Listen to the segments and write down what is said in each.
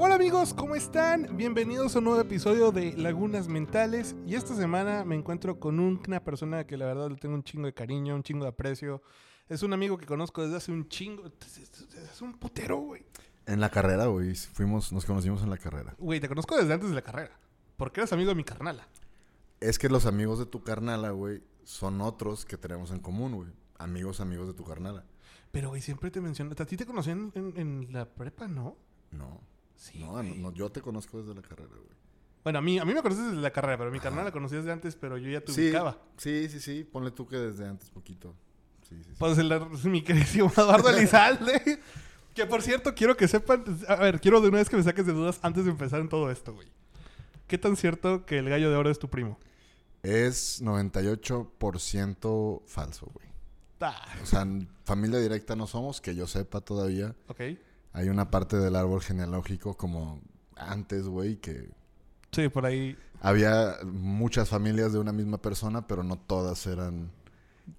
Hola amigos, ¿cómo están? Bienvenidos a un nuevo episodio de Lagunas Mentales. Y esta semana me encuentro con una persona que la verdad le tengo un chingo de cariño, un chingo de aprecio. Es un amigo que conozco desde hace un chingo. Es un putero, güey. En la carrera, güey. Fuimos, nos conocimos en la carrera. Güey, te conozco desde antes de la carrera. Porque eres amigo de mi carnala. Es que los amigos de tu carnala, güey, son otros que tenemos en común, güey. Amigos, amigos de tu carnala. Pero, güey, siempre te menciono. ¿A ti te conocí en, la prepa, no? No. Sí. No, no, yo te conozco desde la carrera, güey. Bueno, a mí, a mí me conoces desde la carrera, pero mi carnal la conocí desde antes, pero yo ya te ubicaba. Sí, sí, sí. Ponle tú que desde antes poquito. Sí, sí, sí. Pues el, mi querido Eduardo Elizalde. que por cierto, quiero que sepan. A ver, quiero de una vez que me saques de dudas antes de empezar en todo esto, güey. ¿Qué tan cierto que el gallo de oro es tu primo? Es 98% falso, güey. Ah. O sea, familia directa no somos, que yo sepa todavía. Ok. Hay una parte del árbol genealógico como antes, güey, que... Sí, por ahí... Había muchas familias de una misma persona, pero no todas eran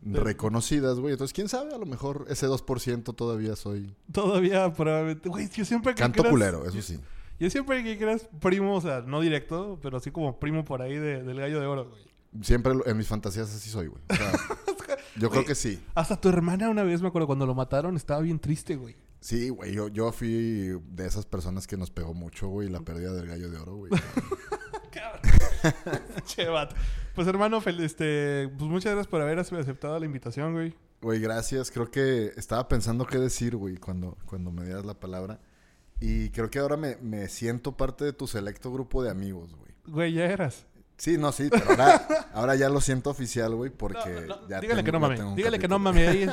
reconocidas, güey. Entonces, quién sabe, a lo mejor ese 2% todavía soy. Todavía, probablemente. Güey, yo siempre. Canto culero, eso sí. Yo siempre que eras primo, o sea, no directo, pero así como primo por ahí del gallo de oro, güey. Siempre en mis fantasías así soy, güey. yo creo que sí. Hasta tu hermana una vez, me acuerdo, cuando lo mataron, estaba bien triste, güey. Sí, güey, yo, yo fui de esas personas que nos pegó mucho, güey, la pérdida del gallo de oro, güey. Chevat. Pues hermano, este, pues muchas gracias por haber aceptado la invitación, güey. Güey, gracias. Creo que estaba pensando qué decir, güey, cuando, cuando me dieras la palabra. Y creo que ahora me, me siento parte de tu selecto grupo de amigos, güey. Güey, ya eras. Sí, no, sí, pero ahora, ahora ya lo siento oficial, güey, porque ya Dígale que no mame. Dígale que no mame.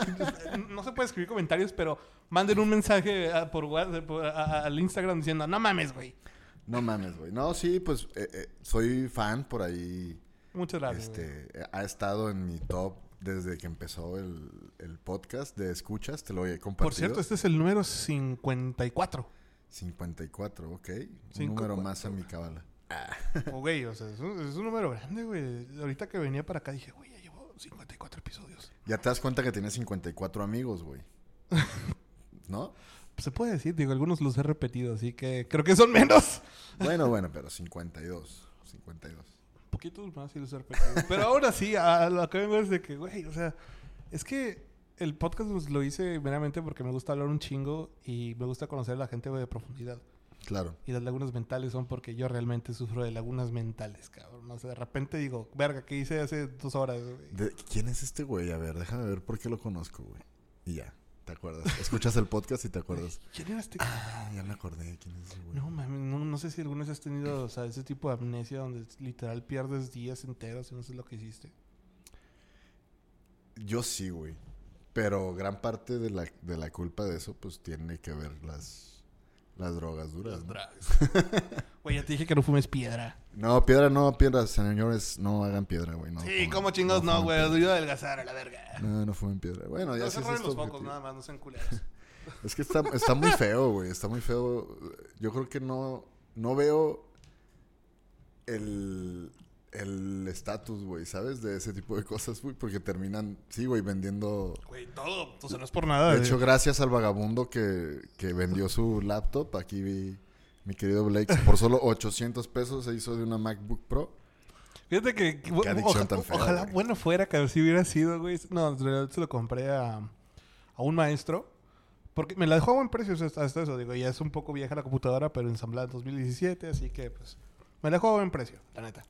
no se puede escribir comentarios, pero manden un mensaje por, al Instagram diciendo, no mames, güey. No mames, güey. No, sí, pues eh, eh, soy fan por ahí. Muchas gracias. Este, ha estado en mi top desde que empezó el, el, podcast de escuchas. Te lo he compartido. Por cierto, este es el número 54. 54, ok. Un número más a mi cabala. Ah. O güey, o sea, es un, número grande, güey. Ahorita que venía para acá dije, güey, ya llevo 54 episodios. Ya te das cuenta que tienes 54 amigos, güey. ¿No? se puede decir, digo, algunos los he repetido, así que creo que son menos. Bueno, bueno, pero 52. 52. Un poquito más si los he repetido. pero ahora sí, a lo que vengo es de que, güey, o sea, es que el podcast lo hice meramente porque me gusta hablar un chingo y me gusta conocer a la gente de profundidad. Claro. Y las lagunas mentales son porque yo realmente sufro de lagunas mentales, cabrón. O sea, de repente digo, verga, ¿qué hice hace dos horas, güey? ¿Quién es este güey? A ver, déjame ver por qué lo conozco, güey. Y ya, te acuerdas. Escuchas el podcast y te acuerdas. ¿Quién era este? Ah, ya me acordé. ¿Quién es ese güey? No, mami, no, no, sé si alguna vez has tenido, o sea, ese tipo de amnesia donde literal pierdes días enteros y no sé lo que hiciste. Yo sí, güey. Pero gran parte de la, de la culpa de eso, pues tiene que ver las las drogas duras. Las drogas. Güey, ya te dije que no fumes piedra. No, piedra no, piedras, señores, no hagan piedra, güey. No, sí, como chingados no, güey. Ayuda a adelgazar a la verga. No, no fumen piedra. Bueno, ya se es los focos, nada más, no sean culeros. es que está, está muy feo, güey. Está muy feo. Yo creo que no, no veo el, el estatus, güey, ¿sabes? De ese tipo de cosas, güey, porque terminan, sí, güey, vendiendo... Güey, todo, o sea, no es por nada. De hecho, gracias al vagabundo que, que vendió su laptop, aquí vi mi querido Blake, por solo 800 pesos se hizo de una MacBook Pro. Fíjate que, ojalá bueno fuera que así hubiera sido, güey. No, en realidad se lo compré a, a un maestro. Porque me la dejó a buen precio hasta, eso. Digo, ya es un poco vieja la computadora, pero ensamblada en 2017, así que pues me la dejó a buen precio, la neta.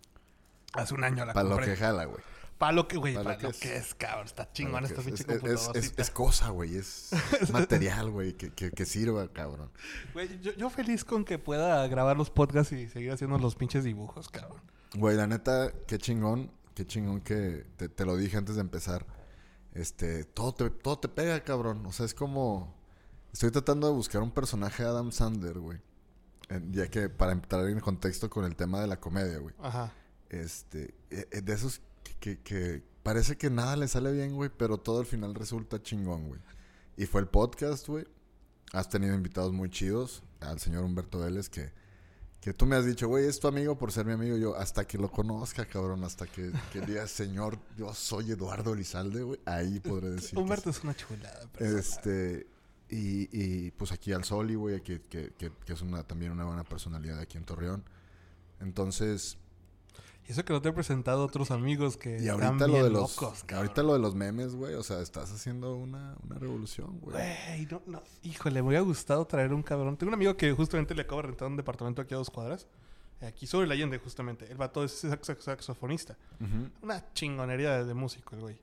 Hace un año la Para lo que jala, güey. Para lo que, güey, para, lo que es, cabrón. Está chingón esta pinche computadora. Es, es, cosa, güey. Es, material, güey, que, que, que, sirva, cabrón. Güey, yo, yo, feliz con que pueda grabar los podcasts y seguir haciendo los pinches dibujos, cabrón. Güey, la neta, qué chingón. Qué chingón que te, te lo dije antes de empezar. Este, todo te, todo te pega, cabrón. O sea, es como... Estoy tratando de buscar un personaje de Adam Sandler, güey. Ya que para entrar en contexto con el tema de la comedia, güey. Ajá. Este, e, e, de esos que, que, parece que nada le sale bien, güey, pero todo al final resulta chingón, güey. Y fue el podcast, güey. Has tenido invitados muy chidos. Al señor Humberto Vélez, que, que tú me has dicho, güey, es tu amigo por ser mi amigo. Yo, hasta que lo conozca, cabrón, hasta que, que diga, señor, yo soy Eduardo Elizalde, güey. Ahí podré decir. Humberto es una chulada. Este. Y, pues aquí al Soli, güey, que, que, que, es una, también una buena personalidad aquí en Torreón. Entonces... Y eso que no te he presentado a otros amigos que y ahorita lo de los ahorita lo de los memes, güey, o sea, estás haciendo una, una revolución, güey. Güey, no, no, híjole, me hubiera gustado traer un cabrón. Tengo un amigo que justamente le acaba de rentar un departamento aquí a dos cuadras. Aquí sobre la Allende, justamente. El vato es saxofonista. Una chingonería de, músico, el güey.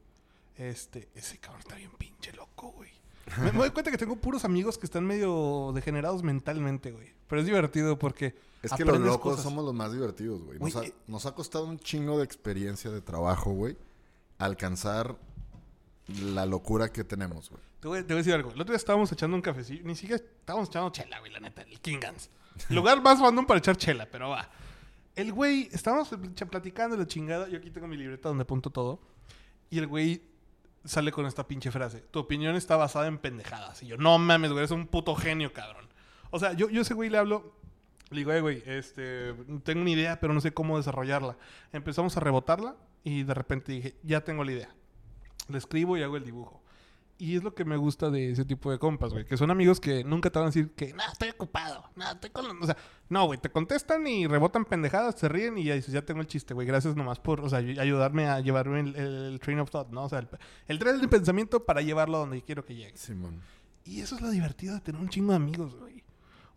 Este, ese cabrón está bien pinche loco, güey. Me, doy cuenta que tengo puros amigos que están medio degenerados mentalmente, güey. Pero es divertido porque. Es que los locos somos los más divertidos, güey. Nos, ha, nos, ha, costado un chingo de experiencia de trabajo, güey. Alcanzar la locura que tenemos, güey. Te voy, a decir algo. El otro día estábamos echando un cafecito. Ni siquiera estábamos echando chela, güey, la neta. El King Guns. Lugar más random para echar chela, pero va. El güey, estábamos platicando la chingada. Yo aquí tengo mi libreta donde apunto todo. Y el güey sale con esta pinche frase. Tu opinión está basada en pendejadas. Y yo, no mames, güey, eres un puto genio, cabrón. O sea, yo, yo ese güey le hablo. Le digo, eh, güey, este, tengo una idea, pero no sé cómo desarrollarla. Empezamos a rebotarla y de repente dije, ya tengo la idea. Le escribo y hago el dibujo. Y es lo que me gusta de ese tipo de compas, güey. Que son amigos que nunca te van a decir que, no, estoy ocupado. No, estoy con... O sea, no, güey. Te contestan y rebotan pendejadas, se ríen y ya dices, ya tengo el chiste, güey. Gracias nomás por, o sea, ayudarme a llevarme el, train of thought, ¿no? O sea, el, tren de pensamiento para llevarlo a donde quiero que llegue. Simón. Y eso es lo divertido de tener un chingo de amigos, güey.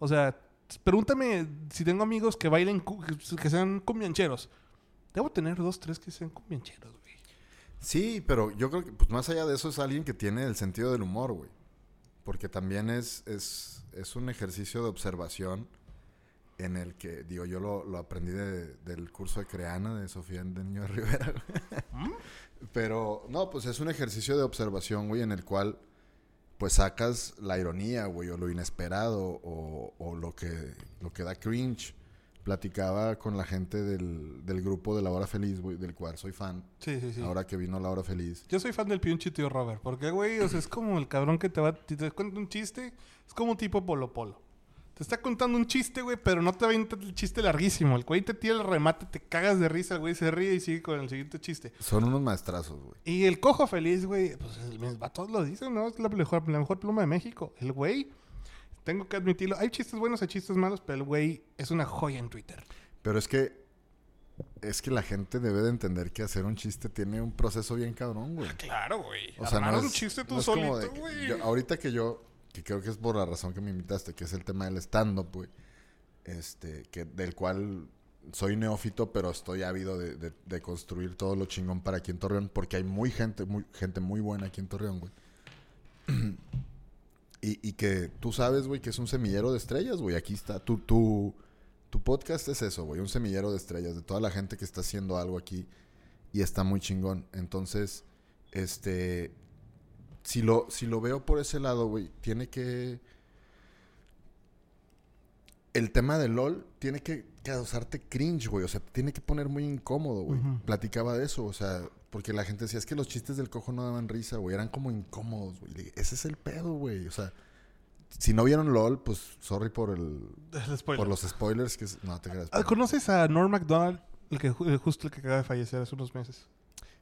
O sea, pregúntame si tengo amigos que bailen, que sean cumbiancheros. Debo tener dos, tres que sean cumbiancheros. Sí, pero yo creo que pues más allá de eso es alguien que tiene el sentido del humor, güey. Porque también es, es, es un ejercicio de observación en el que, digo, yo lo, lo aprendí del curso de Creana de Sofía de Niño de Rivera. ¿Mm? Pero, no, pues es un ejercicio de observación, güey, en el cual, pues sacas la ironía, güey, o lo inesperado, o, o lo, que, lo que da cringe platicaba con la gente del, del grupo de La Hora Feliz, güey, del cual soy fan. Sí, sí, sí. Ahora que vino La Hora Feliz. Yo soy fan del pinche tío Robert. Porque, güey, o sea, es como el cabrón que te va... Te cuenta un chiste. Es como un tipo Polo Polo. Te está contando un chiste, güey, pero no te va el chiste larguísimo. El güey te tira el remate, te cagas de risa, el güey se ríe y sigue con el siguiente chiste. Son unos maestrazos, güey. Y el cojo feliz, güey, pues el todos lo dicen, ¿no? Es la mejor, la mejor pluma de México. El güey, tengo que admitirlo. Hay chistes buenos, hay chistes malos, pero el güey es una joya en Twitter. Pero es que es que la gente debe de entender que hacer un chiste tiene un proceso bien cabrón, güey. Claro, güey. O sea, no es, un chiste tú solito, güey. Ahorita que yo, que creo que es por la razón que me invitaste, que es el tema del stand-up, güey. Este, que del cual soy neófito, pero estoy ávido de, de, construir todo lo chingón para aquí en Torreón, porque hay muy gente, muy, gente muy buena aquí en Torreón, güey. y, y que tú sabes, güey, que es un semillero de estrellas, güey. Aquí está, tú, tú tu podcast es eso, güey, un semillero de estrellas, de toda la gente que está haciendo algo aquí y está muy chingón. Entonces, este, si lo, si lo veo por ese lado, güey, tiene que... El tema de LOL tiene que causarte cringe, güey. O sea, tiene que poner muy incómodo, güey. Platicaba de eso, o sea, porque la gente decía, es que los chistes del cojo no daban risa, güey. Eran como incómodos, güey. Ese es el pedo, güey. O sea, si no vieron LOL, pues sorry por el, por los spoilers que no te creas. Ah, ¿Conoces a Norm Macdonald, el que justo el que acaba de fallecer hace unos meses?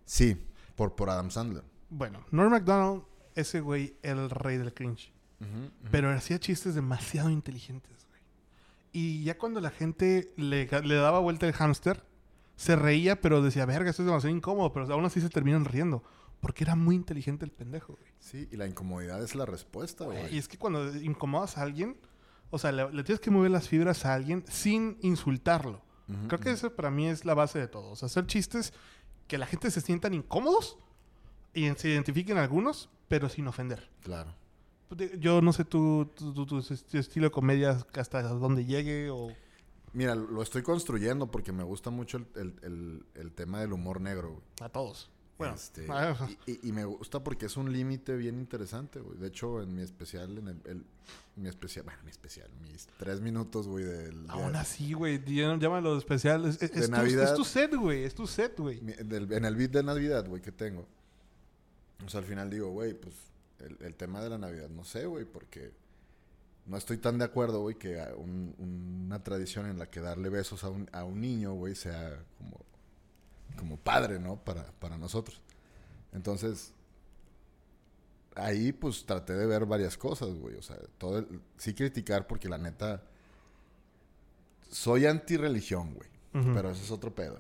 Sí, por por Adam Sandler. Bueno, Norm Macdonald, ese güey el rey del cringe. Pero hacía chistes demasiado inteligentes, güey. Y ya cuando la gente le, le daba vuelta el hámster, se reía, pero decía, verga, esto es demasiado incómodo, pero aún así se terminan riendo. Porque era muy inteligente el pendejo, güey. Sí, y la incomodidad es la respuesta, güey. Y es que cuando incomodas a alguien, o sea, le, tienes que mover las fibras a alguien sin insultarlo. Creo que eso para mí es la base de todo. O sea, hacer chistes que la gente se sientan incómodos y se identifiquen algunos, pero sin ofender. Claro. Yo no sé tu, tu, estilo de comedia hasta dónde llegue o... Mira, lo estoy construyendo porque me gusta mucho el, el tema del humor negro. Güey. A todos. Bueno, este, y, me gusta porque es un límite bien interesante, güey. De hecho, en mi especial, en el, mi especial, bueno, mi especial, mis tres minutos, güey, del... Aún así, güey, llámalo especial. Es, de Navidad, es tu set, güey, es tu set, güey. En el beat de Navidad, güey, que tengo. O sea, al final digo, güey, pues, el, tema de la Navidad, no sé, güey, porque no estoy tan de acuerdo, güey, que una tradición en la que darle besos a un, a un niño, güey, sea como como padre, ¿no? Para, para nosotros. Entonces, ahí pues traté de ver varias cosas, güey. O sea, todo sí criticar porque la neta soy anti-religión, güey. Pero ese es otro pedo.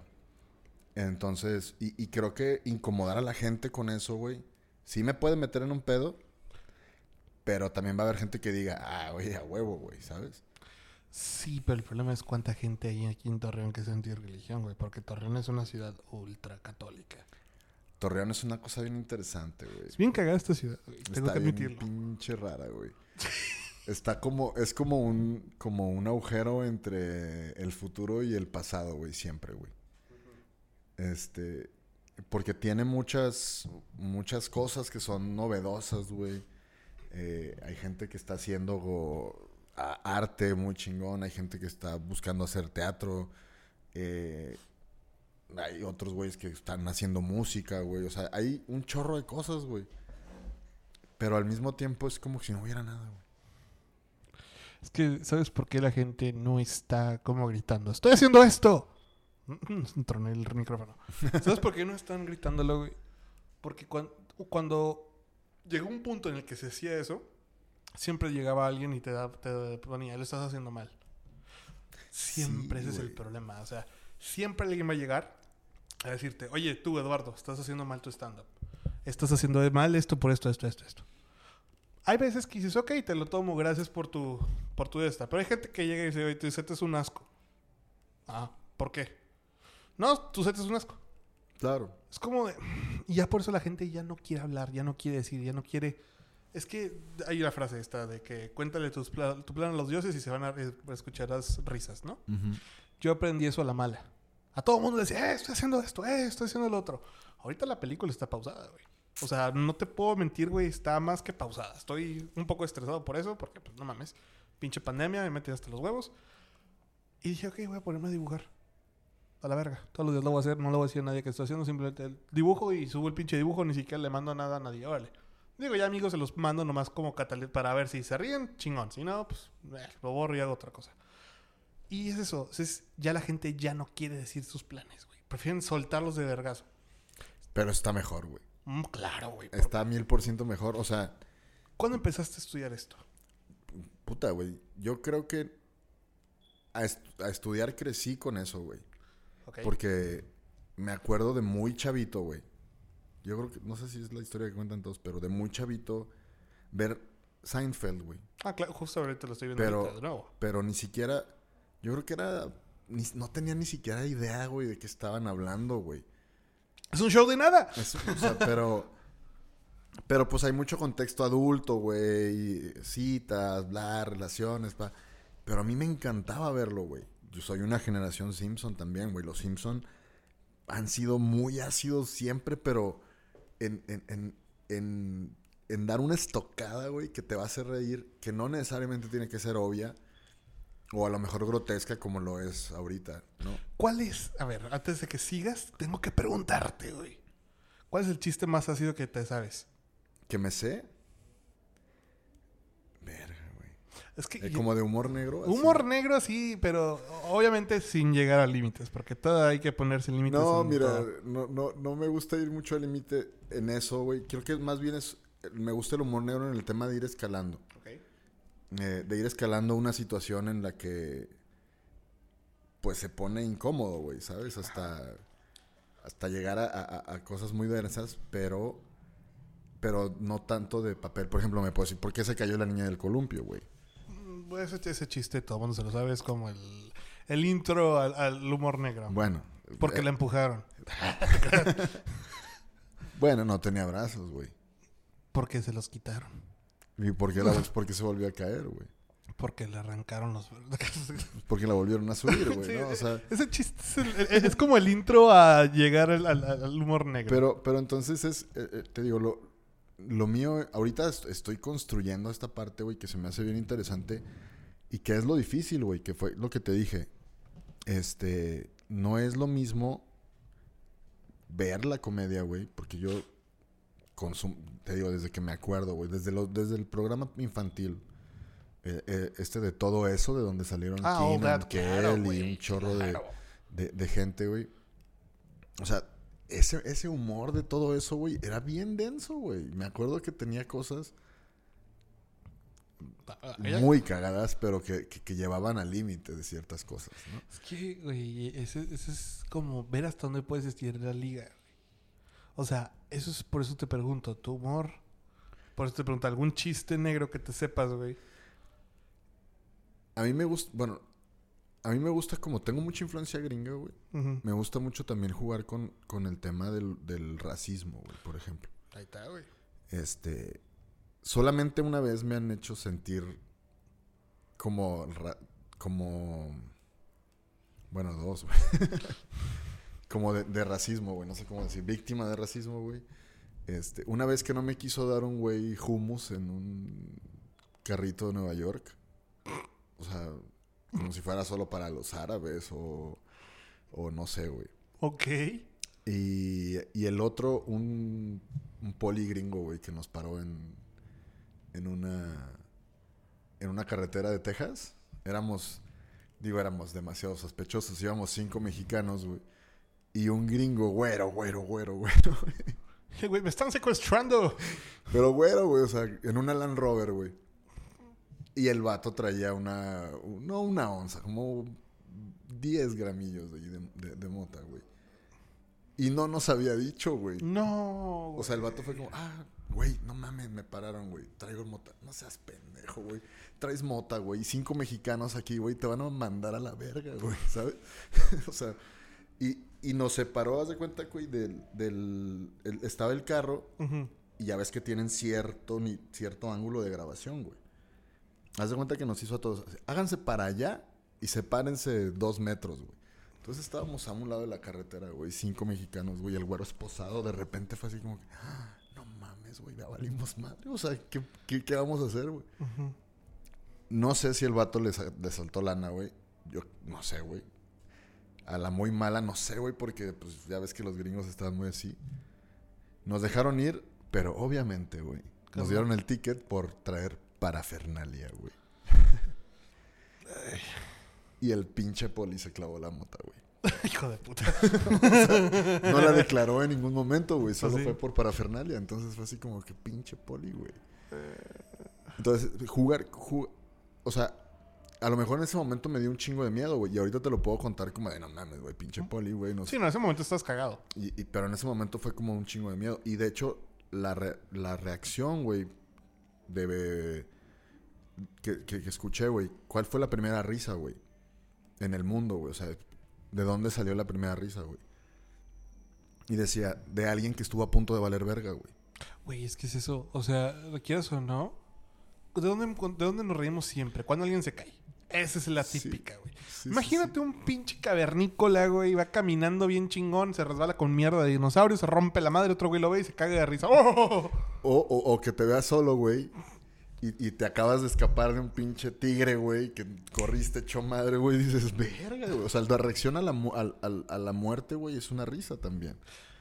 Entonces, y, y, creo que incomodar a la gente con eso, güey, sí me puede meter en un pedo, pero también va a haber gente que diga, ah, güey, a huevo, güey, ¿sabes? Sí, pero el problema es cuánta gente hay aquí en Torreón que es anti-religión, güey, porque Torreón es una ciudad ultra católica. Torreón es una cosa bien interesante, güey. Es bien cagada esta ciudad, güey. Tengo que admitirlo. pinche rara, güey. Está como, es como un, como un agujero entre el futuro y el pasado, güey, siempre, güey. Este, porque tiene muchas, muchas cosas que son novedosas, güey. Eh, hay gente que está haciendo arte muy chingón, hay gente que está buscando hacer teatro. Eh, hay otros güeyes que están haciendo música, güey. O sea, hay un chorro de cosas, güey. Pero al mismo tiempo es como si no hubiera nada, güey. Es que, ¿sabes por qué la gente no está como gritando? ¡Estoy haciendo esto! Troné el micrófono. ¿Sabes por qué no están gritándolo, güey? Porque cuando, cuando llegó un punto en el que se hacía eso, siempre llegaba alguien y te, da, te ponía, lo estás haciendo mal. Siempre ese es el problema. O sea, siempre alguien va a llegar a decirte, oye, tú, Eduardo, estás haciendo mal tu stand-up. Estás haciendo mal esto por esto, esto, esto, esto. Hay veces que dices, ok, te lo tomo, gracias por tu, por tu esta. Pero hay gente que llega y dice, oye, tu set es un asco. Ah, ¿por qué? No, tu set es un asco. Claro. Es como de... Y ya por eso la gente ya no quiere hablar, ya no quiere decir, ya no quiere... Es que hay una frase esta de que cuéntale tus tu plan a los dioses y se van a escuchar las risas, ¿no? Yo aprendí eso a la mala. A todo el mundo le decía, eh, estoy haciendo esto, eh, estoy haciendo lo otro. Ahorita la película está pausada, güey. O sea, no te puedo mentir, güey, está más que pausada. Estoy un poco estresado por eso, porque, pues, no mames, pinche pandemia, me metí hasta los huevos. Y dije, ok, voy a ponerme a dibujar. A la verga. Todos los días lo voy a hacer, no lo voy a decir a nadie que estoy haciendo, simplemente el dibujo y subo el pinche dibujo, ni siquiera le mando nada a nadie, órale. Digo, ya amigos, se los mando nomás como catalítico para ver si se ríen, chingón. Si no, pues eh, lo borro y hago otra cosa. Y es eso, es, ya la gente ya no quiere decir sus planes, güey. Prefieren soltarlos de vergazo. Pero está mejor, güey. Mm, claro, güey. Está mil por ciento mejor, o sea... ¿Cuándo empezaste a estudiar esto? Puta, güey. Yo creo que a, estudiar crecí con eso, güey. Porque me acuerdo de muy chavito, güey. Yo creo que, no sé si es la historia que cuentan todos, pero de muy chavito ver Seinfeld, güey. Ah, claro, justo ahorita lo estoy viendo pero, de nuevo. Pero ni siquiera, yo creo que era, no tenía ni siquiera idea, güey, de qué estaban hablando, güey. Es un show de nada. o sea, pero. Pero pues hay mucho contexto adulto, güey. Citas, bla, relaciones, pa. Pero a mí me encantaba verlo, güey. Yo soy una generación Simpson también, güey. Los Simpson han sido muy ácidos siempre, pero en, en, en, en dar una estocada, güey, que te va a hacer reír, que no necesariamente tiene que ser obvia, o a lo mejor grotesca como lo es ahorita, ¿no? ¿Cuál es? A ver, antes de que sigas, tengo que preguntarte, güey. ¿Cuál es el chiste más ácido que te sabes? ¿Que me sé? Verga, güey. Es que... Eh, como de humor negro. Humor negro, sí, pero obviamente sin llegar a límites, porque todo hay que ponerse límites. No, mira, no, no, no me gusta ir mucho al límite en eso, güey. Creo que más bien es... Me gusta el humor negro en el tema de ir escalando. Eh, de ir escalando una situación en la que pues se pone incómodo, güey, ¿sabes? Hasta, hasta llegar a, cosas muy densas, pero, pero no tanto de papel. Por ejemplo, me puedo decir, ¿por qué se cayó la niña del columpio, güey? Mm, ese, ese chiste todo el mundo se lo sabe, es como el, intro al, humor negro. Bueno. Porque la empujaron. bueno, no tenía brazos, güey. Porque se los quitaron. ¿Y por qué, la, por qué se volvió a caer, güey? Porque le arrancaron los... Porque la volvieron a subir, güey, ¿no? O sea... Ese chiste es, como el intro a llegar al, humor negro. Pero, pero entonces es... Eh, eh, te digo, lo, lo mío... Ahorita estoy construyendo esta parte, güey, que se me hace bien interesante. Y que es lo difícil, güey, que fue lo que te dije. Este... No es lo mismo ver la comedia, güey, porque yo te digo, desde que me acuerdo, güey, desde, desde el programa infantil. Eh, eh, este de todo eso, de donde salieron ah, Keenan, y un chorro de, de, gente, güey. O sea, ese, ese humor de todo eso, güey, era bien denso, güey. Me acuerdo que tenía cosas ah, muy cagadas, pero que, llevaban al límite de ciertas cosas, ¿no? Es que, güey, eso, es como ver hasta dónde puedes estirar la liga. O sea, eso es por eso te pregunto, tu humor. Por eso te pregunto, ¿algún chiste negro que te sepas, güey? A mí me gusta, bueno, a mí me gusta como tengo mucha influencia gringa, güey. Me gusta mucho también jugar con, con el tema del, del racismo, güey, por ejemplo. Ahí está, güey. Este, solamente una vez me han hecho sentir como, como, bueno, dos, güey. como de, de racismo, güey, no sé cómo decir, víctima de racismo, güey. Este, una vez que no me quiso dar un güey hummus en un carrito de Nueva York. O sea, como si fuera solo para los árabes o, o no sé, güey. Ok. Y, y el otro, un, un poli gringo, güey, que nos paró en, en una, en una carretera de Texas. Éramos, digo, éramos demasiado sospechosos. Íbamos cinco mexicanos, güey. Y un gringo, güero, güero, güero, güero. Güey, me están secuestrando. Pero güero, güey, o sea, en una Land Rover, güey. Y el vato traía una, no una onza, como 10 gramillos de, de, mota, güey. Y no nos había dicho, güey. No. O sea, el vato fue como, ah, güey, no mames, me pararon, güey. Traigo mota. No seas pendejo, güey. Traes mota, güey. Cinco mexicanos aquí, güey, te van a mandar a la verga, güey, ¿sabes? o sea, y, y nos separó, haz de cuenta, güey, del... del estaba el carro y ya ves que tienen cierto, ni, cierto ángulo de grabación, güey. Haz de cuenta que nos hizo a todos. Háganse para allá y sepárense dos metros, güey. Entonces estábamos a un lado de la carretera, güey. Cinco mexicanos, güey. El güero esposado. De repente fue así como que... Ah, no mames, güey. Ya valimos madre. O sea, ¿qué, qué, vamos a hacer, güey? No sé si el vato le, saltó lana, güey. Yo no sé, güey. A la muy mala, no sé, güey. Porque pues ya ves que los gringos estaban muy así. Nos dejaron ir, pero obviamente, güey. Nos dieron el ticket por traer parafernalia, güey. y el pinche poli se clavó la mota, güey. Hijo de puta. no la declaró en ningún momento, güey. Solo fue por parafernalia. Entonces fue así como que pinche poli, güey. Entonces, jugar, o sea, a lo mejor en ese momento me dio un chingo de miedo, güey. Y ahorita te lo puedo contar como de, no mames, güey, pinche poli, güey. sí, no, en ese momento estás cagado. Y, pero en ese momento fue como un chingo de miedo. Y de hecho, la, la reacción, güey, debe que, que, escuché, güey. ¿Cuál fue la primera risa, güey? En el mundo, güey. O sea, ¿de dónde salió la primera risa, güey? Y decía, de alguien que estuvo a punto de valer verga, güey. Güey, es que es eso. O sea, ¿lo quieras o no? ¿De dónde, ¿De dónde nos reímos siempre? Cuando alguien se cae. Esa es la típica, güey. Imagínate un pinche cavernícola, güey, va caminando bien chingón, se resbala con mierda de dinosaurio, se rompe la madre, otro güey lo ve y se caga de risa. ¡Oh! O, o, o, que te veas solo, güey, y, te acabas de escapar de un pinche tigre, güey, que corriste hecho madre, güey, y dices, verga, güey. O sea, la reacción a la, a, la muerte, güey, es una risa también.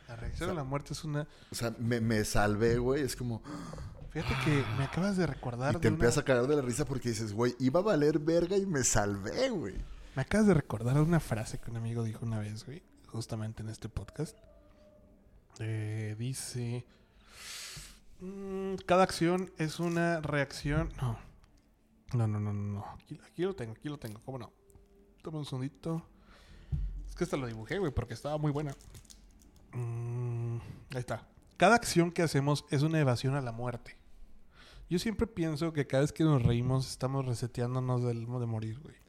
La reacción a la muerte es una... O sea, me, me salvé, güey, es como... Fíjate que me acabas de recordar. Y te empiezas a cagar de la risa porque dices, güey, iba a valer verga y me salvé, güey. Me acabas de recordar una frase que un amigo dijo una vez, güey, justamente en este podcast. Eh, dice, cada acción es una reacción. No. No, no, no, no. Aquí, lo tengo, aquí lo tengo. ¿Cómo no? Toma un sondito. Es que esta lo dibujé, güey, porque estaba muy buena. Mm, ahí está. Cada acción que hacemos es una evasión a la muerte. Yo siempre pienso que cada vez que nos reímos estamos reseteándonos del de morir, güey.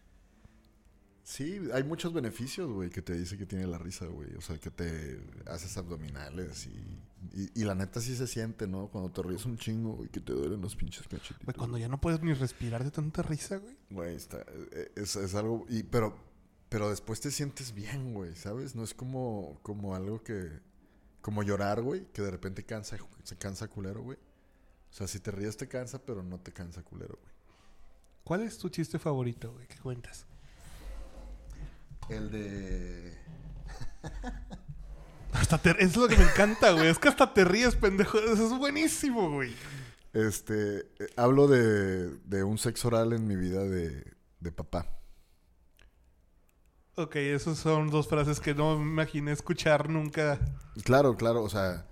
Sí, hay muchos beneficios, güey, que te dice que tiene la risa, güey. O sea, que te haces abdominales y, y, la neta sí se siente, ¿no? Cuando te ríes un chingo, güey, que te duelen los pinches cachetitos. Güey, cuando ya no puedes ni respirar de tanta risa, güey. Güey, está, e, es, es algo... Y, pero, pero después te sientes bien, güey, ¿sabes? No es como, como algo que... Como llorar, güey, que de repente cansa, se cansa culero, güey. O sea, si te ríes te cansa, pero no te cansa culero, güey. ¿Cuál es tu chiste favorito, güey? ¿Qué cuentas? El de. hasta te... Es lo que me encanta, güey. Es que hasta te ríes, pendejo. Eso es buenísimo, güey. Este. Eh, hablo de, de un sexo oral en mi vida de, de papá. Ok, esas son dos frases que no me imaginé escuchar nunca. Claro, claro, o sea,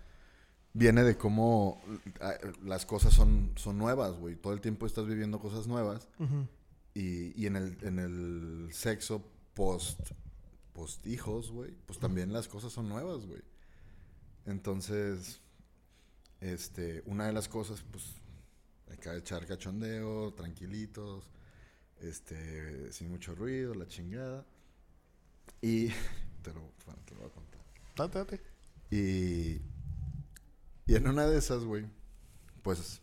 viene de cómo ah, las cosas son, son nuevas, güey. Todo el tiempo estás viviendo cosas nuevas. y, y, en, el, en el sexo post, post hijos, güey, pues también las cosas son nuevas, güey. Entonces, este, una de las cosas, pues, hay que echar cachondeo, tranquilitos, este, sin mucho ruido, la chingada. Y te lo, te lo voy a contar. Date, date. Y, y en una de esas, güey, pues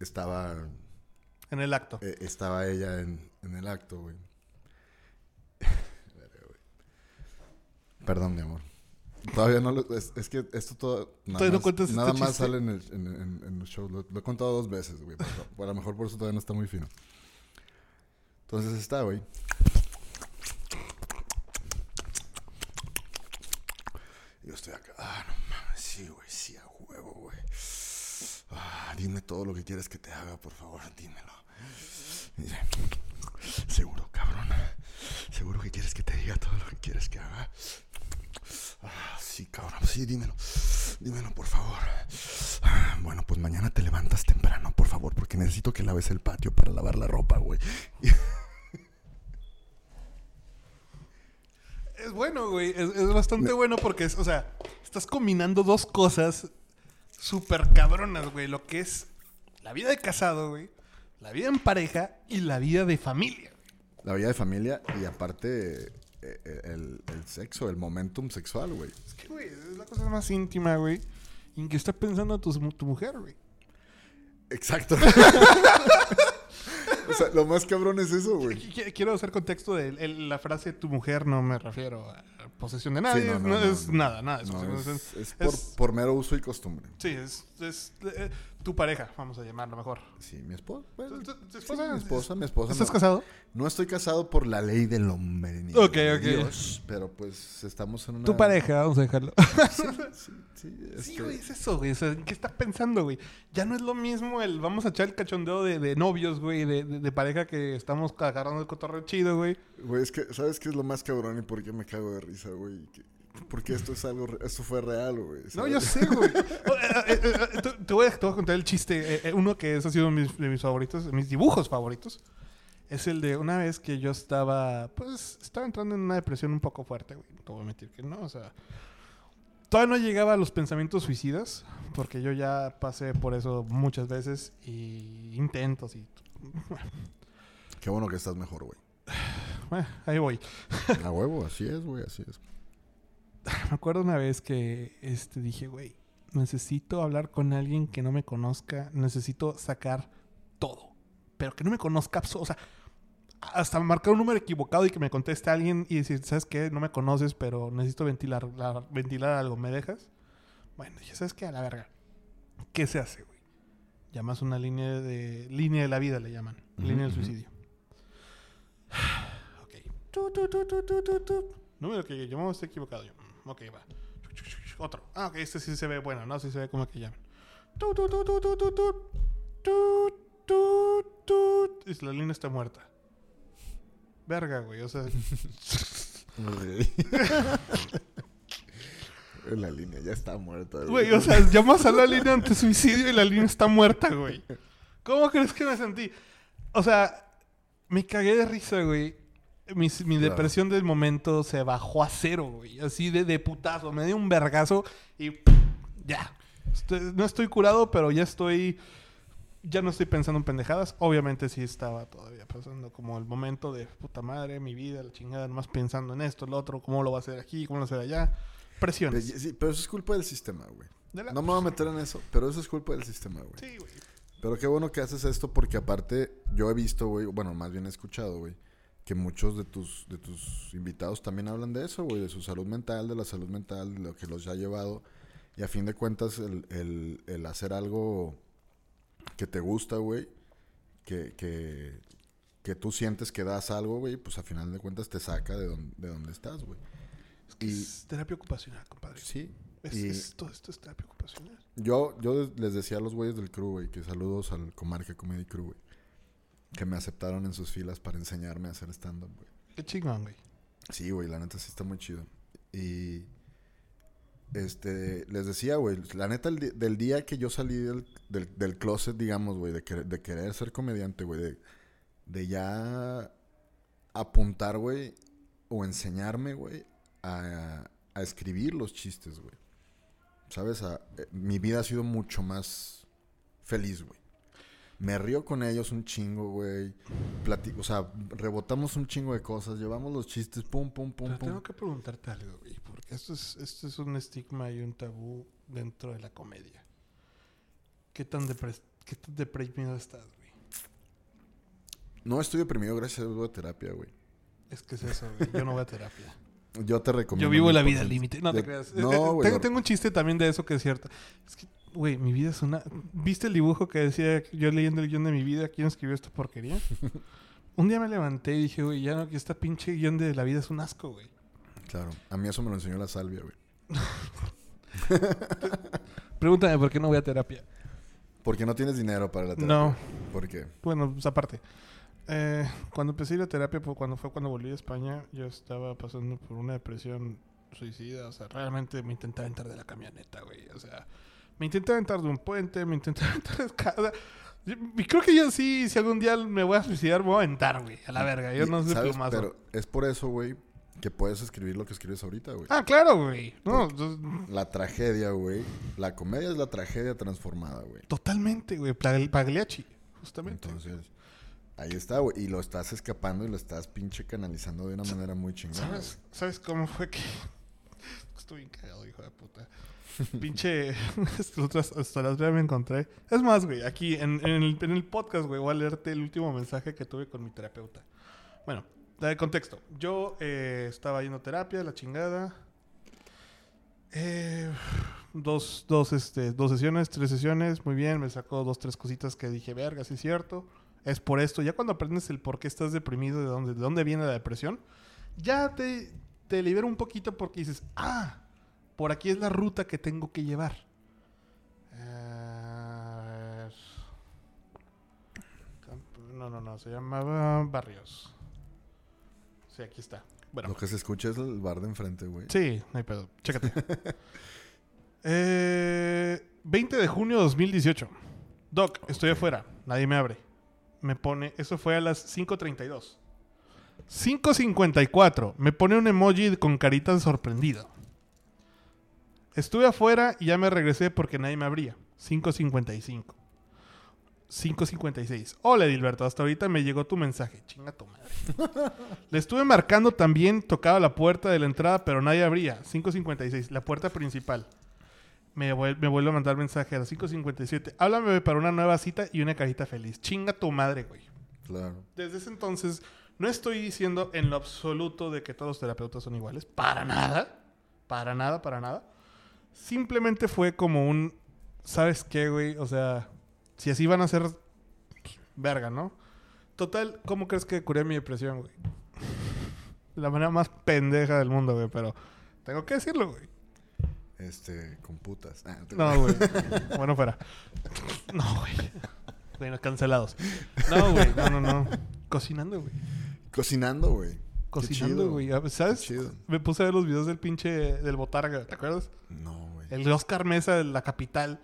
estaba... En el acto. Eh, estaba ella en, en el acto, güey. Perdón, mi amor. Todavía no lo... Es, es que esto todo... Nada más, no nada más sale en el, en, en, en el show. Lo, lo, he contado dos veces, güey. A lo mejor por eso todavía no está muy fino. Entonces está, güey. Yo estoy acá. Ah, no mames. Sí, güey. Sí, a huevo, güey. Ah, dime todo lo que quieres que te haga, por favor. Dímelo. Dice, seguro, cabrón. Seguro que quieres que te diga todo lo que quieres que haga. Ah, sí, cabrón. Sí, dímelo. Dímelo, por favor. Ah, bueno, pues mañana te levantas temprano, por favor, porque necesito que laves el patio para lavar la ropa, güey. Es bueno, güey. Es, es bastante bueno porque, es, o sea, estás combinando dos cosas súper cabronas, güey. Lo que es la vida de casado, güey. La vida en pareja y la vida de familia. La vida de familia y aparte eh, el, el sexo, el momentum sexual, güey. Es que, güey, es la cosa más íntima, güey. En que está pensando tu, tu mujer, güey. Exacto. o sea, lo más cabrón es eso, güey. Quiero hacer contexto de el, la frase tu mujer, no me refiero a posesión de nadie. Sí, no, no, no, es nada, nada. Es, es, es, por, por, mero uso y costumbre. Sí, es, es eh, tu pareja, vamos a llamarlo mejor. Sí, mi esposa. Bueno, ¿Tu, tu esposa? Sí, mi esposa, mi esposa. ¿Estás casado? No estoy casado por la ley del hombre. Ni ok, ok. Dios, pero pues estamos en una... Tu pareja, vamos a dejarlo. sí, sí, sí, este... sí, güey, es eso, güey. O sea, ¿qué estás pensando, güey? Ya no es lo mismo el vamos a echar el cachondeo de, de novios, güey, de, de, de, pareja que estamos agarrando el cotorreo chido, güey. Güey, es que, ¿sabes qué es lo más cabrón y por qué me cago de risa, güey? Porque esto es algo, esto fue real, güey. No, yo sé, güey. te, voy a, te voy a contar el chiste. uno que es, ha sido mis, de mis favoritos, mis dibujos favoritos. Es el de una vez que yo estaba, pues, estaba entrando en una depresión un poco fuerte, güey. No voy a mentir que no, o sea. Todavía no llegaba a los pensamientos suicidas, porque yo ya pasé por eso muchas veces y intentos y... Qué bueno que estás mejor, güey. Bueno, ahí voy. A huevo, así es, güey, así es. Me acuerdo una vez que este, dije, güey, necesito hablar con alguien que no me conozca, necesito sacar todo, pero que no me conozca, o sea, hasta marcar un número equivocado y que me conteste alguien y decir, ¿sabes qué? No me conoces, pero necesito ventilar, la, ventilar algo, ¿me dejas? Bueno, dije, ¿sabes qué? A la verga. ¿Qué se hace, güey? Llamas una línea de... Línea de la vida le llaman. Línea del suicidio. Ok. Tu. Número que llamamos está equivocado yo. Ok, va. Otro. Ah, ok, este sí se ve bueno, ¿no? Sí se ve como que llaman. Tu, tu, tu, tu, tu, tu, tu. Tu, tu, tu. Y la línea está muerta. Verga, güey. O sea. la línea ya está muerta, güey. Güey, o sea, llamas a la línea ante suicidio y la línea está muerta, güey. ¿Cómo crees que me sentí? O sea, me cagué de risa, güey. Mi, mi claro. depresión del momento se bajó a cero, güey. Así de, de putazo. Me dio un vergazo y ya. Estoy, no estoy curado, pero ya estoy. Ya no estoy pensando en pendejadas. Obviamente sí estaba todavía pasando como el momento de puta madre, mi vida, la chingada, nomás pensando en esto, lo otro, cómo lo va a hacer aquí, cómo lo va a hacer allá. Presiones. Sí, pero eso es culpa del sistema, güey. La... No me voy a meter en eso, pero eso es culpa del sistema, güey. Sí, güey. Pero qué bueno que haces esto porque aparte yo he visto, güey, bueno, más bien he escuchado, güey, que muchos de tus, de tus invitados también hablan de eso, güey, de su salud mental, de la salud mental, de lo que los ha llevado. Y a fin de cuentas, el, el, el hacer algo que te gusta, güey, que, que, que, tú sientes que das algo, güey, pues a final de cuentas te saca de, don, de donde estás, güey. Es que y, es terapia ocupacional, compadre. Sí. Es, y es, todo esto es terapia ocupacional. Yo, yo les decía a los güeyes del crew, güey, que saludos al Comarca Comedy Crew, güey. Que me aceptaron en sus filas para enseñarme a hacer stand-up, güey. Qué chingón, güey. Sí, güey, la neta sí está muy chido. Y. Este, les decía, güey, la neta del día que yo salí del, del, closet, digamos, güey, de, de querer ser comediante, güey, de, de ya apuntar, güey, o enseñarme, güey, a, a, escribir los chistes, güey. ¿Sabes? A, eh, mi vida ha sido mucho más feliz, güey. Me río con ellos un chingo, güey. o sea, rebotamos un chingo de cosas, llevamos los chistes, pum, pum, pum, Pero pum. Tengo que preguntarte algo, güey, porque esto es, esto es un estigma y un tabú dentro de la comedia. ¿Qué tan, qué tan deprimido estás, güey? No estoy deprimido, gracias a Dios voy a terapia, güey. Es que es eso, güey. Yo no voy a terapia. Yo te recomiendo. Yo vivo la vida al límite. No te creas. No, güey. Tengo, tengo, un chiste también de eso que es cierto. Es que Güey, mi vida es una... ¿Viste el dibujo que decía yo leyendo el guion de mi vida? ¿Quién escribió esta porquería? Un día me levanté y dije, güey, ya no, que esta pinche guion de la vida es un asco, güey. Claro. A mí eso me lo enseñó la salvia, güey. Pregúntame por qué no voy a terapia. Porque no tienes dinero para la terapia. No. ¿Por qué? Bueno, pues aparte. Eh, cuando empecé a ir a terapia, pues, cuando fue cuando volví a España, yo estaba pasando por una depresión suicida. O sea, realmente me intentaba entrar de la camioneta, güey. O sea, me intenté aventar de un puente, me intenté aventar de escala. Y creo que yo sí, si algún día me voy a suicidar, me voy a aventar, güey. A la verga. Yo no sé ¿sabes? Pero es por eso, güey, que puedes escribir lo que escribes ahorita, güey. Ah, claro, güey. No, la tragedia, güey. La comedia es la tragedia transformada, güey. Totalmente, güey. Pagliacci, justamente. Entonces, ahí está, güey. Y lo estás escapando y lo estás pinche canalizando de una manera muy chingona. ¿Sabes, ¿Sabes cómo fue que...? Estoy bien cagado, hijo de puta. Pinche. hasta las me encontré. Es más, güey, aquí en, el, podcast, güey, voy a leerte el último mensaje que tuve con mi terapeuta. Bueno, de contexto. Yo eh, estaba yendo terapia, la chingada. Eh, dos, dos, este, dos sesiones, tres sesiones, muy bien. Me sacó dos, tres cositas que dije, verga, sí es cierto. Es por esto. Ya cuando aprendes el por qué estás deprimido, de dónde, de dónde viene la depresión, ya te, te libera un poquito porque dices, ah, por aquí es la ruta que tengo que llevar. no, no, no, se llamaba Barrios. Sí, aquí está. Bueno. Lo que se escucha es el bar de enfrente, güey. Sí, no hay pedo. Chécate. 20 eh, de junio de 2018. Doc, estoy afuera. Nadie me abre. Me pone... Eso fue a las 5.32. 5.54. Me pone un emoji con carita sorprendido. Estuve afuera y ya me regresé porque nadie me abría. 5.55. 5.56. Hola, Edilberto. Hasta ahorita me llegó tu mensaje. Chinga tu madre. Le estuve marcando también. Tocaba la puerta de la entrada, pero nadie abría. 5.56. La puerta principal. Me, me vuelve a mandar mensaje a las 5.57. Háblame para una nueva cita y una carita feliz. Chinga tu madre, güey. Claro. Desde ese entonces, no estoy diciendo en lo absoluto de que todos los terapeutas son iguales. Para nada. Para nada, para nada. Simplemente fue como un. ¿Sabes qué, güey? O sea, si así van a ser. verga, ¿no? Total, ¿cómo crees que curé mi depresión, güey? La manera más pendeja del mundo, güey, pero tengo que decirlo, güey. Este, con putas. Ah, no, güey. bueno, fuera. No, güey. Bueno, cancelados. No, güey. No, no, no. Cocinando, güey. Cocinando, güey cocinando, güey. ¿Sabes? Me puse a ver los videos del pinche del Botarga, ¿te acuerdas? No, güey. El Oscar Mesa de la capital.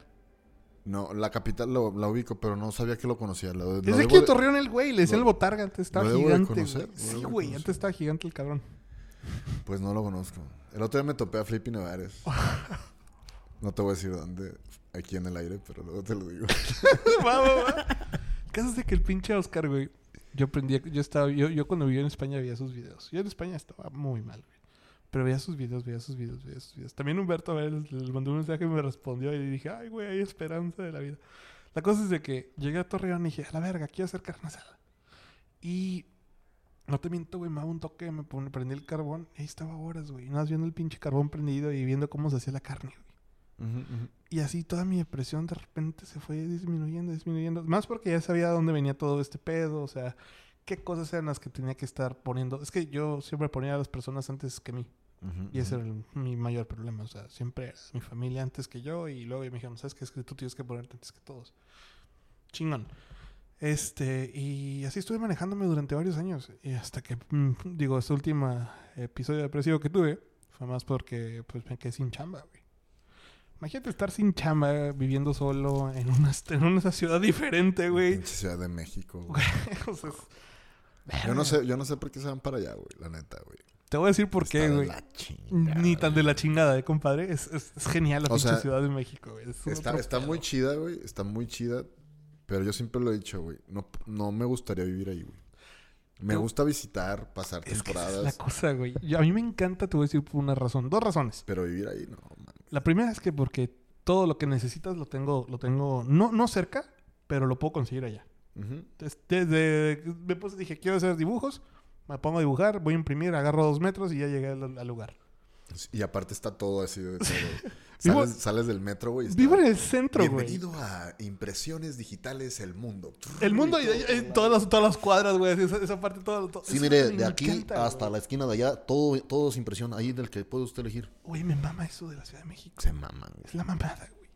No, la capital lo, la ubico, pero no sabía que lo conocía. Lo, es de aquí Torreón el güey, le decía el Botarga, antes estaba gigante. Sí, güey, antes estaba gigante el cabrón. Pues no lo conozco. El otro día me topé a Flippy Nevares. no te voy a decir dónde, aquí en el aire, pero luego te lo digo. va, va, va. caso es de que el pinche Oscar, güey, yo aprendí, yo estaba, yo, yo cuando vivía en España veía sus videos. Yo en España estaba muy mal, güey. Pero veía sus videos, veía sus videos, veía sus videos. También Humberto a ver, le mandó un mensaje y me respondió y dije, ay, güey, hay esperanza de la vida. La cosa es de que llegué a Torreón y dije, a la verga, quiero hacer carne asada. Y no te miento, güey, me daba un toque, me prendí el carbón. Y ahí estaba horas, güey. Nada más viendo el pinche carbón prendido y viendo cómo se hacía la carne, güey. Y así toda mi depresión de repente se fue disminuyendo, disminuyendo. Más porque ya sabía dónde venía todo este pedo, o sea, qué cosas eran las que tenía que estar poniendo. Es que yo siempre ponía a las personas antes que mí. y ese era mi mayor problema. O sea, siempre era mi familia antes que yo. Y luego me dijeron, ¿sabes qué? Es que tú tienes que ponerte antes que todos. Chingón. Este, y así estuve manejándome durante varios años. Y hasta que, mm, digo, este último episodio depresivo que tuve fue más porque pues me quedé sin chamba, güey. Imagínate estar sin chamba, viviendo solo en una, en una ciudad diferente, güey. Ciudad de México, güey. yo no sé, yo no sé por qué se van para allá, güey, la neta, güey. Te voy a decir por qué, güey. Ni tan de la chingada, ¿eh, compadre? Es, es, genial la pinche Ciudad de México, güey. Está, está muy chida, güey. Está muy chida. Pero yo siempre lo he dicho, güey. No, no me gustaría vivir ahí, güey. Me gusta visitar, pasar temporadas. es la cosa, güey. a mí me encanta, te voy a decir por una razón. Dos razones. Pero vivir ahí, no. La primera es que porque todo lo que necesitas lo tengo, lo tengo, no, no cerca, pero lo puedo conseguir allá. desde, me puse, dije, quiero hacer dibujos me pongo a dibujar, voy a imprimir, agarro dos metros y ya llegué al, lugar. Y aparte está todo así de todo. sales, del metro, güey. Vivo en el centro, güey. Bienvenido a Impresiones Digitales El Mundo. El mundo y, todas, las, todas las cuadras, güey. Esa, parte, todo. todo sí, mire, de aquí hasta la esquina de allá, todo, todo es impresión ahí del que puede usted elegir. Güey, me mama eso de la Ciudad de México. Se maman, Es la mamada, güey.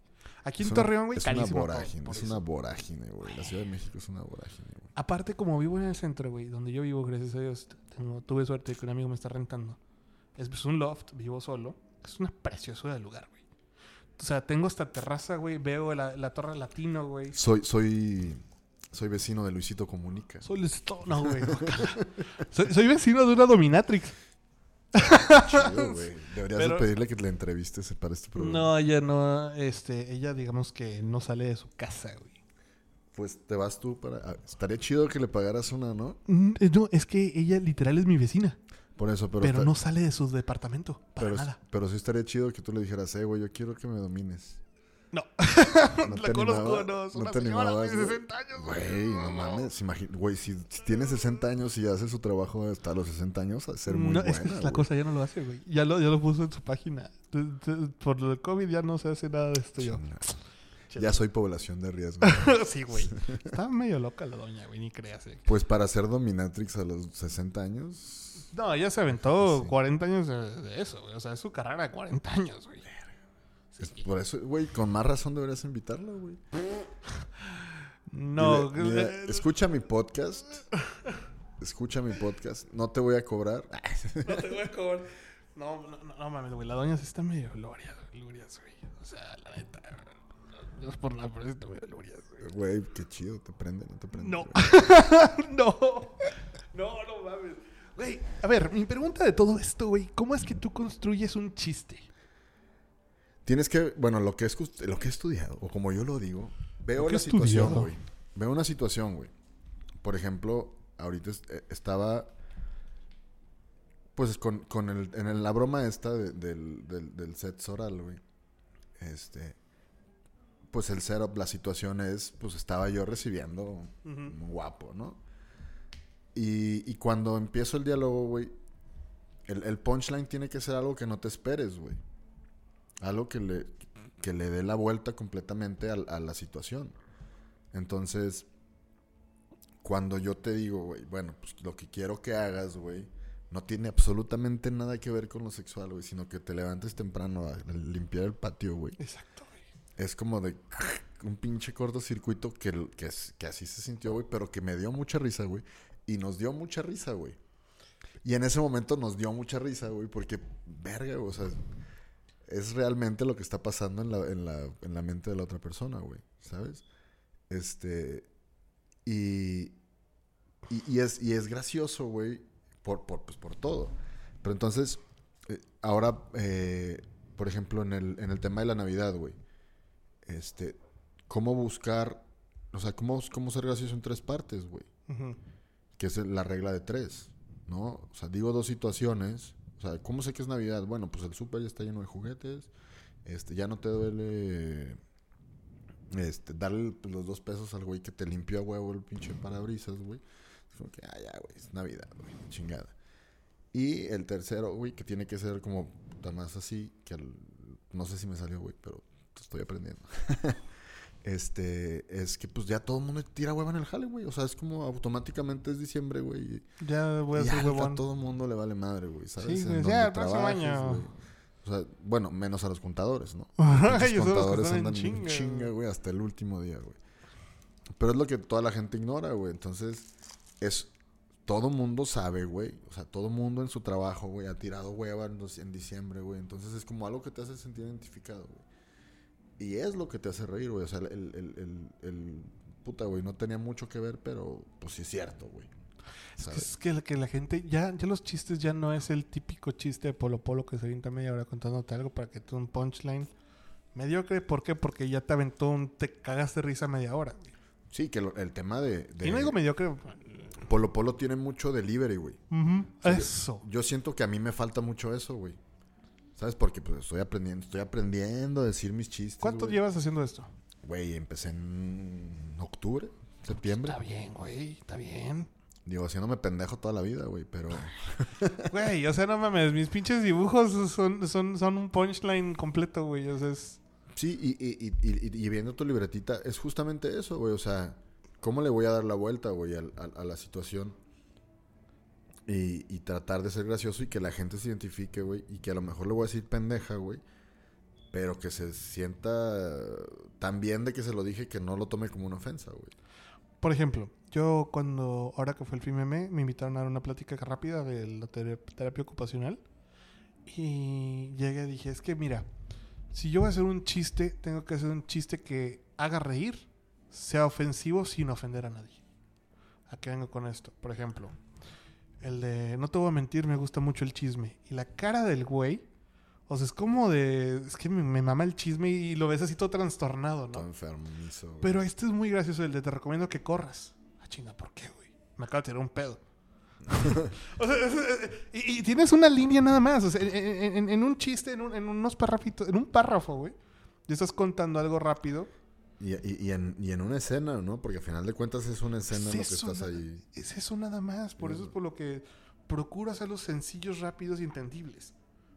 Aquí en Torreón, güey, es una vorágine, es una vorágine, güey. La Ciudad de México es una vorágine, güey. Aparte, como vivo en el centro, güey, donde yo vivo, gracias a Dios, tuve suerte de que un amigo me está rentando. Es pues, un loft, vivo solo. Es una preciosura de lugar, güey. O sea, tengo esta terraza, güey. Veo la, torre latino, güey. Soy, soy, soy vecino de Luisito Comunica. Soy Luisito, no, güey. soy, vecino de una dominatrix. Chido, güey. Deberías pedirle que le entrevistes para este programa. No, ella no, este, ella digamos que no sale de su casa, güey pues te vas tú para... Ah, estaría chido que le pagaras una, ¿no? Mm, no, es que ella literal es mi vecina. Por eso, pero... Pero no sale de su departamento, para pero, nada. Pero sí estaría chido que tú le dijeras, eh, güey, yo quiero que me domines. No. no la conozco, no. Es una señora de 60 años. Güey, no mames. Güey, si, si tiene 60 años y hace su trabajo hasta los 60 años, a ser muy no, buena, es la cosa ya no lo hace, güey. Ya lo, ya lo puso en su página. Por del COVID ya no se hace nada de esto yo. Ya soy población de riesgo. sí, güey. Estaba medio loca la doña, güey, ni creas. Eh. Pues para ser dominatrix a los 60 años. No, ella se aventó 40 años de, eso, güey. O sea, es su carrera de 40 años, güey. por eso, güey, con más razón deberías invitarla, güey. No, escucha mi podcast. Escucha mi podcast. No te voy a cobrar. no te voy a cobrar. No, no, no, mames, güey. La doña sí está medio gloria, gloria, güey. O sea, la neta, no es por nada, pero sí te voy a Güey, qué chido, te prende, no te prende. No. no. No, no mames. Güey, a ver, mi pregunta de todo esto, güey, ¿cómo es que tú construyes un chiste? Tienes que, bueno, lo que, es, lo que he estudiado, o como yo lo digo, veo la situación, güey. Veo una situación, güey. Por ejemplo, ahorita eh, estaba, pues, con, con el, en la broma esta del, del, del set Soral, güey. Este, pues el setup, la situación es, pues estaba yo recibiendo guapo, ¿no? Y, cuando empiezo el diálogo, güey, el, punchline tiene que ser algo que no te esperes, güey. Algo que le, que le dé la vuelta completamente a, a la situación. Entonces, cuando yo te digo, güey, bueno, pues lo que quiero que hagas, güey, no tiene absolutamente nada que ver con lo sexual, güey, sino que te levantes temprano a limpiar el patio, güey. Exacto es como de un pinche cortocircuito que, que, que así se sintió, güey, pero que me dio mucha risa, güey. Y nos dio mucha risa, güey. Y en ese momento nos dio mucha risa, güey, porque, verga, güey, o sea, es realmente lo que está pasando en la, en la, en la mente de la otra persona, güey, ¿sabes? Este, y, y, es, y es gracioso, güey, por, por, pues, por todo. Pero entonces, eh, ahora, eh, por ejemplo, en el, en el tema de la Navidad, güey este, cómo buscar, o sea, cómo, cómo ser gracioso en tres partes, güey. Que es la regla de tres, ¿no? O sea, digo dos situaciones. O sea, ¿cómo sé que es Navidad? Bueno, pues el súper ya está lleno de juguetes. Este, ya no te duele este, darle los dos pesos al güey que te limpió a huevo el pinche parabrisas, güey. Es como que, ah, ya, güey, es Navidad, güey, chingada. Y el tercero, güey, que tiene que ser como más así, que no sé si me salió, güey, pero estoy aprendiendo. este, es que pues ya todo el mundo tira hueva en el jale, güey. O sea, es como automáticamente es diciembre, güey. Ya voy a huevón. A todo el mundo le vale madre, güey. ¿Sabes? Sí, ya, el próximo año. O sea, bueno, menos a los contadores, ¿no? los contadores andan chinga, chinga, güey, hasta el último día, güey. Pero es lo que toda la gente ignora, güey. Entonces, es... Todo mundo sabe, güey. O sea, todo mundo en su trabajo, güey, ha tirado hueva en, en diciembre, güey. Entonces, es como algo que te hace sentir identificado, güey. Y es lo que te hace reír, güey. O sea, el, el, el, el puta, güey, no tenía mucho que ver, pero pues sí es cierto, güey. Es que, es que, la gente, ya, ya los chistes ya no es el típico chiste de Polo Polo que se avienta media hora contándote algo para que tú un punchline mediocre. ¿Por qué? Porque ya te aventó un, te cagas de risa media hora. Sí, que el tema de, de, Y no digo mediocre. Polo Polo tiene mucho delivery, güey. eso. Yo, siento que a mí me falta mucho eso, güey. ¿Sabes? Porque pues estoy aprendiendo, estoy aprendiendo a decir mis chistes. ¿Cuánto llevas haciendo esto? Güey, empecé en octubre, septiembre. Está bien, güey, está bien. Digo, haciéndome pendejo toda la vida, güey, pero... Güey, o sea, no mames, mis pinches dibujos son, son, son un punchline completo, güey, o sea, es... Sí, y, y, y, y, viendo tu libretita, es justamente eso, güey, o sea, ¿cómo le voy a dar la vuelta, güey, a, a, la situación? Y, y tratar de ser gracioso y que la gente se identifique, güey, y que a lo mejor le voy a decir pendeja, güey, pero que se sienta tan bien de que se lo dije que no lo tome como una ofensa, güey. Por ejemplo, yo cuando, ahora que fue el FIMM, me invitaron a dar una plática rápida de la terapia ocupacional. Y llegué y dije, es que mira, si yo voy a hacer un chiste, tengo que hacer un chiste que haga reír, sea ofensivo sin ofender a nadie. ¿A qué vengo con esto? Por ejemplo, el de, no te voy a mentir, me gusta mucho el chisme. Y la cara del güey o sea, es como de. Es que me, mama el chisme y lo ves así todo trastornado, ¿no? Todo enfermizo. Pero este es muy gracioso, el de te recomiendo que corras. Ah, chinga, ¿por qué, güey? Me acaba de tirar un pedo. o sea, y, tienes una línea nada más. O sea, en, un chiste, en, unos párrafitos, en un párrafo, güey. Y estás contando algo rápido. Y, y, en, y en una escena, ¿no? Porque al final de cuentas es una escena en lo que estás ahí. Es eso nada más. Por eso es por lo que procuro hacerlos sencillos, rápidos y entendibles.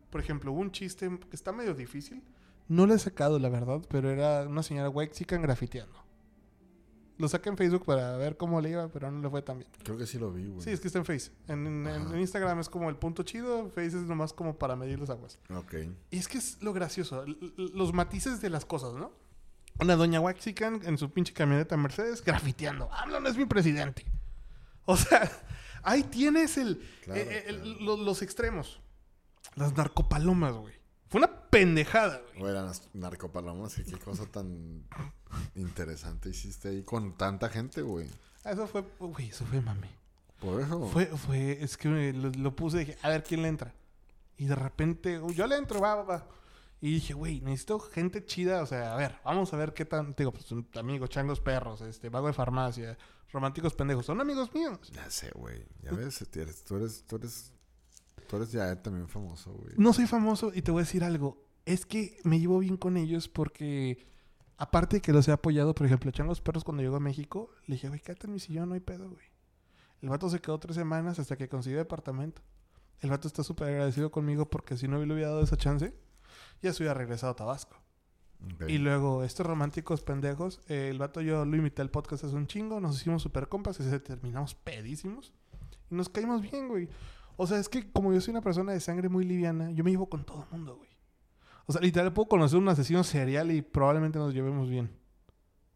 Por ejemplo, un chiste que está medio difícil. No lo he sacado, la verdad, pero era una señora Wexican grafiteando. Lo saqué en Facebook para ver cómo le iba, pero no le fue tan bien. Creo que sí lo vi, güey. Sí, es que está en Face. En, Instagram es como el punto chido, Face es nomás como para medir los aguas. Ok. Y es que es lo gracioso, los matices de las cosas, ¿no? Una doña Wexican en su pinche camioneta Mercedes grafiteando. ¡Habla, no es mi presidente! O sea, ahí tienes el, eh, eh, los extremos. Las narcopalomas, güey. Fue una pendejada, güey. Güey, las narcopalomas, qué cosa tan interesante hiciste ahí con tanta gente, güey. Ah, eso fue, güey, eso fue mami. Por eso. Fue, fue, es que lo, puse y dije, a ver quién le entra. Y de repente, yo le entro, va, va, va. Y dije, güey, necesito gente chida. O sea, a ver, vamos a ver qué tan. Digo, pues amigos, changos perros, este, vago de farmacia, románticos pendejos. Son amigos míos. Ya sé, güey. Ya ves, tú eres, tú eres Tú eres ya también famoso, güey. No soy famoso y te voy a decir algo. Es que me llevo bien con ellos porque, aparte de que los he apoyado, por ejemplo, echan los perros cuando llegó a México, le dije, güey, quédate en mi sillón, no hay pedo, güey. El vato se quedó tres semanas hasta que consiguió departamento. El vato está súper agradecido conmigo porque si no le hubiera dado esa chance, ya se hubiera regresado a Tabasco. Y luego, estos románticos pendejos, eh, el vato yo lo invité al podcast hace un chingo, nos hicimos súper compas y se terminamos pedísimos. Y nos caímos bien, güey. O sea, es que como yo soy una persona de sangre muy liviana, yo me llevo con todo el mundo, güey. O sea, literal puedo conocer un asesino serial y probablemente nos llevemos bien.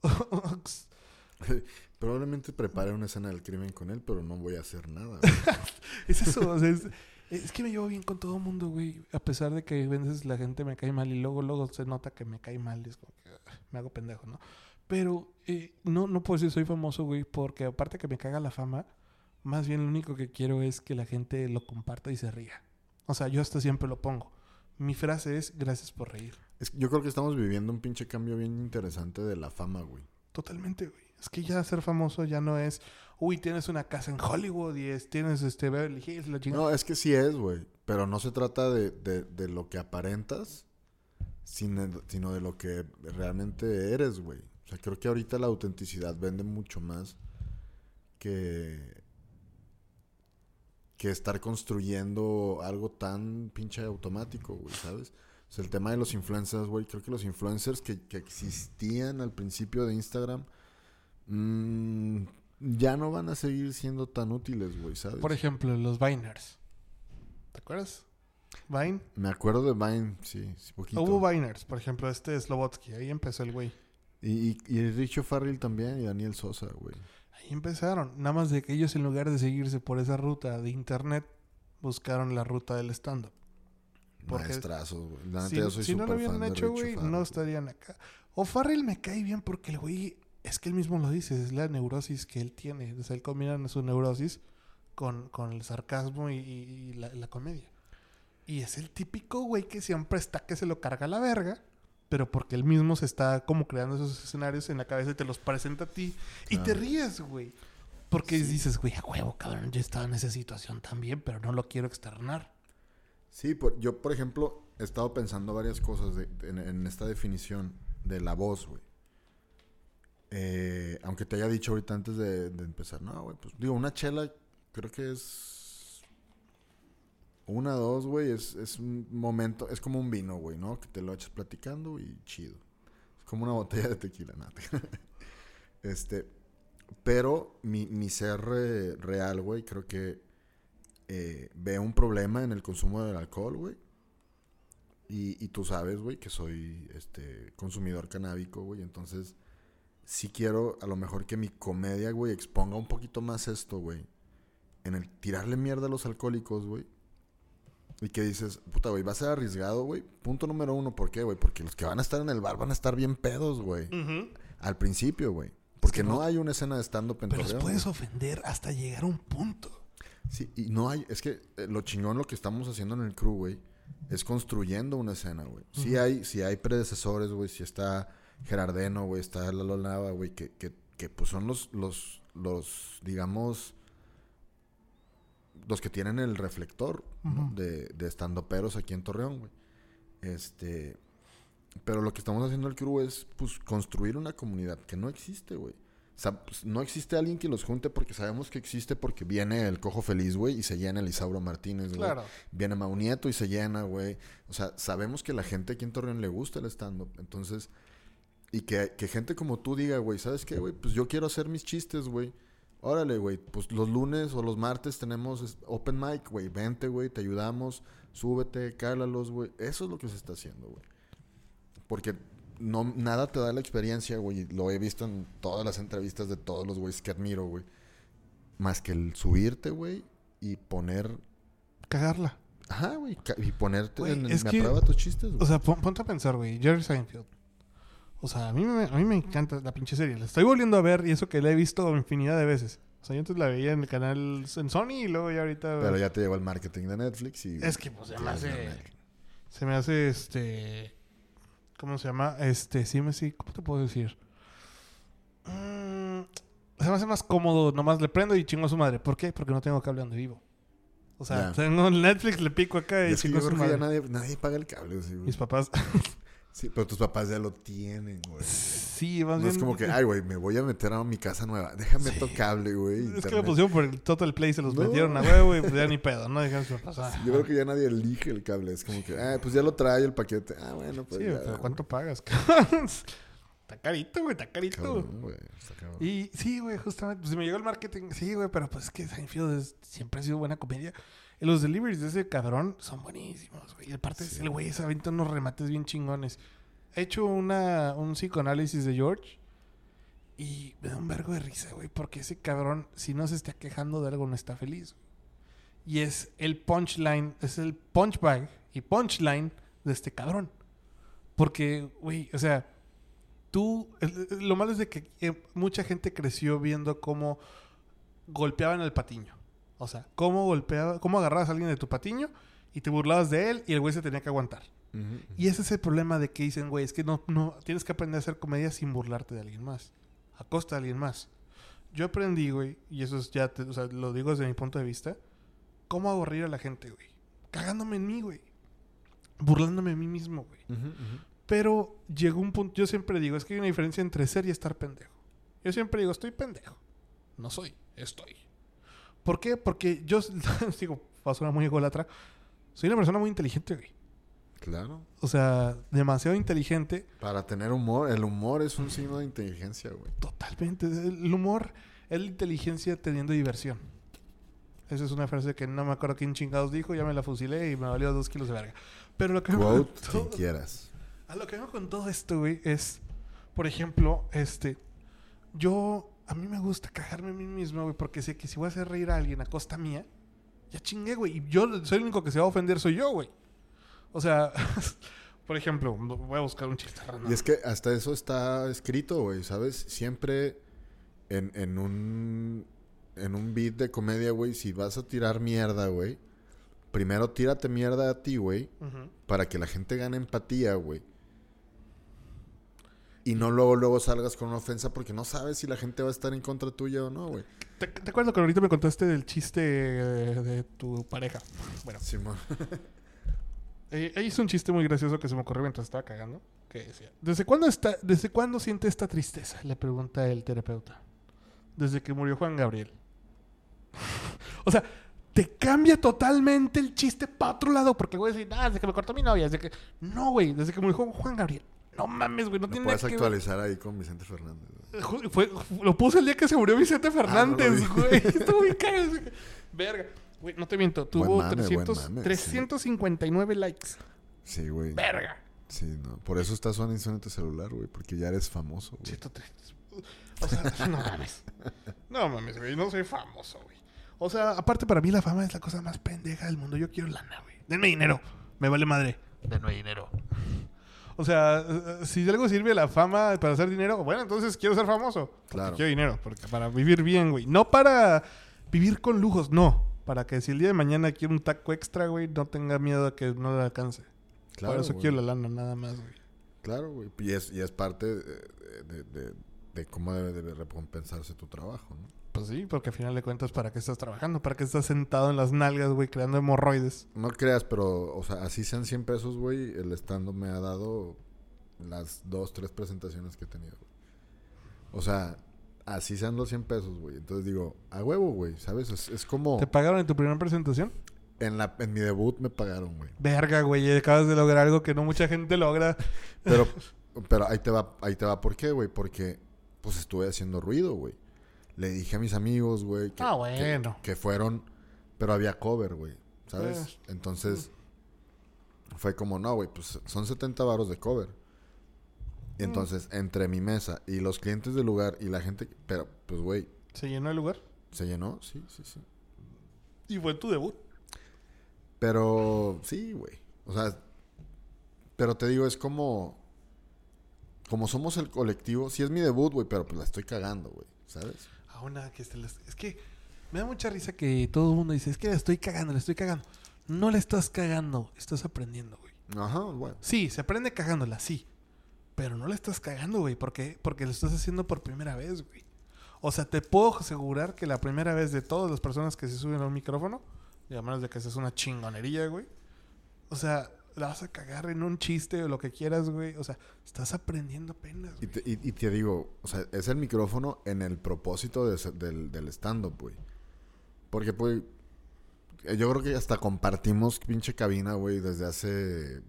probablemente prepare una escena del crimen con él, pero no voy a hacer nada. es eso, o sea, es, que me llevo bien con todo el mundo, güey. A pesar de que a veces la gente me cae mal y luego, luego se nota que me cae mal. es como que me hago pendejo, ¿no? Pero eh, no, no puedo decir soy famoso, güey, porque aparte que me caga la fama, más bien lo único que quiero es que la gente lo comparta y se ría. O sea, yo hasta siempre lo pongo. Mi frase es gracias por reír. yo creo que estamos viviendo un pinche cambio bien interesante de la fama, güey. Totalmente, güey. Es que ya ser famoso ya no es, uy, tienes una casa en Hollywood y es, tienes este Beverly Hills, la chingada. No, es que sí es, güey. Pero no se trata de, de, lo que aparentas, sino, sino de lo que realmente eres, güey. O sea, creo que ahorita la autenticidad vende mucho más que que estar construyendo algo tan pinche automático, güey, ¿sabes? O sea, el tema de los influencers, güey, creo que los influencers que, existían al principio de Instagram mmm, ya no van a seguir siendo tan útiles, güey, ¿sabes? Por ejemplo, los Viners. ¿Te acuerdas? Vine. Me acuerdo de Vine, sí, sí poquito. Hubo Viners, por ejemplo, este Slobotsky, ahí empezó el güey. Y, y, Richo Farrell también y Daniel Sosa, güey. Ahí empezaron. Nada más de que ellos en lugar de seguirse por esa ruta de internet, buscaron la ruta del stand-up. Maestrazo, güey. Si, si no lo hubieran hecho, güey, no estarían acá. O Farrell me cae bien porque el güey, es que él mismo lo dice, es la neurosis que él tiene. O sea, él combina su neurosis con, con el sarcasmo y, la, la, comedia. Y es el típico güey que siempre está que se lo carga la verga pero porque él mismo se está como creando esos escenarios en la cabeza y te los presenta a ti y te ríes, güey. Porque dices, güey, a huevo, cabrón, yo estaba en esa situación también, pero no lo quiero externar. Sí, yo, por ejemplo, he estado pensando varias cosas en, esta definición de la voz, güey. Eh, aunque te haya dicho ahorita antes de, empezar, no, güey, pues digo, una chela creo que es una, dos, güey, es, es un momento, es como un vino, güey, ¿no? Que te lo echas platicando y chido. Es como una botella de tequila, nada. este, pero mi, mi ser real, güey, creo que eh, veo un problema en el consumo del alcohol, güey. Y, y, tú sabes, güey, que soy este consumidor canábico, güey. Entonces, sí quiero a lo mejor que mi comedia, güey, exponga un poquito más esto, güey. En el tirarle mierda a los alcohólicos, güey y que dices, puta, güey, va a ser arriesgado, güey. Punto número uno, ¿por qué, güey? Porque los que van a estar en el bar van a estar bien pedos, güey. Al principio, güey. Porque no, hay una escena de stand-up en Pero los puedes ofender hasta llegar a un punto. Sí, y no hay... Es que eh, lo chingón lo que estamos haciendo en el crew, güey, es construyendo una escena, güey. Sí hay, sí hay predecesores, güey. Sí está Gerardeno, güey. Está Lalo Nava, güey. Que, que, que pues son los, los, los, digamos los que tienen el reflector de, de estando peros aquí en Torreón, güey. Este. Pero lo que estamos haciendo el crew es, pues, construir una comunidad que no existe, güey. O sea, pues, no existe alguien que los junte porque sabemos que existe porque viene el Cojo Feliz, güey, y se llena el Isauro Martínez, güey. Claro. Viene Maunieto y se llena, güey. O sea, sabemos que la gente aquí en Torreón le gusta el stand-up. Entonces, y que, que gente como tú diga, güey, ¿sabes qué, güey? Pues yo quiero hacer mis chistes, güey Órale, güey, pues los lunes o los martes tenemos open mic, güey. Vente, güey, te ayudamos, súbete, cálalos, güey. Eso es lo que se está haciendo, güey. Porque no, nada te da la experiencia, güey. Lo he visto en todas las entrevistas de todos los güeyes que admiro, güey. Más que el subirte, güey, y poner... Cagarla. Ajá, güey. Y ponerte en, es me prueba tus chistes, güey. O sea, ponte a pensar, güey. Jerry Seinfeld. O sea, a mí, me, a mí me encanta la pinche serie. La estoy volviendo a ver y eso que la he visto infinidad de veces. O sea, yo antes la veía en el canal en Sony y luego ya ahorita... Pero ya te llegó el marketing de Netflix y... Es que pues se me hace... Se me hace este... ¿Cómo se llama? Este, sí me sí... ¿Cómo te puedo decir? Mm, se me hace más cómodo. Nomás le prendo y chingo a su madre. ¿Por qué? Porque no tengo cable donde vivo. O sea, tengo Netflix, le pico acá y, chingo a su madre. nadie, nadie paga el cable. Mis papás... Sí, pero tus papás ya lo tienen, güey. Sí, más no bien. es como que, ay, güey, me voy a meter a mi casa nueva. Déjame tocarle, güey. Es que lo pusieron por el Total Play, se los metieron a huevo, güey, pues ya ni pedo, ¿no? Dejan pasar. Yo creo que ya nadie elige el cable. Es como que, ah, pues ya lo trae el paquete. Ah, bueno, pues. Sí, ya, pero ¿cuánto pagas? está carito, güey, está carito. y sí, güey, justamente, pues me llegó el marketing. Sí, güey, pero pues es que Seinfeld siempre ha sido buena comedia. Los deliveries de ese cabrón son buenísimos, güey. Y aparte, el güey se aventa unos remates bien chingones he hecho una, un psicoanálisis de George y me da un vergo de risa, güey, porque ese cabrón, si no se está quejando de algo, no está feliz. Y es el punchline, es el punchbag y punchline de este cabrón. Porque, güey, o sea, tú, lo malo es de que eh, mucha gente creció viendo cómo golpeaban el patiño. O sea, cómo golpeaba, cómo agarrabas a alguien de tu patiño y te burlabas de él y el güey se tenía que aguantar. Y ese es el problema de que dicen, güey, es que no, no, tienes que aprender a hacer comedia sin burlarte de alguien más, a costa de alguien más. Yo aprendí, güey, y eso es ya, o sea, lo digo desde mi punto de vista, cómo aburrir a la gente, güey. Cagándome en mí, güey. Burlándome de mí mismo, güey. Pero llegó un punto, yo siempre digo, es que hay una diferencia entre ser y estar pendejo. Yo siempre digo, estoy pendejo. No soy, estoy. ¿Por qué? Porque yo, digo, pasó una muy ególatra, soy una persona muy inteligente, güey. Claro. O sea, demasiado inteligente. Para tener humor. El humor es un signo de inteligencia, güey. Totalmente. El humor es la inteligencia teniendo diversión. Esa es una frase que no me acuerdo quién chingados dijo. Ya me la fusilé y me valió dos kilos de verga. Pero lo que me quieras. A lo que me con todo esto, güey, es... por ejemplo, este, yo, a mí me gusta cagarme a mí mismo, güey, porque sé que si voy a hacer reír a alguien a costa mía, ya chingué, güey. Y yo soy el único que se va a ofender, soy yo, güey. O sea, por ejemplo, voy a buscar un chiste. Y es que hasta eso está escrito, güey, ¿sabes? Siempre en, en un en un beat de comedia, güey, si vas a tirar mierda, güey, primero tírate mierda a ti, güey, para que la gente gane empatía, güey. Y no luego, luego salgas con una ofensa porque no sabes si la gente va a estar en contra tuya o no, güey. ¿Te, acuerdas que ahorita me contaste del chiste de, tu pareja? Bueno. Sí, eh, hizo un chiste muy gracioso que se me ocurrió mientras estaba cagando. Que decía, ¿desde cuándo, está, ¿desde cuándo siente esta tristeza? Le pregunta el terapeuta. Desde que murió Juan Gabriel. o sea, te cambia totalmente el chiste para otro lado. Porque voy a decir, ah, desde que me cortó mi novia. Desde que... No, güey, desde que murió Juan Gabriel. No mames, güey, no, tiene puedes actualizar ahí con Vicente Fernández. Fue, lo puse el día que se murió Vicente ah, Fernández, güey. Estuvo bien cagado. Verga. Güey, no te miento. Tuvo 359 likes. Sí, güey. Verga. Sí, no. Por eso estás en tu celular, güey. Porque ya eres famoso, güey. 103. O sea, no mames. No mames, güey. No soy famoso, güey. O sea, aparte para mí la fama es la cosa más pendeja del mundo. Yo quiero lana, güey. Denme dinero. Me vale madre. Denme dinero. O sea, eh, si algo sirve la fama para hacer dinero, bueno, entonces quiero ser famoso. Claro. Quiero dinero, porque para vivir bien, güey. No para vivir con lujos, no. Para que si el día de mañana quiero un taco extra, güey, no tenga miedo a que no le alcance. Claro, Por eso quiero la lana, nada más, güey. Claro, güey. Y es, y es parte de, de cómo debe recompensarse tu trabajo, ¿no? Pues sí, porque al final de cuentas, ¿para qué estás trabajando? ¿Para qué estás sentado en las nalgas, güey, creando hemorroides? No creas, pero, o sea, así sean 100 pesos, güey, el estando me ha dado las dos, tres presentaciones que he tenido. O sea, así sean los 100 pesos, güey. Entonces digo, a huevo, güey, ¿sabes? Es, como... ¿Te pagaron en tu primera presentación? En, la, en mi debut me pagaron, güey. Verga, güey, acabas de lograr algo que no mucha gente logra. Pero, pero ahí te va, ahí te va, ¿por qué, güey? Porque, pues estuve haciendo ruido, güey. Le dije a mis amigos, güey, que, ah, bueno. que, fueron, pero había cover, güey, ¿sabes? Pues, Entonces, fue como, no, güey, pues son 70 varos de cover. Y mm. entonces, entre mi mesa y los clientes del lugar y la gente, pero, pues, güey. ¿Se llenó el lugar? ¿Se llenó? Sí, sí, sí. ¿Y fue tu debut? Pero, sí, güey. O sea, pero te digo, es como, como somos el colectivo, sí es mi debut, güey, pero pues la estoy cagando, güey, ¿sabes? Que es que me da mucha risa que todo el mundo dice, es que le estoy cagando, le estoy cagando. No le estás cagando, estás aprendiendo, güey. Ajá, bueno. Sí, se aprende cagándola, sí. Pero no le estás cagando, güey. ¿Por qué? Porque lo estás haciendo por primera vez, güey. O sea, te puedo asegurar que la primera vez de todas las personas que se suben a un micrófono, y a menos de que seas una chingonería, güey. O sea, la vas a cagar en un chiste o lo que quieras, güey. O sea, estás aprendiendo apenas. Y te, y, te, digo, o sea, es el micrófono en el propósito del, del stand-up, güey. Porque, pues, yo creo que hasta compartimos pinche cabina, güey, desde hace.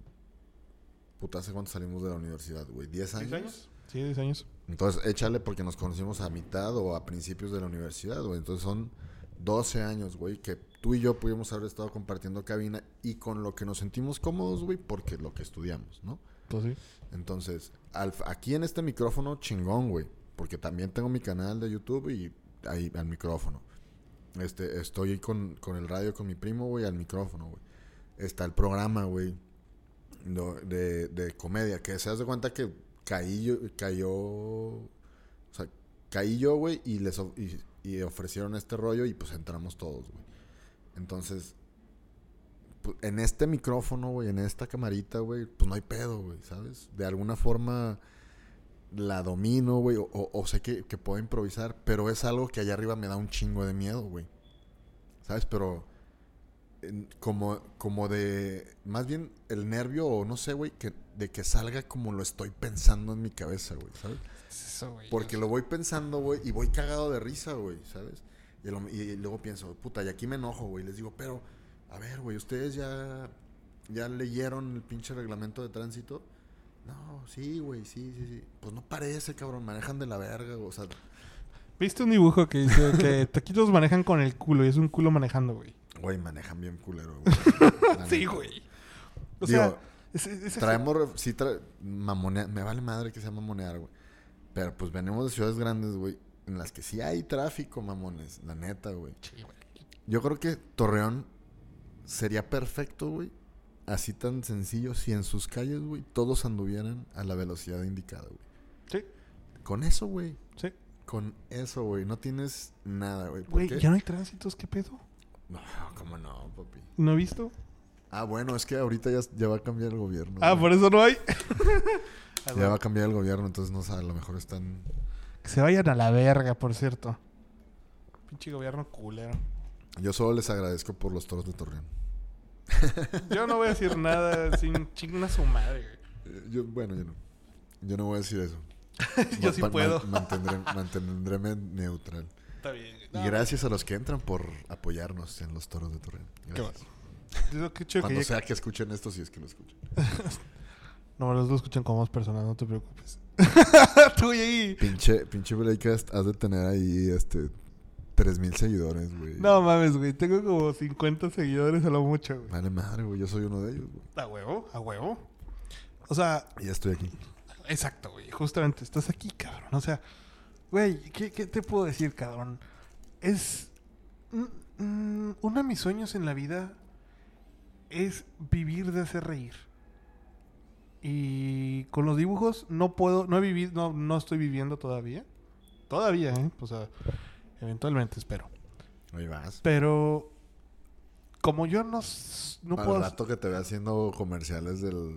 Puta, ¿hace cuánto salimos de la universidad, güey? ¿10 años? ¿10 años? Sí, 10 años. Entonces, échale porque nos conocimos a mitad o a principios de la universidad, güey. Entonces, son 12 años, güey, que tú y yo pudimos haber estado compartiendo cabina y con lo que nos sentimos cómodos, güey, porque lo que estudiamos, ¿no? Pues sí. Entonces, aquí en este micrófono, chingón, güey, porque también tengo mi canal de YouTube y ahí al micrófono. Este, estoy con, con el radio con mi primo, güey, al micrófono, güey. Está el programa, güey, de, de, comedia, que se hace cuenta que caí yo, cayó, o sea, caí yo, güey, y les y ofrecieron este rollo y pues entramos todos, güey. Entonces, pues, en este micrófono, güey, en esta camarita, güey, pues no hay pedo, güey, ¿sabes? De alguna forma la domino, güey, o, sé que, puedo improvisar, pero es algo que allá arriba me da un chingo de miedo, güey. ¿Sabes? Pero como, como de, más bien el nervio, o no sé, güey, que, de que salga como lo estoy pensando en mi cabeza, güey, ¿sabes? Porque lo voy pensando, güey, y voy cagado de risa, güey, ¿sabes? Y, luego pienso, puta, y aquí me enojo, güey. Les digo, pero, a ver, güey, ¿ustedes ya, ya leyeron el pinche reglamento de tránsito? No, sí, güey, sí, sí, sí. Pues no parece, cabrón, manejan de la verga, o sea... ¿Viste un dibujo que dice que taquitos manejan con el culo y es un culo manejando, güey? Güey, manejan bien culero, güey. sí, güey. O sea, traemos... Sí, me vale madre que sea mamonear, güey. Pero pues venimos de ciudades grandes, güey, en las que sí hay tráfico, mamones. La neta, güey. Yo creo que Torreón sería perfecto, güey. Así tan sencillo si en sus calles, güey, todos anduvieran a la velocidad indicada, güey. Sí. Con eso, güey. Sí. Con eso, güey. No tienes nada, güey. Güey, ¿ya no hay tránsitos? ¿Qué pedo? No, ¿cómo no, papi? ¿No he visto? Ah, bueno, es que ahorita ya, ya va a cambiar el gobierno. Ah, por eso no hay. ya va a cambiar el gobierno, entonces no sé, a lo mejor están... Que se vayan a la verga, por cierto. Pinche gobierno culero. Yo solo les agradezco por los toros de Torreón. yo no voy a decir nada sin chinguna su madre. Eh, yo, bueno, yo no. Yo no voy a decir eso. yo sí puedo. mantendré, mantendréme neutral. Está bien. y gracias a los que entran por apoyarnos en los toros de Torreón. Gracias. Qué Cuando sea que escuchen esto, si es que lo escuchan. no, los dos escuchan como más personas, no te preocupes. Tú y ahí. Pinche, pinche Breakcast, has de tener ahí este 3000 seguidores, güey. No mames, güey. Tengo como 50 seguidores a lo mucho, güey. Vale madre, güey. Yo soy uno de ellos, güey. A huevo, a huevo. O sea. Ya estoy aquí. Exacto, güey. Justamente, estás aquí, cabrón. O sea, güey, ¿qué, te puedo decir, cabrón? Es. uno de mis sueños en la vida es vivir de hacer reír. Y con los dibujos no puedo, no he vivido, no, no estoy viviendo todavía. Todavía, ¿eh? O sea, Eventualmente, espero. Ahí vas. Pero como yo no, no Para puedo... el rato que te ve haciendo comerciales del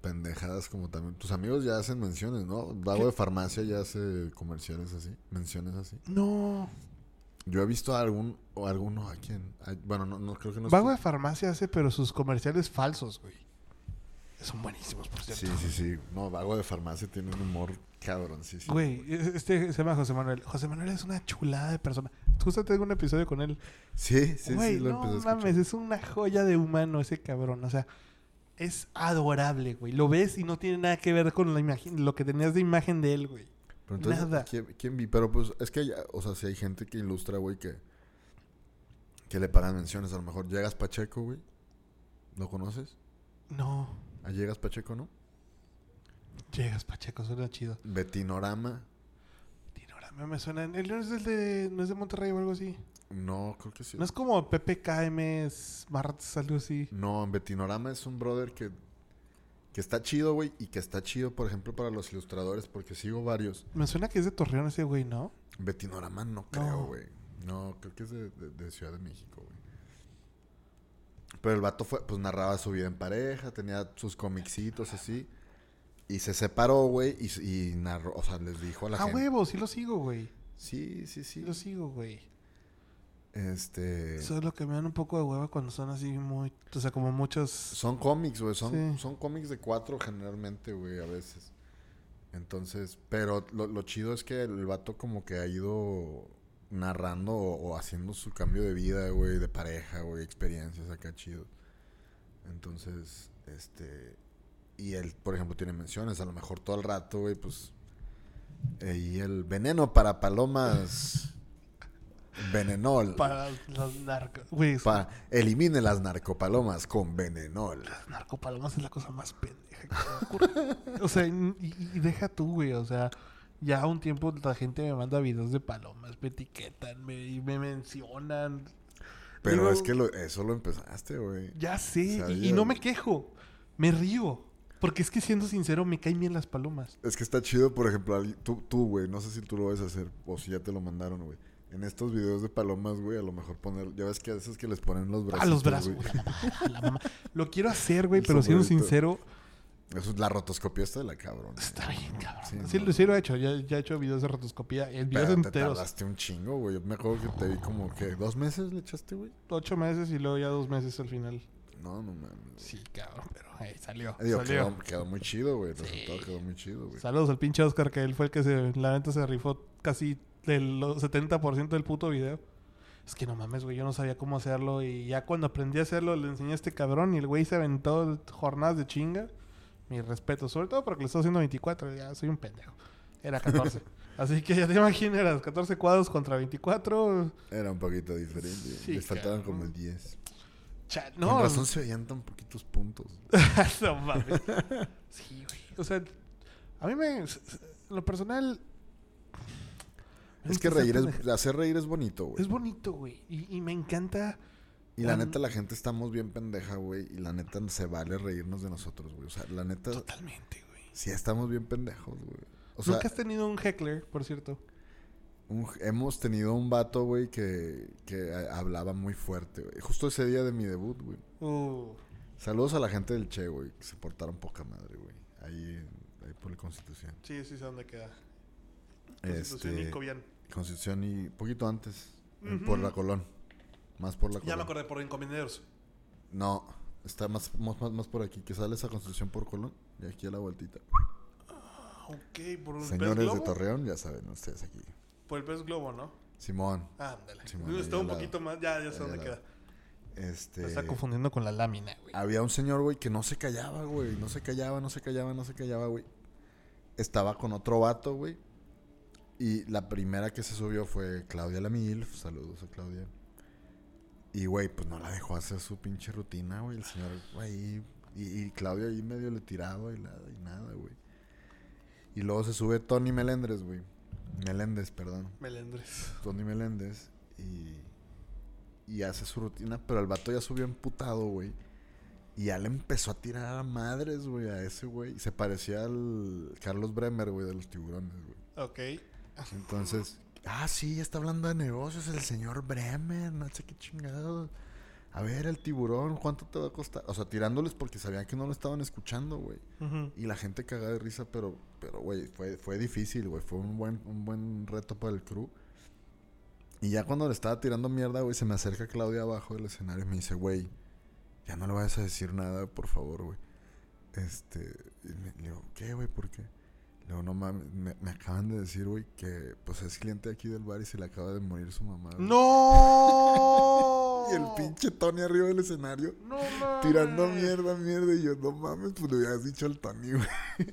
pendejadas como también. Tus amigos ya hacen menciones, ¿no? Vago de farmacia ya hace comerciales así, menciones así. No. Yo he visto a algún o alguno a quién. Bueno, no, no creo que no. Vago de farmacia hace, pero sus comerciales falsos, güey. Son buenísimos, por cierto. Sí, sí, sí. No, Vago de farmacia tiene un humor cabrón, sí, sí. Güey, este se llama José Manuel. José Manuel es una chulada de persona. Justo tengo un episodio con él. Sí, sí, sí. Lo no mames, es una joya de humano ese cabrón. O sea, es adorable, güey. Lo ves y no tiene nada que ver con la imagen, lo que tenías de imagen de él, güey. Pero entonces, nada. ¿quién, vi? Pero pues es que, o sea, si hay gente que ilustra, güey, que, que le pagan menciones. A lo mejor llegas Pacheco, güey. ¿Lo conoces? No. ¿A Llegas Pacheco, no? Llegas Pacheco, suena chido. Betinorama. Betinorama me suena. ¿El no es el de, no es de Monterrey o algo así? No, creo que sí. ¿No es como PPKM Smart, algo así? No, Betinorama es un brother que, que está chido, güey. Y que está chido, por ejemplo, para los ilustradores, porque sigo varios. Me suena que es de Torreón ese güey, ¿no? Betinorama no creo, güey. No. creo que es de, de Ciudad de México, güey. Pero el vato fue, pues narraba su vida en pareja, tenía sus comicitos así. Y se separó, güey, y, narró, o sea, les dijo a la gente. A huevo, sí lo sigo, güey. Sí, sí, sí. lo sigo, güey. Este. Eso es lo que me dan un poco de hueva cuando son así muy. O sea, como muchos. Son cómics, güey. Son, son cómics de cuatro generalmente, güey, a veces. Entonces, pero lo, lo, chido es que el vato como que ha ido narrando o, haciendo su cambio de vida, güey, de pareja, güey, experiencias acá chido. Entonces, este. Y él, por ejemplo, tiene menciones, a lo mejor todo el rato, güey, pues. Eh, y el veneno para palomas. Venenol. Para los narcos. Para, elimine las narcopalomas con venenol. Las narcopalomas es la cosa más pendeja que O sea, y, y, deja tú, güey. O sea, ya un tiempo la gente me manda videos de palomas, me etiquetan, me, me mencionan. Pero es que eso lo empezaste, güey. Ya sé, y, no me quejo, me río. Porque es que siendo sincero, me caen bien las palomas. Es que está chido, por ejemplo, tú, tú, güey, no sé si tú lo vas a hacer o si ya te lo mandaron, güey. En estos videos de palomas, güey, a lo mejor poner, ya ves que a veces que les ponen los brazos. Ah, los brazos. Lo quiero hacer, güey, pero siendo sincero, eso es la rotoscopía está de la cabrón. Está bien, cabrón. Sí, sí, lo he hecho. Ya, ya, he hecho videos de rotoscopía. En videos Pero te tardaste un chingo, güey. Yo me acuerdo que te vi como que dos meses le echaste, güey. Ocho meses y luego ya dos meses al final. No, no mames. Sí, cabrón, pero hey, salió. salió. Quedó, quedó, muy chido, güey. El resultado quedó muy chido, güey. Saludos al pinche Oscar, que él fue el que se, la venta se rifó casi el 70% del puto video. Es que no mames, güey, yo no sabía cómo hacerlo. Y ya cuando aprendí a hacerlo, le enseñé a este cabrón y el güey se aventó jornadas de chinga. Mi respeto, sobre todo porque le estoy haciendo 24, ya soy un pendejo. Era 14. Así que ya te imaginas, 14 cuadros contra 24. Era un poquito diferente. Les faltaban como el 10. no. Con razón se veían tan poquitos puntos. no mames. sí, güey. O sea, a mí me. lo personal. Es que reír es, hacer reír es bonito, güey. Es bonito, güey. Y, me encanta. Y la neta, la gente estamos bien pendeja, güey. Y la neta, se vale reírnos de nosotros, güey. O sea, la neta. Totalmente, güey. Sí, estamos bien pendejos, güey. O sea, ¿Nunca has tenido un heckler, por cierto? hemos tenido un vato, güey, que, que hablaba muy fuerte, güey. Justo ese día de mi debut, güey. Uh. Saludos a la gente del Che, güey, que se portaron poca madre, güey. Ahí, ahí por la Constitución. Sí, sí sé dónde queda. Constitución y Cobian. Constitución y poquito antes. Por la Colón. Más por la Colón. Ya me acordé, por Encomenderos. No, está más, más, más, por aquí. Que sale esa Constitución por Colón. Y aquí a la vueltita. Ah, ok, por un Señores de Torreón, ya saben ustedes aquí. Por el pez globo, ¿no? Simón. Ah, ándale. Está un poquito más. Ya, ya sé dónde queda. Este... Me está confundiendo con la lámina, güey. Había un señor, güey, que no se callaba, güey. No se callaba, no se callaba, no se callaba, güey. Estaba con otro vato, güey. Y la primera que se subió fue Claudia Lamil. Saludos a Claudia. Y, güey, pues no la dejó hacer su pinche rutina, güey. El señor, güey. Y, Claudia ahí medio le tiraba y nada, y nada, güey. Y luego se sube Tony Melendres, güey. Meléndez, perdón. Meléndez. Tony Meléndez. Y, y hace su rutina, pero el vato ya subió emputado, güey. Y ya le empezó a tirar a madres, güey, a ese güey. Se parecía al Carlos Bremer, güey, de los tiburones, güey. Ok. Entonces, ah, sí, ya está hablando de negocios el señor Bremer, no sé qué chingado. A ver, el tiburón, ¿cuánto te va a costar? O sea, tirándoles porque sabían que no lo estaban escuchando, güey. Y la gente cagaba de risa, pero, pero, güey, fue, fue difícil, güey. Fue un buen, un buen reto para el crew. Y ya cuando le estaba tirando mierda, güey, se me acerca Claudia abajo del escenario y me dice, güey, ya no le vayas a decir nada, por favor, güey. Este, y le digo, ¿qué, güey? ¿Por qué? Le digo, no mames, me, acaban de decir, güey, que pues es cliente aquí del bar y se le acaba de morir su mamá. ¡No! y el pinche Tony arriba del escenario. ¡No mames! Tirando mierda, mierda. Y yo, no mames, pues le hubieras dicho al Tony, güey.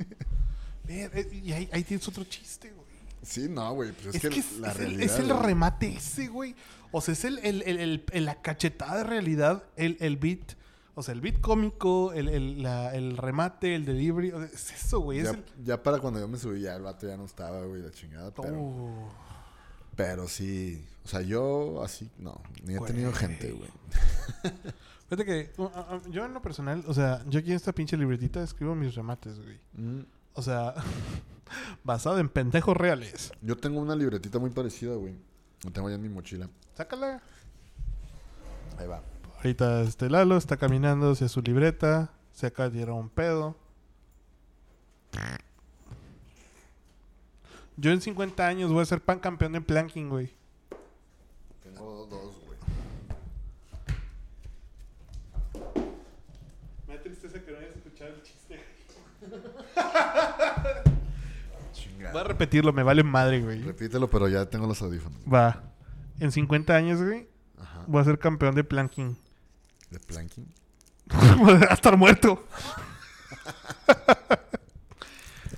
Y ahí, ahí tienes otro chiste, güey. Sí, no, güey. Pues es, que, la realidad. es el remate ese, güey. O sea, es el, el, la cachetada de realidad, el, el beat o sea, el beat cómico, el, el, la, el remate, el delivery. es eso, güey. Ya, ya, para cuando yo me subí, ya el vato ya no estaba, güey, la chingada. Pero, oh. pero sí. O sea, yo así, no. Ni he tenido gente, güey. Fíjate que yo en lo personal, o sea, yo aquí en esta pinche libretita escribo mis remates, güey. Mm. O sea, basado en pendejos reales. Yo tengo una libretita muy parecida, güey. La tengo ya en mi mochila. Sácala. Ahí va. Ahorita este Lalo está caminando hacia su libreta. Se acaba de tirar un pedo. Yo en 50 años voy a ser pan campeón de planking, güey. Tengo dos, güey. Me da tristeza que no hayas escuchado el chiste. Voy a repetirlo, me vale madre, güey. Repítelo, pero ya tengo los audífonos. Va. En 50 años, güey, voy a ser campeón de planking. ¿De planking? a estar muerto.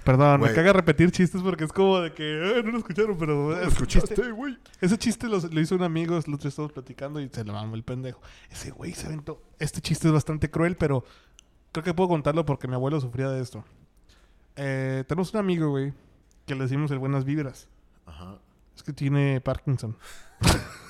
Perdón, me caga repetir chistes porque es como de que no lo escucharon, pero. No, escuchaste, güey. Ese chiste lo, hizo un amigo, lo estamos platicando y se le mamó el pendejo. Ese güey se aventó. Este chiste es bastante cruel, pero creo que puedo contarlo porque mi abuelo sufría de esto. Eh, tenemos un amigo, güey, que le decimos el buenas vibras. Ajá. Es que tiene Parkinson.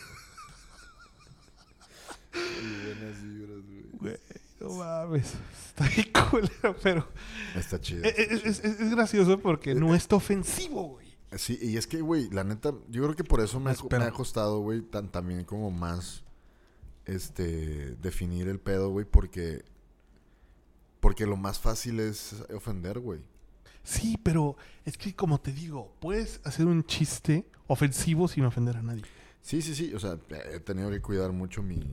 No mames. Está bien culero, pero. Está chido. Es, gracioso porque no está ofensivo, güey. Sí, y es que, güey, la neta, yo creo que por eso me, ha, costado, güey, tan, también como más. Este. Definir el pedo, güey, porque. Porque lo más fácil es ofender, güey. Sí, pero es que, como te digo, puedes hacer un chiste ofensivo sin ofender a nadie. Sí, sí, sí. O sea, he tenido que cuidar mucho mi.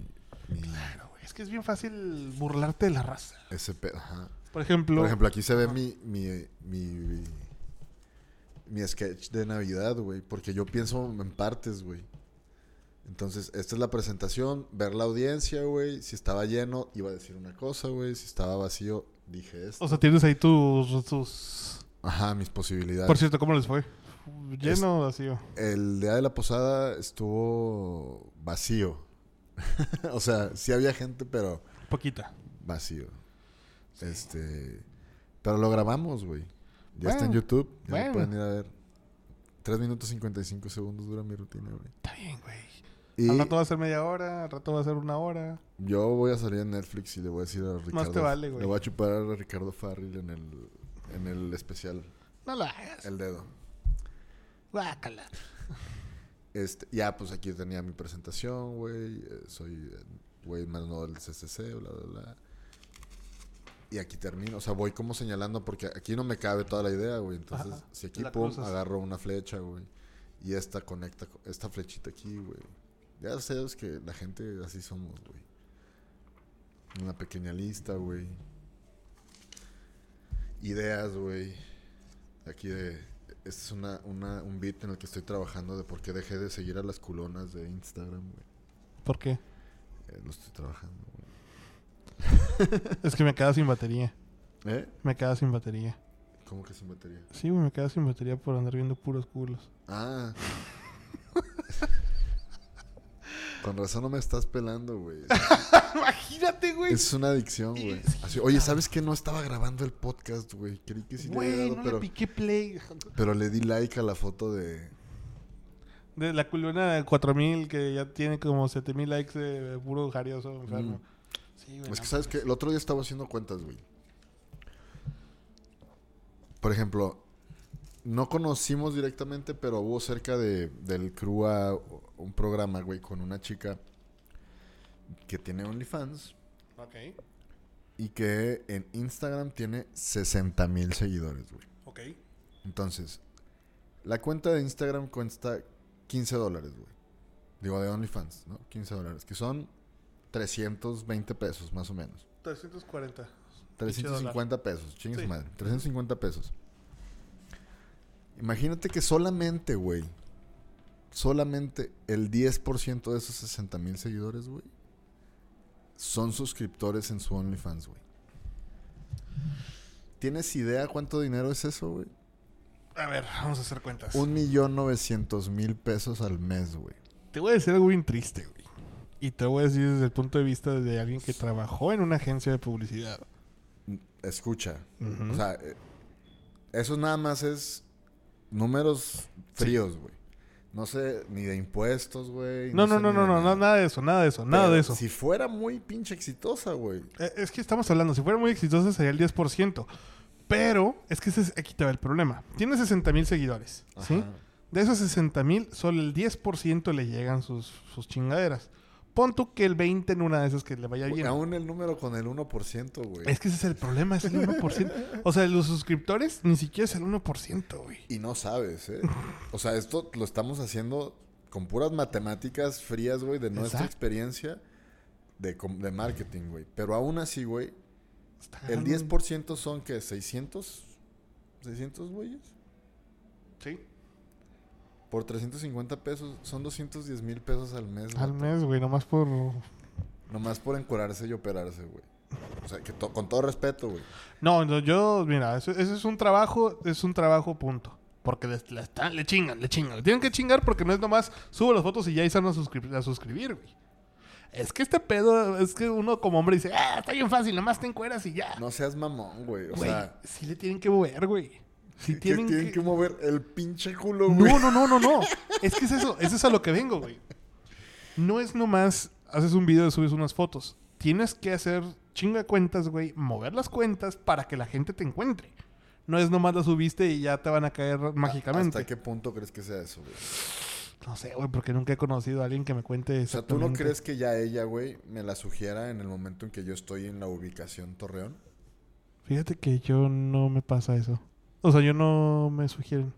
mi claro es que es bien fácil burlarte de la raza. Ese ajá. Por ejemplo. Por ejemplo, aquí se ve mi, mi, mi, mi sketch de Navidad, güey. Porque yo pienso en partes, güey. Entonces, esta es la presentación, ver la audiencia, güey. Si estaba lleno, iba a decir una cosa, güey. Si estaba vacío, dije esto. O sea, tienes ahí tus, tus... Ajá, mis posibilidades. Por cierto, ¿cómo les fue? ¿Lleno o vacío? El día de la posada estuvo vacío. o sea, sí había gente, pero... Poquita. Vacío. Este... Pero lo grabamos, güey. Ya está en YouTube. Ya lo pueden ir a ver. 3 minutos 55 segundos dura mi rutina, güey. Está bien, güey. Al rato va a ser media hora, al rato va a ser una hora. Yo voy a salir en Netflix y le voy a decir a Ricardo. Más te vale, güey. Le voy a chupar a Ricardo Farrell en el, en el especial. No lo hagas. El dedo. Guácala. Este, ya, pues aquí tenía mi presentación, güey. Eh, soy, eh, güey, más no del CCC, bla, bla, bla. Y aquí termino. O sea, voy como señalando porque aquí no me cabe toda la idea, güey. Entonces, si aquí, pum, agarro una flecha, güey. Y esta conecta, esta flechita aquí, güey. Ya sabes que la gente así somos, güey. Una pequeña lista, güey. Ideas, güey. Aquí de... Este es una, una, un beat en el que estoy trabajando de por qué dejé de seguir a las culonas de Instagram, güey. ¿Por qué? Eh, lo estoy trabajando, güey. es que me queda sin batería. ¿Eh? Me queda sin batería. ¿Cómo que sin batería? Sí, güey, me queda sin batería por andar viendo puros culos. Ah. Con razón no me estás pelando, güey. Imagínate, güey. Es una adicción, güey. Oye, ¿sabes qué? No estaba grabando el podcast, güey. Creí que sí le había dado, no pero... le piqué play. Pero le di like a la foto de... De la culona de 4000 que ya tiene como 7000 likes de puro jarioso enfermo. Mm. Sí, güey. Es que, ¿sabes qué? El otro día estaba haciendo cuentas, güey. Por ejemplo, no conocimos directamente, pero hubo cerca de, del crew un programa, güey, con una chica que tiene OnlyFans. Ok. Y que en Instagram tiene 60 mil seguidores, güey. Ok. Entonces, la cuenta de Instagram cuesta 15 dólares, güey. Digo, de OnlyFans, ¿no? 15 dólares. Que son 320 pesos, más o menos. 340. 350 pesos, chingue madre. 350 pesos. Imagínate que solamente, güey, solamente el 10% de esos 60 mil seguidores, güey, son suscriptores en su OnlyFans, güey. ¿Tienes idea cuánto dinero es eso, güey? A ver, vamos a hacer cuentas. Un millón novecientos mil pesos al mes, güey. Te voy a decir algo bien triste, güey. Y te voy a decir desde el punto de vista de alguien que trabajó en una agencia de publicidad. Escucha. O sea, eh, eso nada más es números fríos, güey. No sé, ni de impuestos, güey. No, no, no, no, no, nada de eso, nada de eso, nada de eso. Si fuera muy pinche exitosa, güey. Eh, es que estamos hablando, si fuera muy exitosa sería el 10%. Pero es que ese aquí te va el problema. Tiene 60 mil seguidores, ¿sí? De esos 60 mil, solo el 10% le llegan sus, sus chingaderas. Pon tú que el 20 en una de esas que le vaya bien. Aún el número con el 1%, güey. Es que ese es el problema, es el 1%. o sea, los suscriptores ni siquiera es el 1%, güey. Y no sabes, ¿eh? O sea, esto lo estamos haciendo con puras matemáticas frías, güey, de nuestra experiencia de, de marketing, güey. Pero aún así, güey, el 10% son que 600, 600 güeyes. Sí. Por 350 pesos, son 210 mil pesos al mes. Al mes, güey, nomás por... Nomás por encurarse y operarse, güey. O sea, que con todo respeto, güey. No, no, yo, mira, eso, es un trabajo, es un trabajo, punto. Porque le, le, chingan, le chingan. Le tienen que chingar porque no es nomás subo las fotos y ya están a, a suscribir, güey. Es que este pedo, es que uno como hombre dice, ah, está bien fácil, nomás te encueras y ya. No seas mamón, güey. O sea, sí le tienen que mover, güey. Si tienen, que... mover el pinche culo, güey. No, no, no, no, no. es que es eso, eso es a lo que vengo, güey. No es nomás haces un video y subes unas fotos. Tienes que hacer chinga cuentas, güey, mover las cuentas para que la gente te encuentre. No es nomás la subiste y ya te van a caer mágicamente. ¿Hasta qué punto crees que sea eso, güey? No sé, güey, porque nunca he conocido a alguien que me cuente O sea, ¿tú no crees que ya ella, güey, me la sugiera en el momento en que yo estoy en la ubicación Torreón? Fíjate que yo no me pasa eso. O sea, yo no me sugieren.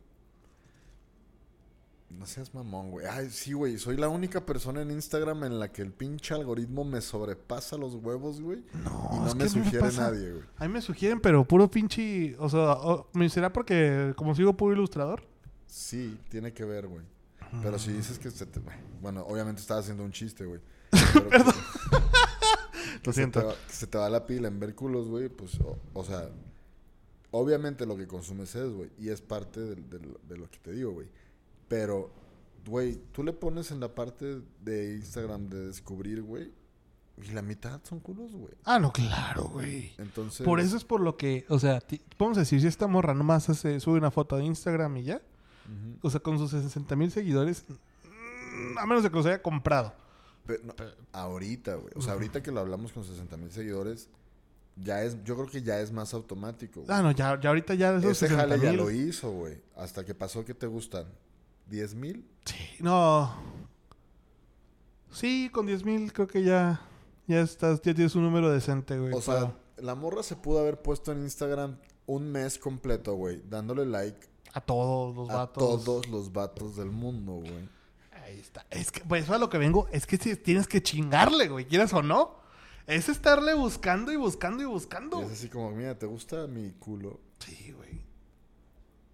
No seas mamón, güey. Ay, sí, güey. Soy la única persona en Instagram en la que el pinche algoritmo me sobrepasa los huevos, güey. No, y no me sugiere nadie, güey. A mí me sugieren, pero puro pinche. O sea, ¿me será porque como sigo puro ilustrador? Sí, tiene que ver, güey. Pero si dices que se te. Bueno, obviamente estaba haciendo un chiste, güey. Perdón. Lo siento. Se te, va, se te va la pila en ver culos, güey. Pues, o sea, Obviamente lo que consumes es, güey. Y es parte de, lo que te digo, güey. Pero, güey, tú le pones en la parte de Instagram de descubrir, güey. Y la mitad son culos, güey. Ah, no, claro, güey. Entonces. Por eso es por lo que, o sea, vamos a decir, si esta morra nomás hace, sube una foto de Instagram y ya, o sea, con sus 60 mil seguidores, mm, a menos de que los haya comprado. Pe- no, ahorita, güey. O sea, ahorita que lo hablamos con 60 mil seguidores, ya es, yo creo que ya es más automático. güey. Ah, no, ya, ya ahorita ya esos Ese 60 jale ya lo hizo, güey. Hasta que pasó que te gustan. ¿10 mil? Sí, no. Sí, con 10 mil creo que ya, ya estás, ya tienes un número decente, güey. O sea, la morra se pudo haber puesto en Instagram un mes completo, güey. Dándole like a todos los a vatos. todos los vatos del mundo, güey. Ahí está. Es que, pues, eso a lo que vengo, es que si tienes que chingarle, güey, quieras o no. Es estarle buscando y buscando y buscando. Y es así como, mira, ¿te gusta mi culo? Sí, güey.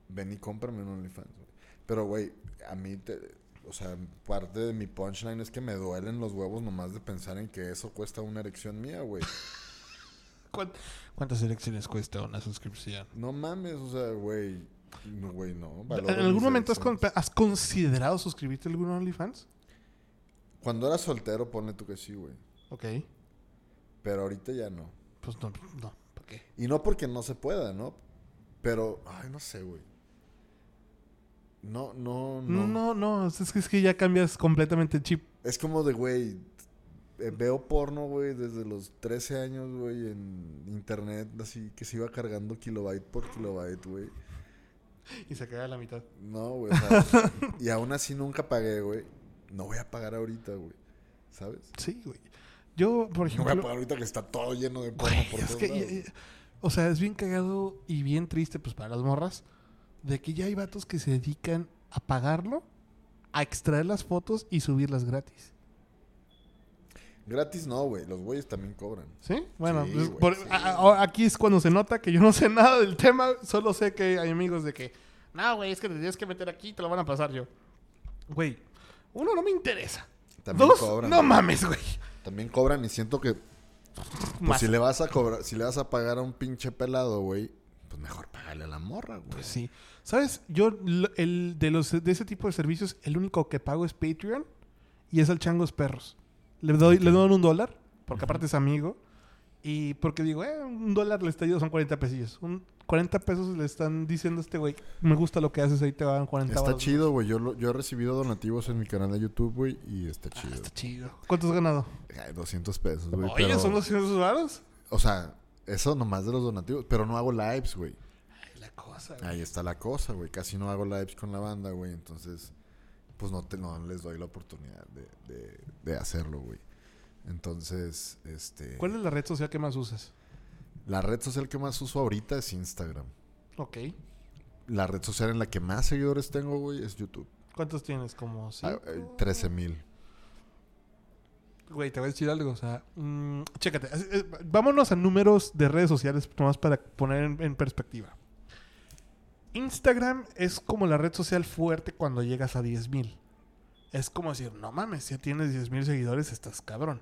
Ven y cómprame un OnlyFans, güey. Pero, güey, a mí, te- o sea, parte de mi punchline es que me duelen los huevos nomás de pensar en que eso cuesta una erección mía, güey. ¿Cuán- ¿Cuántas elecciones cuesta una suscripción? No mames, o sea, güey. No, güey, no. ¿En algún momento has, con- elecciones. has considerado suscribirte a algún OnlyFans? Cuando era soltero, ponle tú que sí, güey. Ok. Pero ahorita ya no. Pues no, no. ¿Por qué? Y no porque no se pueda, ¿no? Pero, ay, no sé, güey. No, no, no. No, no, es que, es que ya cambias completamente el chip. Es como de, güey, eh, veo porno, güey, desde los 13 años, güey, en internet, así que se iba cargando kilobyte por kilobyte, güey. Y se queda a la mitad. No, güey, o sea, y aún así nunca pagué, güey. No voy a pagar ahorita, güey. ¿Sabes? Sí, güey. Yo, por No ejemplo... voy a pagar ahorita que está todo lleno de porno por es que, lados. o sea, es bien cagado y bien triste, pues, para las morras, de que ya hay vatos que se dedican a pagarlo, a extraer las fotos y subirlas gratis. Gratis no, güey. Los güeyes también cobran. ¿Sí? Bueno, Sí, pues, güey, por- sí. a- a- aquí es cuando se nota que yo no sé nada del tema, solo sé que hay amigos de que, no, güey, es que te tienes que meter aquí y te lo van a pasar yo. Güey, uno, no me interesa. También Dos, cobran. no mames, güey. También cobran y siento que pues, si le vas a cobrar, si le vas a pagar a un pinche pelado, güey, pues mejor págale a la morra, güey. Pues sí. ¿Sabes? Yo, el, de, los, de ese tipo de servicios, el único que pago es Patreon y es al Changos Perros. Le doy, le doy un dólar, porque aparte es amigo. Y porque digo, eh, un dólar le está yendo, son 40 pesillos. Un 40 pesos le están diciendo a este güey, me gusta lo que haces, ahí te van 40 Está varos". chido, güey. Yo, yo he recibido donativos en mi canal de YouTube, güey, y está Ah, chido. está chido. ¿Cuánto has ganado? Ay, 200 pesos, güey. Oye, pero- son 200 varos. O sea, eso nomás de los donativos. Pero no hago lives, güey. Ay, la cosa. güey. Ahí está la cosa, güey. Casi no hago lives con la banda, güey. Entonces, pues no, te, no les doy la oportunidad de, de, de hacerlo, güey. Entonces, este... ¿Cuál es la red social que más usas? La red social que más uso ahorita es Instagram. Ok. La red social en la que más seguidores tengo, güey, es YouTube. ¿Cuántos tienes? Como cinco? 13 mil. Güey, te voy a decir algo, o sea, mm, chécate, vámonos a números de redes sociales nomás para poner en, en perspectiva. Instagram es como la red social fuerte cuando llegas a 10 mil. Es como decir, no mames, ya tienes 10 mil seguidores, estás cabrón.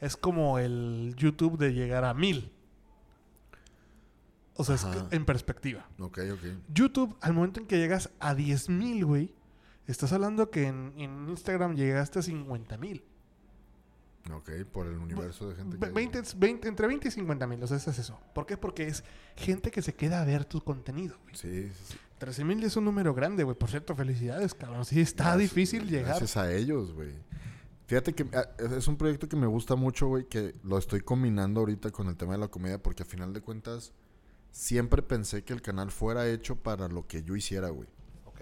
Es como el YouTube de llegar a mil. O sea, es que- en perspectiva. Ok, ok. YouTube, al momento en que llegas a 10 mil, güey, estás hablando que en, en Instagram llegaste a 50 mil. Ok, por el universo de gente que... 20, 20 entre 20 y 50 mil, o sea, es eso. ¿Por qué? Porque es gente que se queda a ver tu contenido, güey. Sí, sí, sí. 13 mil es un número grande, güey. Por cierto, felicidades, cabrón. Sí, está Gracias, difícil llegar. Gracias a ellos, güey. Fíjate que ah, es un proyecto que me gusta mucho, güey, que lo estoy combinando ahorita con el tema de la comedia, porque a final de cuentas siempre pensé que el canal fuera hecho para lo que yo hiciera, güey. Ok.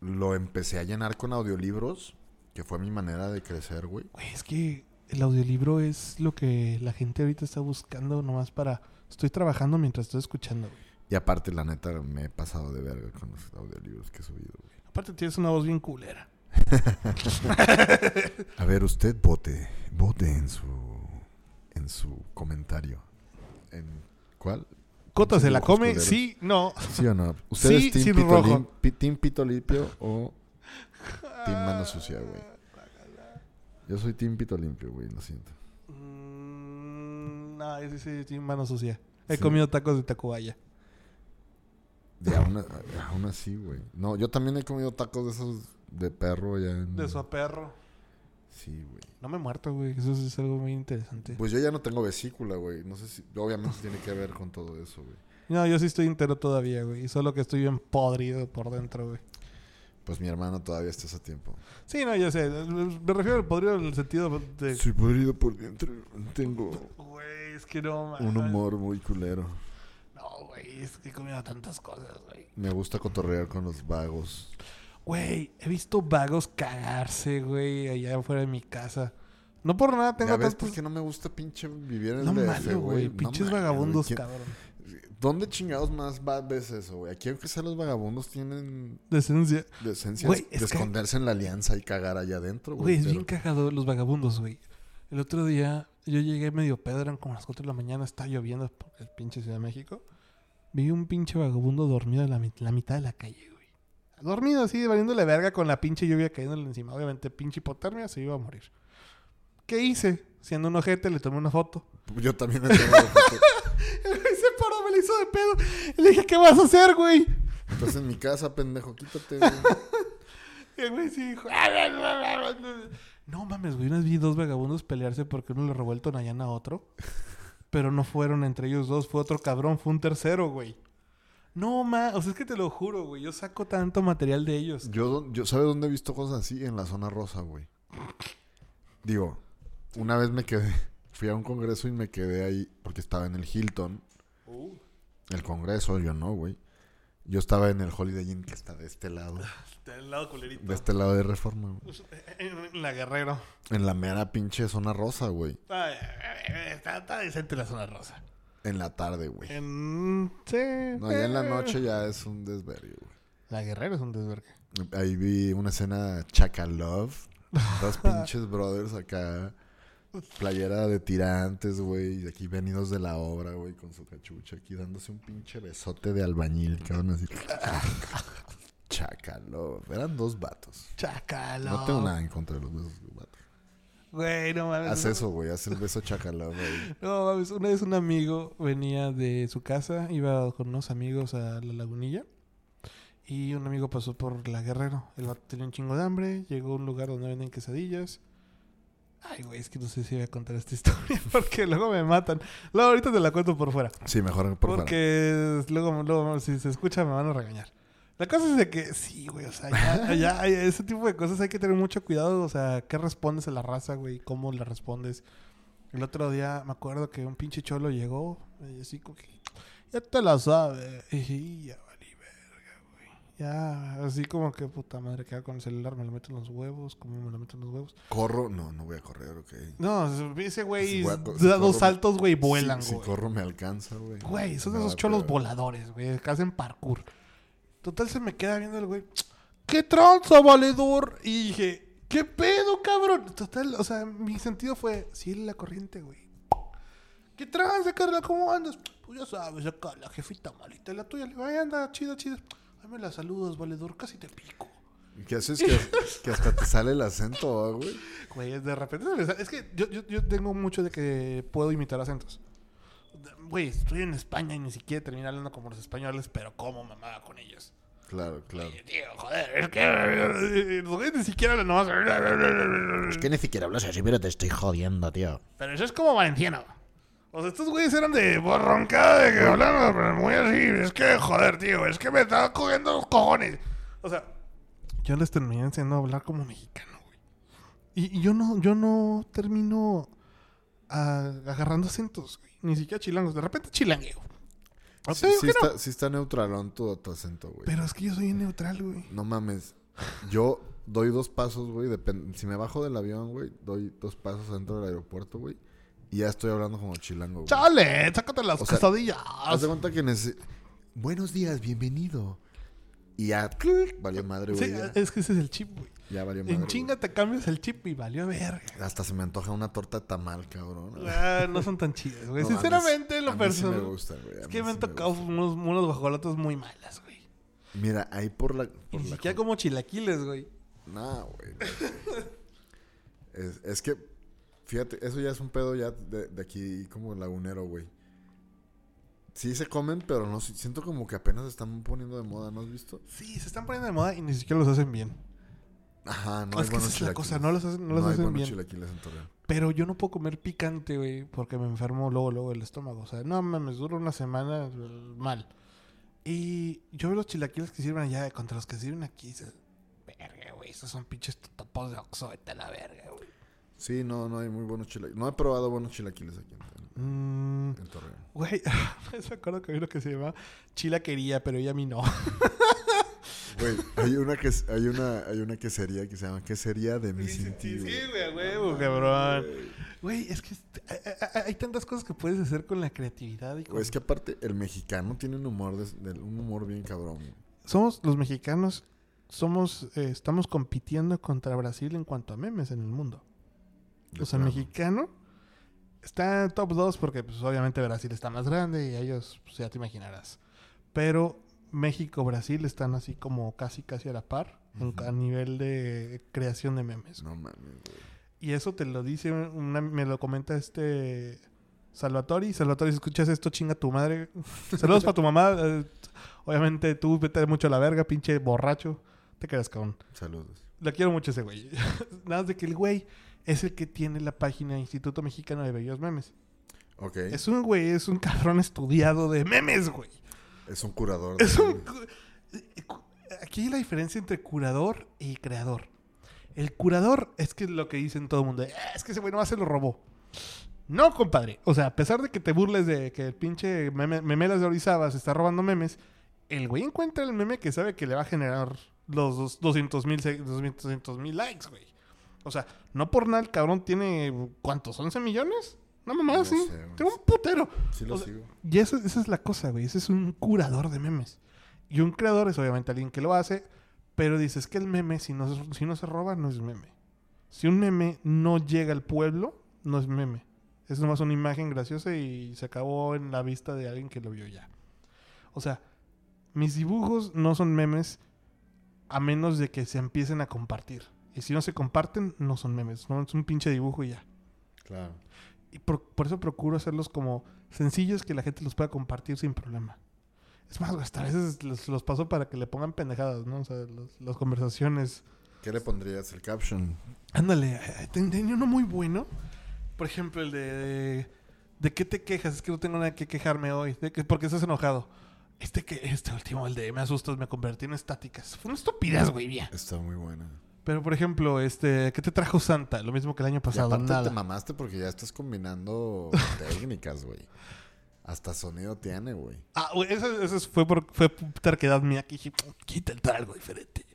Lo empecé a llenar con audiolibros, que fue mi manera de crecer, güey. Güey, es que el audiolibro es lo que la gente ahorita está buscando nomás para... Estoy trabajando mientras estoy escuchando, güey. Y aparte, la neta, me he pasado de verga con los audiolibros que he subido, güey. Aparte tienes una voz bien culera. A ver, usted vote. Vote en su, en su comentario. ¿En cuál? Cota se la come, culeros. sí, no. ¿Sí o no? ¿Usted Sí, es team, pito rojo. lim- pi- team Pito Limpio o Team Mano Sucia, güey? Yo soy Team Pito Limpio, güey, lo siento. Mm, no, ese sí, sí, mano sucia. He Sí. comido tacos de Tacubaya. Y aún, aún así, güey. No, yo también he comido tacos de esos de perro ya en... De su perro. Sí, güey. No me he muerto, güey. Eso es algo muy interesante. Pues yo ya no tengo vesícula, güey. No sé si... Obviamente tiene que ver con todo eso, güey. No, yo sí estoy entero todavía, güey. Solo que estoy bien podrido por dentro, güey. Pues mi hermano todavía está a tiempo. Sí, no, yo sé. Me refiero al podrido en el sentido de... Soy podrido por dentro. Tengo... Güey, es que no, man. Un humor muy culero. Güey. Es que he comido tantas cosas, güey. Me gusta cotorrear con los vagos. Güey, he visto vagos cagarse, güey, allá afuera de mi casa. No por nada tengo ¿Ya ves por qué no me gusta pinche vivir en no el DF, güey? Pinches vagabundos, cabrón. ¿Dónde chingados más ves eso, güey? Aquí aunque sea los vagabundos tienen... Decencia. Decencia de esconderse en la alianza y cagar allá adentro, güey. Güey, es bien cagado los vagabundos, güey. El otro día yo llegué medio pedo, eran como las 4 de la mañana, estaba lloviendo el pinche Ciudad de México. Vi un pinche vagabundo dormido en la, la mitad de la calle, güey. Dormido así, valiéndole verga con la pinche lluvia cayéndole encima. Obviamente, pinche hipotermia, se iba a morir. ¿Qué hice? Siendo un ojete, le tomé una foto. Yo también le tomé una foto. se paró, me le hizo de pedo. Le dije, ¿qué vas a hacer, güey? Estás en mi casa, pendejo, quítate, güey. el güey sí dijo... No mames, güey. Unas vi dos vagabundos pelearse porque uno le robó el Tonayán a otro. Pero no fueron entre ellos dos, fue otro cabrón, fue un tercero, güey. No, ma, o sea, es que te lo juro, güey. Yo saco tanto material de ellos. Yo, yo ¿sabes dónde he visto cosas así? En la zona rosa, güey. Digo, una vez me quedé, fui a un congreso y me quedé ahí porque estaba en el Hilton. Uh. El congreso, yo no, güey. Yo estaba en el Holiday Inn que está de este lado. Del lado culerito. De este lado de Reforma. Pues, en la Guerrero. En la mera pinche zona rosa, güey. Está, está, decente la zona rosa. En la tarde, güey. En... Sí. No, ya en la noche ya es un desvergue, güey. La Guerrero es un desvergue. Ahí vi una escena Chaca Love. Dos pinches brothers acá. Playera de tirantes, güey. Aquí venidos de la obra, güey, con su cachucha. Aquí dándose un pinche besote de albañil, cabrón, así. Chacalo. Eran dos vatos. Chacalo. No tengo nada en contra de los besos de vatos. Güey, no mames. Haz eso, güey. Haz el beso chacalo, güey. No mames. Una vez un amigo venía de su casa, iba con unos amigos a la lagunilla. Y un amigo pasó por la Guerrero. El vato tenía un chingo de hambre. Llegó a un lugar donde venden quesadillas. Ay, güey, es que no sé si voy a contar esta historia porque luego me matan. Luego ahorita te la cuento por fuera. Sí, mejor por fuera. Porque luego, luego, si se escucha, me van a regañar. La cosa es de que sí, güey, o sea, ya, ya ese tipo de cosas hay que tener mucho cuidado. O sea, ¿qué respondes a la raza, güey? ¿Cómo le respondes? El otro día me acuerdo que un pinche cholo llegó y así como que, ya te la sabes. Y ya, ya, así como que puta madre, queda con el celular, me lo meto en los huevos, como me lo meto en los huevos. Corro, no, no voy a correr, ok. No, ese güey da dos saltos, güey, vuelan, güey. Si, corro me alcanza, güey. Güey, son esos cholos voladores, güey, que hacen parkour. Total, se me queda viendo el güey, ¡qué tranza, valedor! Y dije, ¿qué pedo, cabrón? Total, o sea, mi sentido fue, sí, la corriente, güey. ¿Qué tranza, Carla? ¿Cómo andas? Pues ya sabes, acá la jefita malita, la tuya le va a andar chida, chida. Dame las saludos, valedor, casi te pico. ¿Qué haces que, que hasta te sale el acento, güey? Güey, de repente Es que yo, yo, yo, tengo mucho de que puedo imitar acentos. Güey, estoy en España y ni siquiera terminé hablando como los españoles, pero como mamada con ellos. Claro, claro. tío, joder, es que los güeyes ni siquiera hablan nomás. Es que ni siquiera hablas así, pero te estoy jodiendo, tío. Pero eso es como valenciano. O sea, estos güeyes eran de borroncada, de que hablaban, pero muy así. Es que, joder, tío, es que me estaba cogiendo los cojones. O sea, yo les terminé enseñando a hablar como mexicano, güey. Y, yo no, yo no termino agarrando acentos, güey. Ni siquiera chilangos. De repente chilangueo. sí, sí, está, sí está tu, tu acento, güey. Pero es que yo soy neutral, güey. No mames. Yo doy dos pasos, güey. Si me bajo del avión, güey, doy dos pasos dentro del aeropuerto, güey. Y ya estoy hablando como chilango. Güey. Chale, sácate las quesadillas. Haz de cuenta que Buenos días, bienvenido. Y ya, valió madre, güey. Sí, es que ese es el chip, güey. Ya valió madre. En chinga te cambias el chip y valió verga. Hasta se me antoja una torta tamal, cabrón. Ah, no son tan chidas, güey. Sinceramente, lo personal. Sí me gusta, güey. Es que me han tocado unos, unos muy malas, güey. Mira, ahí por la. Por y siquiera como chilaquiles, güey. No, güey. es, es que Fíjate, eso ya es un pedo ya de, aquí como lagunero, güey. Sí se comen, pero no siento como que apenas se están poniendo de moda, ¿no has visto? Sí, se están poniendo de moda y ni siquiera los hacen bien. Ajá, no es hay que esa es la cosa, no los hacen, no los No hay hacen buenos bien. chilaquiles en Torreón. Pero yo no puedo comer picante, güey, porque me enfermo luego, luego el estómago. O sea, no mames, dura una semana mal. Y yo veo los chilaquiles que sirven allá contra los que sirven aquí. dices, verga, güey, esos son pinches topos de oxo, vete a la verga, güey. Sí, no, no hay muy buenos chilaquiles. No he probado buenos chilaquiles aquí en, Mm, en Torreón. Güey, me acuerdo que hay uno que se llama chilaquería, pero ella a mí no. Güey, hay una que hay una hay una quesería que se llama quesería de mi ti, sí, güey. huevo, cabrón. Güey, es que este- hay- tantas cosas que puedes hacer con la creatividad y con... Es que aparte el mexicano tiene un humor de, un humor bien cabrón. Somos los mexicanos, somos, eh, estamos compitiendo contra Brasil en cuanto a memes en el mundo. De O sea, plano. mexicano está en top 2 porque pues, obviamente Brasil está más grande y ellos, pues, ya te imaginarás. Pero México, Brasil están así como casi, casi a la par en- a nivel de creación de memes. No mames. Y eso te lo dice, una- me lo comenta este Salvatori. Salvatori, si escuchas esto, chinga tu madre. Saludos para tu mamá. eh, obviamente tú vete mucho a la verga, pinche borracho. Te quedas cabrón. Saludos. La quiero mucho ese güey. Nada más de que el güey es el que tiene la página Instituto Mexicano de Bellos Memes. Ok. Es un güey, es un cabrón estudiado de memes, güey. Es un curador. de Es un... cu- Aquí hay la diferencia entre curador y creador. El curador es que lo que dicen todo el mundo. "Ah, es que ese güey no se lo robó. No, compadre. O sea, a pesar de que te burles de que el pinche meme- memelas de Orizaba se está robando memes, el güey encuentra el meme que sabe que le va a generar los dos- 200 mil 200 mil likes, güey. O sea, no por nada el cabrón tiene, ¿cuántos? ¿11 millones? No mamá, No sí. sé, un putero. Sí lo o sea, sigo. Y eso- esa es la cosa, güey. Ese es un curador de memes. Y un creador es obviamente alguien que lo hace, pero dices que el meme, si no, se- si no se roba, no es meme. Si un meme no llega al pueblo, no es meme. Es nomás una imagen graciosa y se acabó en la vista de alguien que lo vio ya. O sea, mis dibujos no son memes a menos de que se empiecen a compartir. Y si no se comparten, no son memes. No es un pinche dibujo y ya. Claro. Y por, por eso procuro hacerlos como sencillos que la gente los pueda compartir sin problema. Es más, hasta a veces los, los paso para que le pongan pendejadas, ¿no? O sea, los- las conversaciones. ¿Qué le pondrías el caption? Ándale, eh, ten- tenía uno muy bueno. Por ejemplo, el de, de... ¿De qué te quejas? Es que no tengo nada que quejarme hoy. ¿De qué? ¿Por qué estás enojado? Este que este último, el de me asustas, me convertí en estáticas. Fue una estupidez, güey, bien. Está muy buena. Pero, por ejemplo, este... ¿Qué te trajo Santa? Lo mismo que el año Y pasado, aparte nada. te mamaste porque ya estás combinando técnicas, güey. Hasta sonido tiene, güey. Ah, güey, eso, eso fue por fue terquedad mía que dije, quita el algo diferente.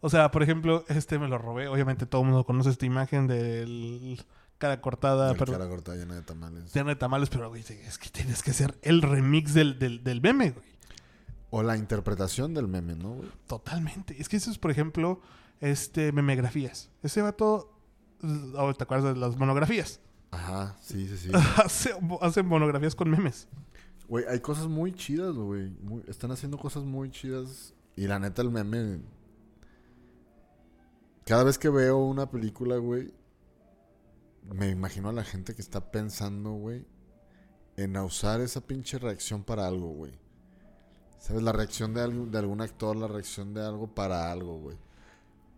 O sea, por ejemplo, este me lo robé. Obviamente todo el mundo conoce esta imagen del cara cortada, pero cara cortada llena de tamales. llena de tamales, pero güey, es que tienes que hacer el remix del, del, del meme, güey. O la interpretación del meme, ¿no, güey? Totalmente. Es que eso es, por ejemplo, este memegrafías. Ese vato, oh, ¿te acuerdas de las monografías? Ajá, sí, sí, sí. hace, hace monografías con memes. Güey, hay cosas muy chidas, güey. Están haciendo cosas muy chidas. Y la neta, el meme. Cada vez que veo una película, güey, me imagino a la gente que está pensando, güey, en usar esa pinche reacción para algo, güey. ¿Sabes? La reacción de, algo, de algún actor, la reacción de algo para algo, güey.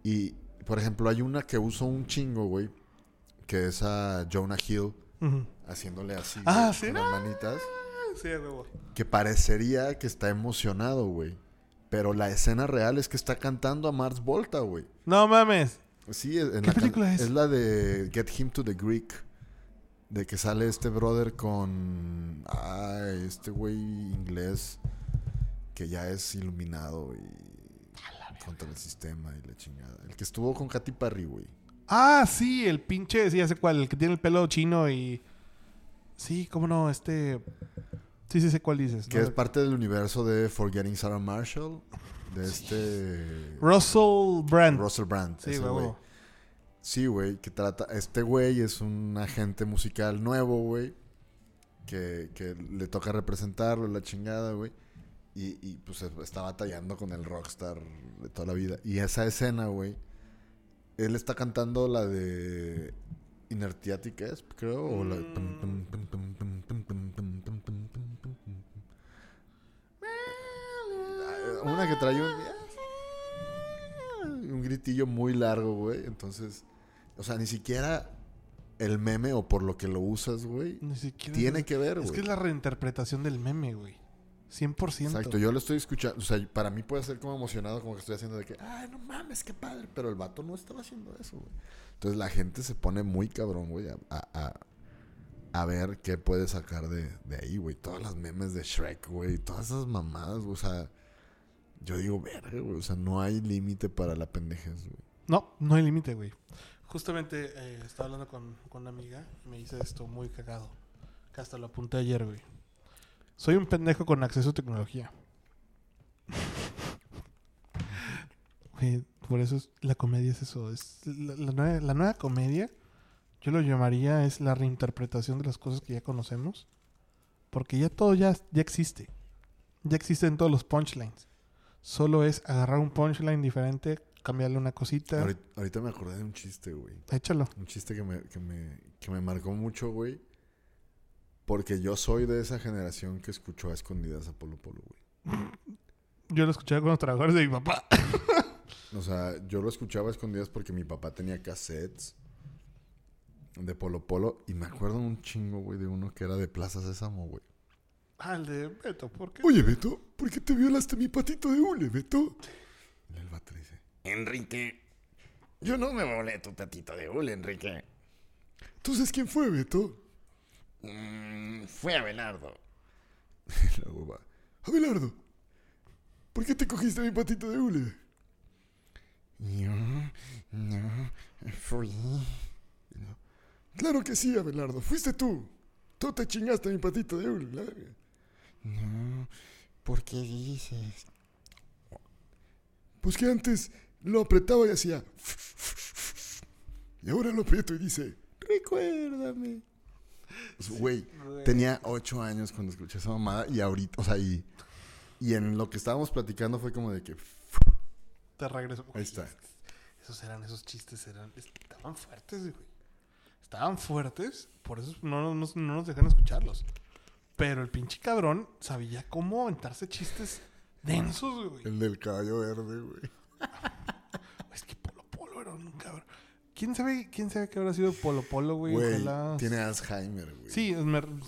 Y, por ejemplo, hay una que uso un chingo, güey, que es a Jonah Hill haciéndole así, Ah, güey, sí, con las manitas. Sí, a huevo. Que parecería que está emocionado, güey. Pero la escena real es que está cantando a Mars Volta, güey. No mames. Sí, en ¿Qué la película es? Es la de Get Him to the Greek. De que sale este brother con. Ay, este güey inglés. Que ya es iluminado y. Contra el sistema y la chingada. El que estuvo con Katy Perry, güey. Ah, sí, el pinche, sí, hace cuál, el que tiene el pelo chino y... Sí, cómo no, este... Sí, sí sé cuál dices. Que ¿no? es parte del universo de Forgetting Sarah Marshall. De este. Russell Brand. Russell Brand. sí, güey. Sí, güey, que trata... Este güey es un agente musical nuevo, güey. Que, que le toca representarlo, la chingada, güey. Y, y, pues está batallando con el rockstar de toda la vida. Y esa escena, güey. Él está cantando la de Inertiatic, ¿es? Creo. O la... Una que trae un... Un gritillo muy largo, güey. Entonces, o sea, ni siquiera el meme o por lo que lo usas, güey, Ni siquiera tiene que ver, Es güey. que es la reinterpretación del meme, güey. 100%. Exacto, yo lo estoy escuchando. O sea, para mí puede ser como emocionado, como que estoy haciendo de que, ay, no mames, qué padre. Pero el vato no estaba haciendo eso, güey. Entonces la gente se pone muy cabrón, güey, a, a, a- ver qué puede sacar de, de ahí, güey. Todas las memes de Shrek, güey. Todas esas mamadas, güey. O sea, yo digo, verga, güey. O sea, no hay límite para la pendejez, güey. No, no hay límite, güey. Justamente eh, estaba hablando con, con una amiga y me dice esto muy cagado. Que hasta lo apunté ayer, güey. Soy un pendejo con acceso a tecnología. Por eso es- la comedia es eso. Es la, la nueva, la nueva comedia, yo lo llamaría, es la reinterpretación de las cosas que ya conocemos. Porque ya todo ya, ya existe. Ya existen todos los punchlines. Solo es agarrar un punchline diferente, cambiarle una cosita. Ahorita, ahorita me acordé de un chiste, güey. Échalo. Un chiste que me, que me, que me marcó mucho, güey. Porque yo soy de esa generación que escuchó a escondidas a Polo Polo, güey. Yo lo escuchaba con los trabajadores de mi papá. O sea, yo lo escuchaba a escondidas porque mi papá tenía cassettes de Polo Polo. Y me acuerdo un chingo, güey, de uno que era de Plaza Sésamo, güey. Ah, el de Beto, ¿por qué? Oye, Beto, ¿por qué te violaste mi patito de hule, Beto? Y el vato dice, Enrique, yo no me volé tu tatito de hule, Enrique. entonces, ¿quién fue, Beto? Mm, fue Abelardo. Luego va, Abelardo, ¿por qué te cogiste mi patito de hule? Yo no fui. Claro que sí, Abelardo, fuiste tú. Tú te chingaste mi patito de hule. la verga". No, ¿por qué dices? Pues que antes lo apretaba y hacía. Y ahora lo aprieto y dice, recuérdame. Pues, Güey, tenía ocho años cuando escuché esa mamada y ahorita, o sea, y, y en lo que estábamos platicando fue como de que, Te regreso. ahí está. Esos eran, esos chistes eran, estaban fuertes, güey. Estaban fuertes, por eso no, no, no nos dejan escucharlos. Pero el pinche cabrón sabía cómo aventarse chistes densos, güey. El del caballo verde, güey. Es que Polo Polo era un cabrón. ¿Quién sabe, quién sabe qué habrá sido Polo Polo, güey? Güey, Ojalá- tiene Alzheimer, güey. Sí,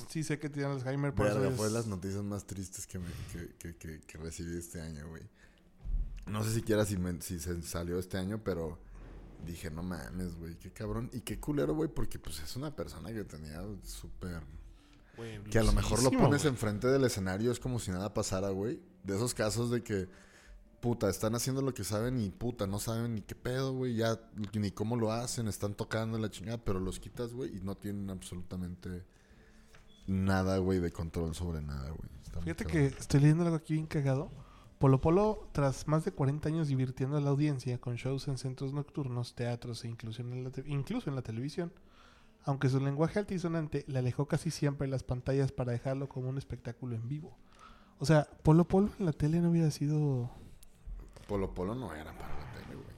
sí sé que tiene Alzheimer, por Verga, fue las noticias más tristes que, me, que, que, que, que recibí este año, güey. No sé siquiera si, me- si se salió este año, pero dije, no mames, güey, qué cabrón. Y qué culero, güey, porque pues es una persona que tenía súper... Que a lo mejor lo pones enfrente del escenario, es como si nada pasara, güey. De esos casos de que, puta, están haciendo lo que saben y puta, no saben ni qué pedo, güey. Ya ni cómo lo hacen, están tocando la chingada, pero los quitas, güey, y no tienen absolutamente nada, güey, de control sobre nada, güey. Fíjate que estoy leyendo algo aquí bien cagado. Polo Polo, tras más de 40 años divirtiendo a la audiencia con shows en centros nocturnos, teatros e incluso en la, te- incluso en la televisión, aunque su lenguaje altisonante le alejó casi siempre las pantallas para dejarlo como un espectáculo en vivo. O sea, Polo Polo en la tele no hubiera sido... Polo Polo no era para la tele, güey.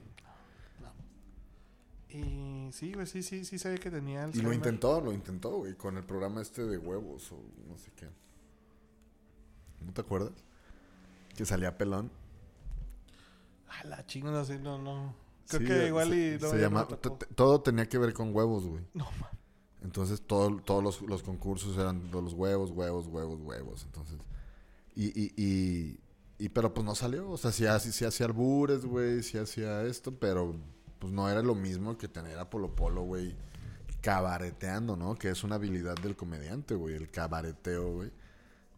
Y sí, güey, sí, sí, sí sabía que tenía Y lo intentó, lo intentó, güey, con el programa este de huevos o no sé qué. ¿No te acuerdas? Que salía pelón. A la chinga, no sé, no, no. Creo Sí, que igual se- y... no, se llama- todo tenía que ver con huevos, güey. No, ma- Entonces todo, todos los, los concursos eran los huevos, huevos, huevos, huevos. Entonces. Y, y, y, y- pero pues no salió. O sea, sí, hacía- sí hacía albures, güey, sí hacía esto, pero pues no era lo mismo que tener a Polo Polo, güey, cabareteando, ¿no? Que es una habilidad del comediante, güey, el cabareteo, güey.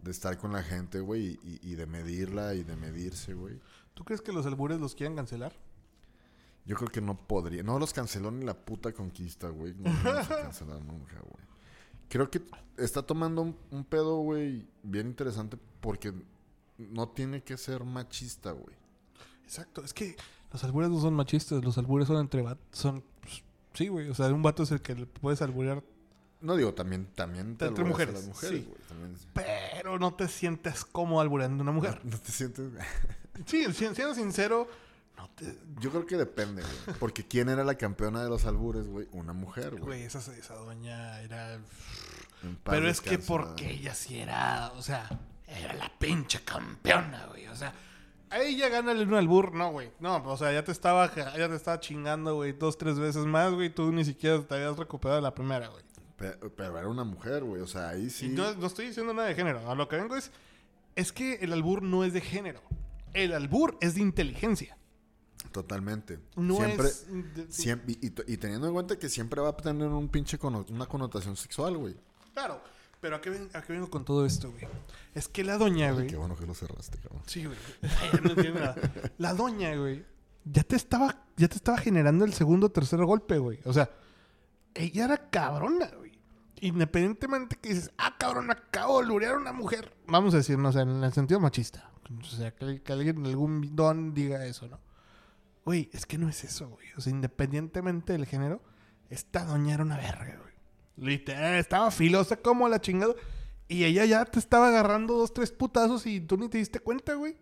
De estar con la gente, güey, y, y de medirla y de medirse, güey. ¿Tú crees que los albures los quieren cancelar? Yo creo que no podría. No los canceló ni la puta conquista, güey. No los vamos a cancelar nunca, güey. Creo que está tomando un, un pedo, güey, bien interesante porque no tiene que ser machista, güey. Exacto, es que los albures no son machistas, los albures son entre vatos, son... pues, sí, güey, o sea, un vato es el que le puedes alburear, No digo, también, también te Entre a mujeres, las mujeres, sí. güey. También es- pero no te sientes cómodo albureando a una mujer. No te sientes... Sí, si- siendo sincero, no te... Yo creo que depende, güey. Porque ¿quién era la campeona de los albures, güey? Una mujer, güey. Güey, esa, esa doña era... Pero es que porque ella sí era, o sea, era la pinche campeona, güey. O sea, Ahí ya gana el albur. No, güey. No, o sea, ya te estaba, ya te estaba chingando, güey, dos, tres veces más, güey. Tú ni siquiera te habías recuperado de la primera, güey. Pero, era una mujer, güey. O sea, ahí sí. No, no, estoy diciendo nada de género. A lo que vengo es. Es que el albur no es de género. El albur es de inteligencia. Totalmente. No siempre, es. siempre y, teniendo en cuenta que siempre va a tener un pinche una connotación sexual, güey. Claro. Pero ¿a qué, vengo con todo esto, güey? Es que la doña, güey. Qué bueno que lo cerraste, cabrón. Sí, güey. no entiendo nada. La doña, güey. Ya te estaba, ya te estaba generando el segundo o tercer golpe, güey. O sea, ella era cabrona, güey. Independientemente que dices, ah, cabrón, acabo de lurear a una mujer. Vamos a decir, no sé, en el sentido machista. O sea, que, que alguien, algún don diga eso, ¿no? Güey, es que no es eso, güey. O sea, independientemente del género, esta doña era una verga, güey. Literal, estaba filosa como la chingada. Y ella ya te estaba agarrando dos, tres putazos y tú ni te diste cuenta, güey.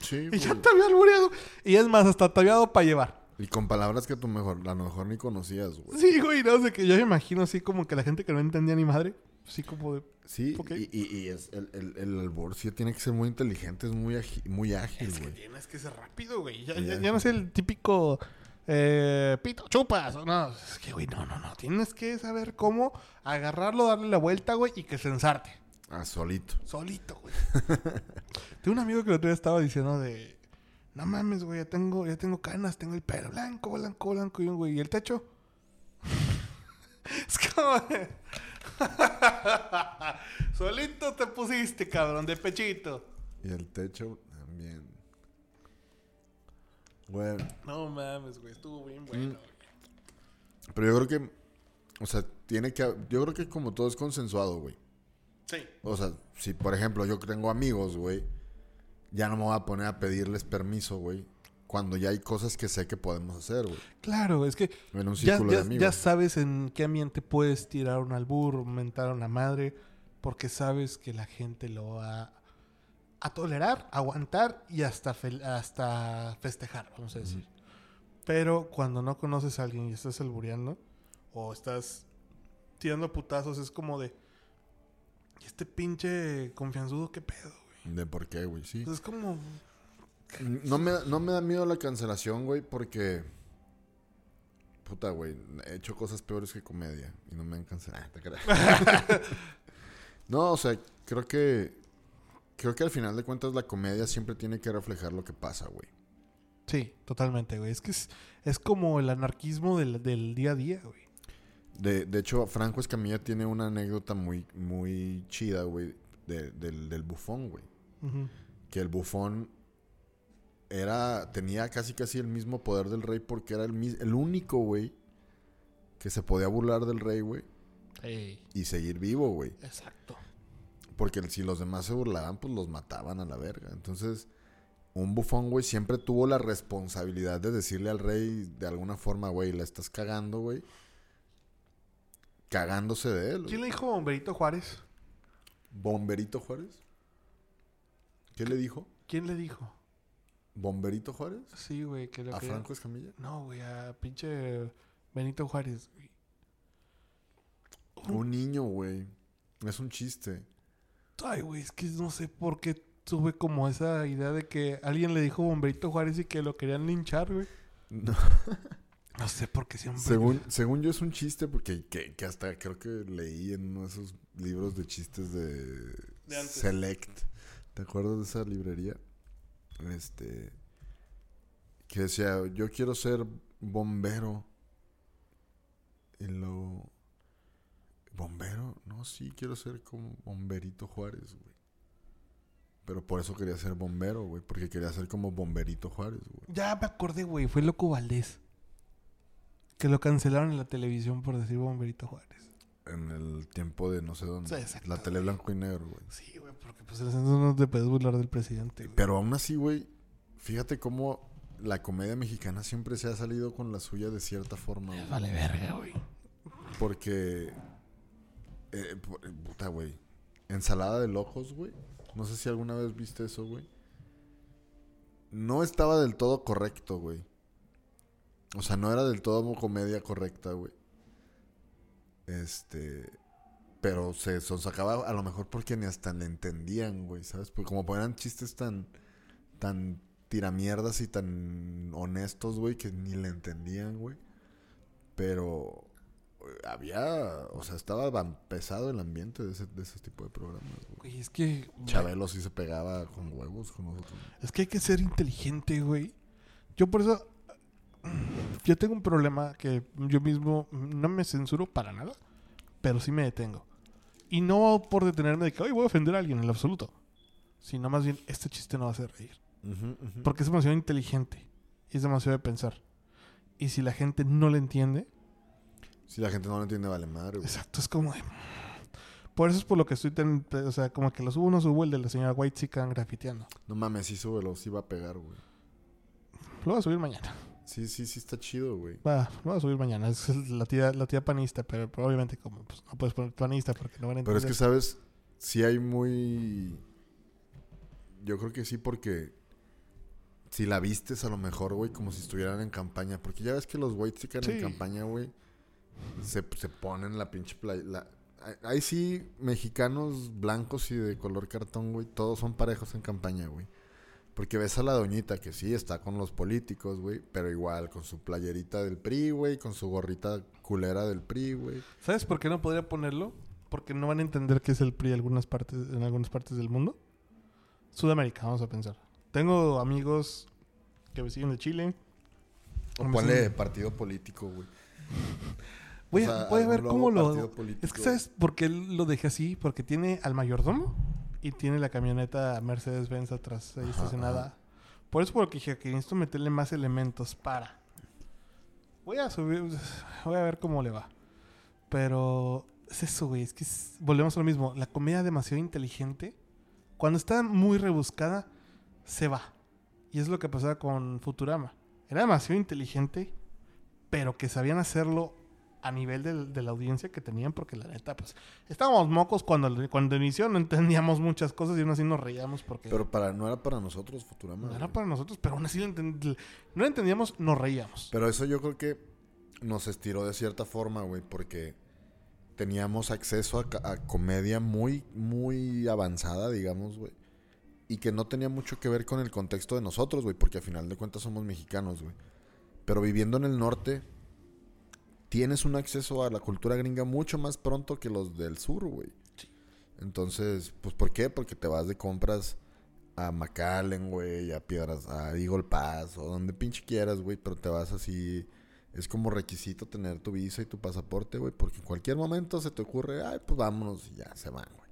Sí, y ya te había albureado. Y es más, hasta te había dado para llevar. Y con palabras que tú mejor, a lo mejor ni conocías, güey. Sí, güey, no sé, que yo me imagino así como que la gente que no entendía ni madre. Así como de. Sí, y, y, es el, el, el albor sí tiene que ser muy inteligente, es muy, muy ágil, güey. Es que tienes que ser rápido, güey. Ya, ya, no es el típico eh, pito, chupas. No, es que, güey, no, no, no. Tienes que saber cómo agarrarlo, darle la vuelta, güey, y que censarte. Ah, solito. Solito, güey. Tengo un amigo que el otro día estaba diciendo de. No mames, güey, ya tengo, ya tengo canas, tengo el pelo blanco, blanco, blanco, y, güey, ¿y el techo? es como. Solito te pusiste, cabrón, de pechito. Y el techo también. Bueno. No mames, güey, estuvo bien bueno. Mm. Pero yo creo que, o sea, tiene que, yo creo que como todo es consensuado, güey. Sí. O sea, si por ejemplo yo tengo amigos, güey, ya no me voy a poner a pedirles permiso, güey. Cuando ya hay cosas que sé que podemos hacer, güey. Claro, es que en un ya, de amigos. ya sabes en qué ambiente puedes tirar un albur, mentar a una madre, porque sabes que la gente lo va a tolerar, aguantar y hasta, hasta festejar, vamos a decir. Pero cuando no conoces a alguien y estás albureando o estás tirando putazos, es como de. este pinche confianzudo, qué pedo, güey? ¿De por qué, güey? Sí. es como. No me, no me da miedo la cancelación, güey, porque. Puta, güey. He hecho cosas peores que comedia y no me han cancelado. no, o sea, creo que creo que al final de cuentas la comedia siempre tiene que reflejar lo que pasa, güey. Sí, totalmente, güey. Es que es, es como el anarquismo del, día a día, güey. De, de, hecho, Franco Escamilla tiene una anécdota muy, muy chida, güey, del, del, bufón, güey. Que el bufón era, tenía casi casi el mismo poder del rey porque era el, el único, güey, que se podía burlar del rey, güey. Y seguir vivo, güey. Exacto. Porque si los demás se burlaban, pues los mataban a la verga. Entonces, un bufón, güey, siempre tuvo la responsabilidad de decirle al rey de alguna forma, güey, la estás cagando, güey. Cagándose de él. ¿Quién le dijo Bomberito Juárez? ¿Bomberito Juárez? ¿Qué le dijo? ¿Quién le dijo? ¿Bomberito Juárez? Sí, güey. Que ¿A Franco Escamilla? No, güey, a pinche Benito Juárez, güey. Un niño, güey. Es un chiste. Ay, güey, es que no sé por qué tuve como esa idea de que alguien le dijo Bomberito Juárez y que lo querían linchar, güey. No. No sé por qué siempre. Según, según yo es un chiste, porque que, que, hasta creo que leí en uno de esos libros de chistes de, Select. ¿Te acuerdas de esa librería? Este. Que decía, yo quiero ser bombero. Y luego. ¿Bombero? No, sí, quiero ser como Bomberito Juárez, güey. Pero por eso quería ser bombero, güey. Porque quería ser como Bomberito Juárez, güey. Ya me acordé, güey. Fue Loco Valdés. Que lo cancelaron en la televisión por decir Bomberito Juárez. En el tiempo de no sé dónde. la tele blanco y negro, güey. Sí, güey. Porque pues en ese no te puedes burlar del presidente, Pero aún así, güey. Fíjate cómo la comedia mexicana siempre se ha salido con la suya de cierta forma, güey. Vale verga, güey. Porque eh, eh, puta, güey. Ensalada de locos, güey. No sé si alguna vez viste eso, güey. No estaba del todo correcto, güey. O sea, no era del todo comedia correcta, güey. Este. Pero se sacaba a lo mejor porque ni hasta le entendían, güey, ¿sabes? Porque como ponían chistes tan. tan tiramierdas y tan honestos, güey, que ni le entendían, güey. Pero había, o sea, estaba pesado el ambiente de ese, de ese tipo de programas, güey. Es que... Chabelo sí se pegaba con huevos con nosotros. Es que hay que ser inteligente, güey. Yo por eso... Yo tengo un problema que yo mismo no me censuro para nada, pero sí me detengo. Y no por detenerme de que, hoy voy a ofender a alguien en lo absoluto. Sino más bien, este chiste no va a hacer reír. Porque es demasiado inteligente. Y es demasiado de pensar. Y si la gente no le entiende. Si la gente no lo entiende, vale madre. Exacto, es como de. Por eso es por lo que estoy tan. O sea, como que lo subo, no subo el de la señora White Chicken grafiteando. No mames, sí súbelo, sí va a pegar, güey. Lo voy a subir mañana. Sí, sí, sí está chido, güey. Va, lo voy a subir mañana. Es la tía, la tía panista, pero, obviamente como pues, no puedes poner panista porque no van a entender. Pero es que, ¿sabes? Sí hay muy... Yo creo que sí porque si la vistes a lo mejor, güey, como si estuvieran en campaña. Porque ya ves que los white chican en campaña, güey, se, se ponen la pinche playa. ahí sí, mexicanos blancos y de color cartón, güey, todos son parejos en campaña, güey. Porque ves a la doñita que sí está con los políticos, güey, pero igual con su playerita del PRI, güey, con su gorrita culera del PRI, güey. ¿Sabes por qué no podría ponerlo? Porque no van a entender qué es el PRI en algunas partes, en algunas partes del mundo. Sudamérica, vamos a pensar. Tengo amigos que me siguen de Chile. O ponle partido político, güey. Voy, a, ver cómo lo... Es que, ¿sabes por qué lo dejé así? Porque tiene al mayordomo y tiene la camioneta Mercedes-Benz atrás ahí estacionada. Por eso porque dije que necesito meterle más elementos para... Voy a subir... Voy a ver cómo le va. Pero es eso, güey. Es que volvemos a lo mismo. La comedia demasiado inteligente. Cuando está muy rebuscada, se va. Y es lo que pasaba con Futurama. Era demasiado inteligente, pero que sabían hacerlo a nivel de, la audiencia que tenían, porque la neta, pues, estábamos mocos cuando, cuando inició, no entendíamos muchas cosas y aún así nos reíamos porque... Pero para, no era para nosotros Futurama. No era para nosotros, pero aún así lo no entendíamos, nos reíamos. Pero eso yo creo que nos estiró de cierta forma, güey, porque teníamos acceso a, a comedia muy, muy avanzada, digamos, güey y que no tenía mucho que ver con el contexto de nosotros, güey, porque al final de cuentas somos mexicanos, güey. Pero viviendo en el norte, tienes un acceso a la cultura gringa mucho más pronto que los del sur, güey. Entonces, pues, ¿por qué? Porque te vas de compras a McAllen, güey, a Piedras, a Eagle Pass, o donde pinche quieras, güey, pero te vas así. Es como requisito tener tu visa y tu pasaporte, güey, porque en cualquier momento se te ocurre, ay, pues vámonos y ya se van, güey.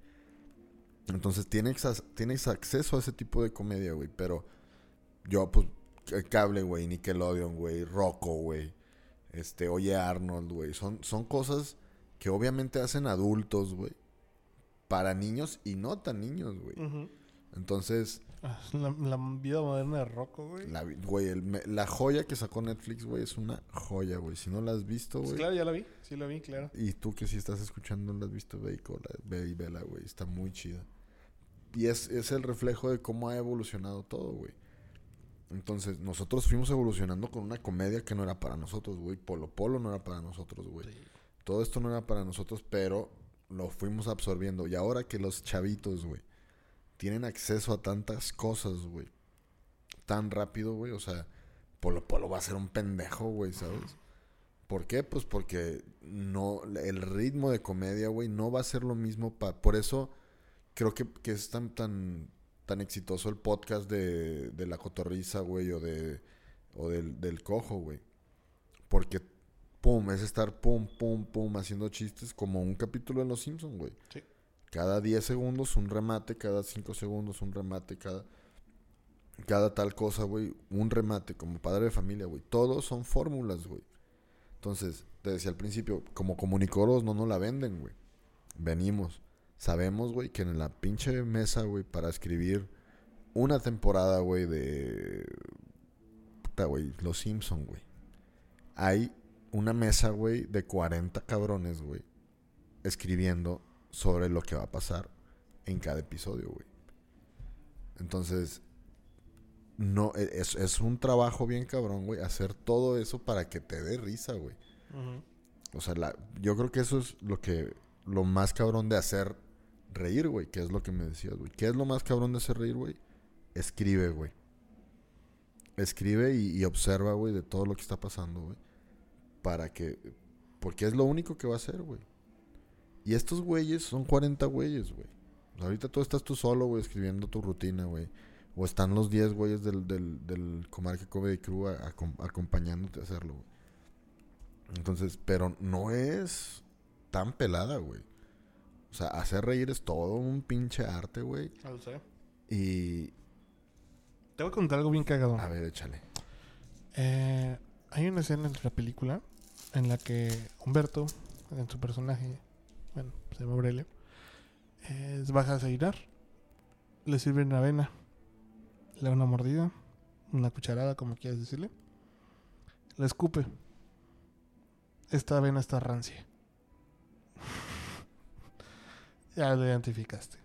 Entonces tienes, tienes acceso a ese tipo de comedia, güey. Pero yo, pues, cable, güey, Nickelodeon, güey, Rocco, güey. Este, Oye Arnold, güey. Son, son cosas que obviamente hacen adultos, güey. Para niños y no tan niños, güey. Entonces... La, vida moderna de Rocco, güey. La, güey, la joya que sacó Netflix, güey, es una joya, güey. Si no la has visto, pues güey. claro, ya la vi. Sí la vi, claro. Y tú que si estás escuchando no la has visto, ve y, ve y vela, güey. Está muy chida. Y es, el reflejo de cómo ha evolucionado todo, güey. Entonces, nosotros fuimos evolucionando con una comedia que no era para nosotros, güey. Polo Polo no era para nosotros, güey. Todo esto no era para nosotros, pero lo fuimos absorbiendo. Y ahora que los chavitos, güey, tienen acceso a tantas cosas, güey, tan rápido, güey, o sea, Polo Polo va a ser un pendejo, güey, ¿sabes? ¿Por qué? Pues porque no, el ritmo de comedia, güey, no va a ser lo mismo. Pa, por eso creo que, que es tan, tan, tan exitoso el podcast de, de la cotorriza, güey, o, de, o del, del cojo, güey. Porque, pum, es estar pum, pum, pum, haciendo chistes como un capítulo en Los Simpsons, güey. Sí. Cada 10 segundos un remate, cada 5 segundos un remate, cada, cada tal cosa, güey, un remate, como padre de familia, güey. Todos son fórmulas, güey. Entonces, te decía al principio, como comunicoros no nos la venden, güey. Venimos Sabemos, güey, que en la pinche mesa, güey, para escribir una temporada, güey, de. Puta, güey, Los Simpson, güey. Hay una mesa, güey, de 40 cabrones, güey, escribiendo sobre lo que va a pasar en cada episodio, güey. Entonces, no, e, es, es, un trabajo bien cabrón, güey, hacer todo eso para que te dé risa, güey. O sea, la, yo creo que eso es lo que, lo más cabrón de hacer reír, güey, que es lo que me decías, güey. ¿Qué es lo más cabrón de hacer reír, güey? Escribe, güey. escribe y, observa, güey, de todo lo que está pasando, güey. Para que... Porque es lo único que va a hacer, güey. Y estos güeyes son 40 güeyes, güey. Ahorita tú estás tú solo, güey, escribiendo tu rutina, güey. O están los 10 güeyes del, del, del Comarca Comedy Crew acompañándote a hacerlo, güey. Entonces, pero no es tan pelada, güey. O sea, hacer reír es todo un pinche arte, güey. Lo sé. Y... Te voy a contar algo bien cagado. A ver, échale. Eh, hay una escena en la película en la que Humberto, en su personaje, bueno, se llama Aurelio, eh, baja a desayunar, le sirven avena, le da una mordida, una cucharada, como quieras decirle, le escupe. Esta avena está rancia. Ya lo identificaste.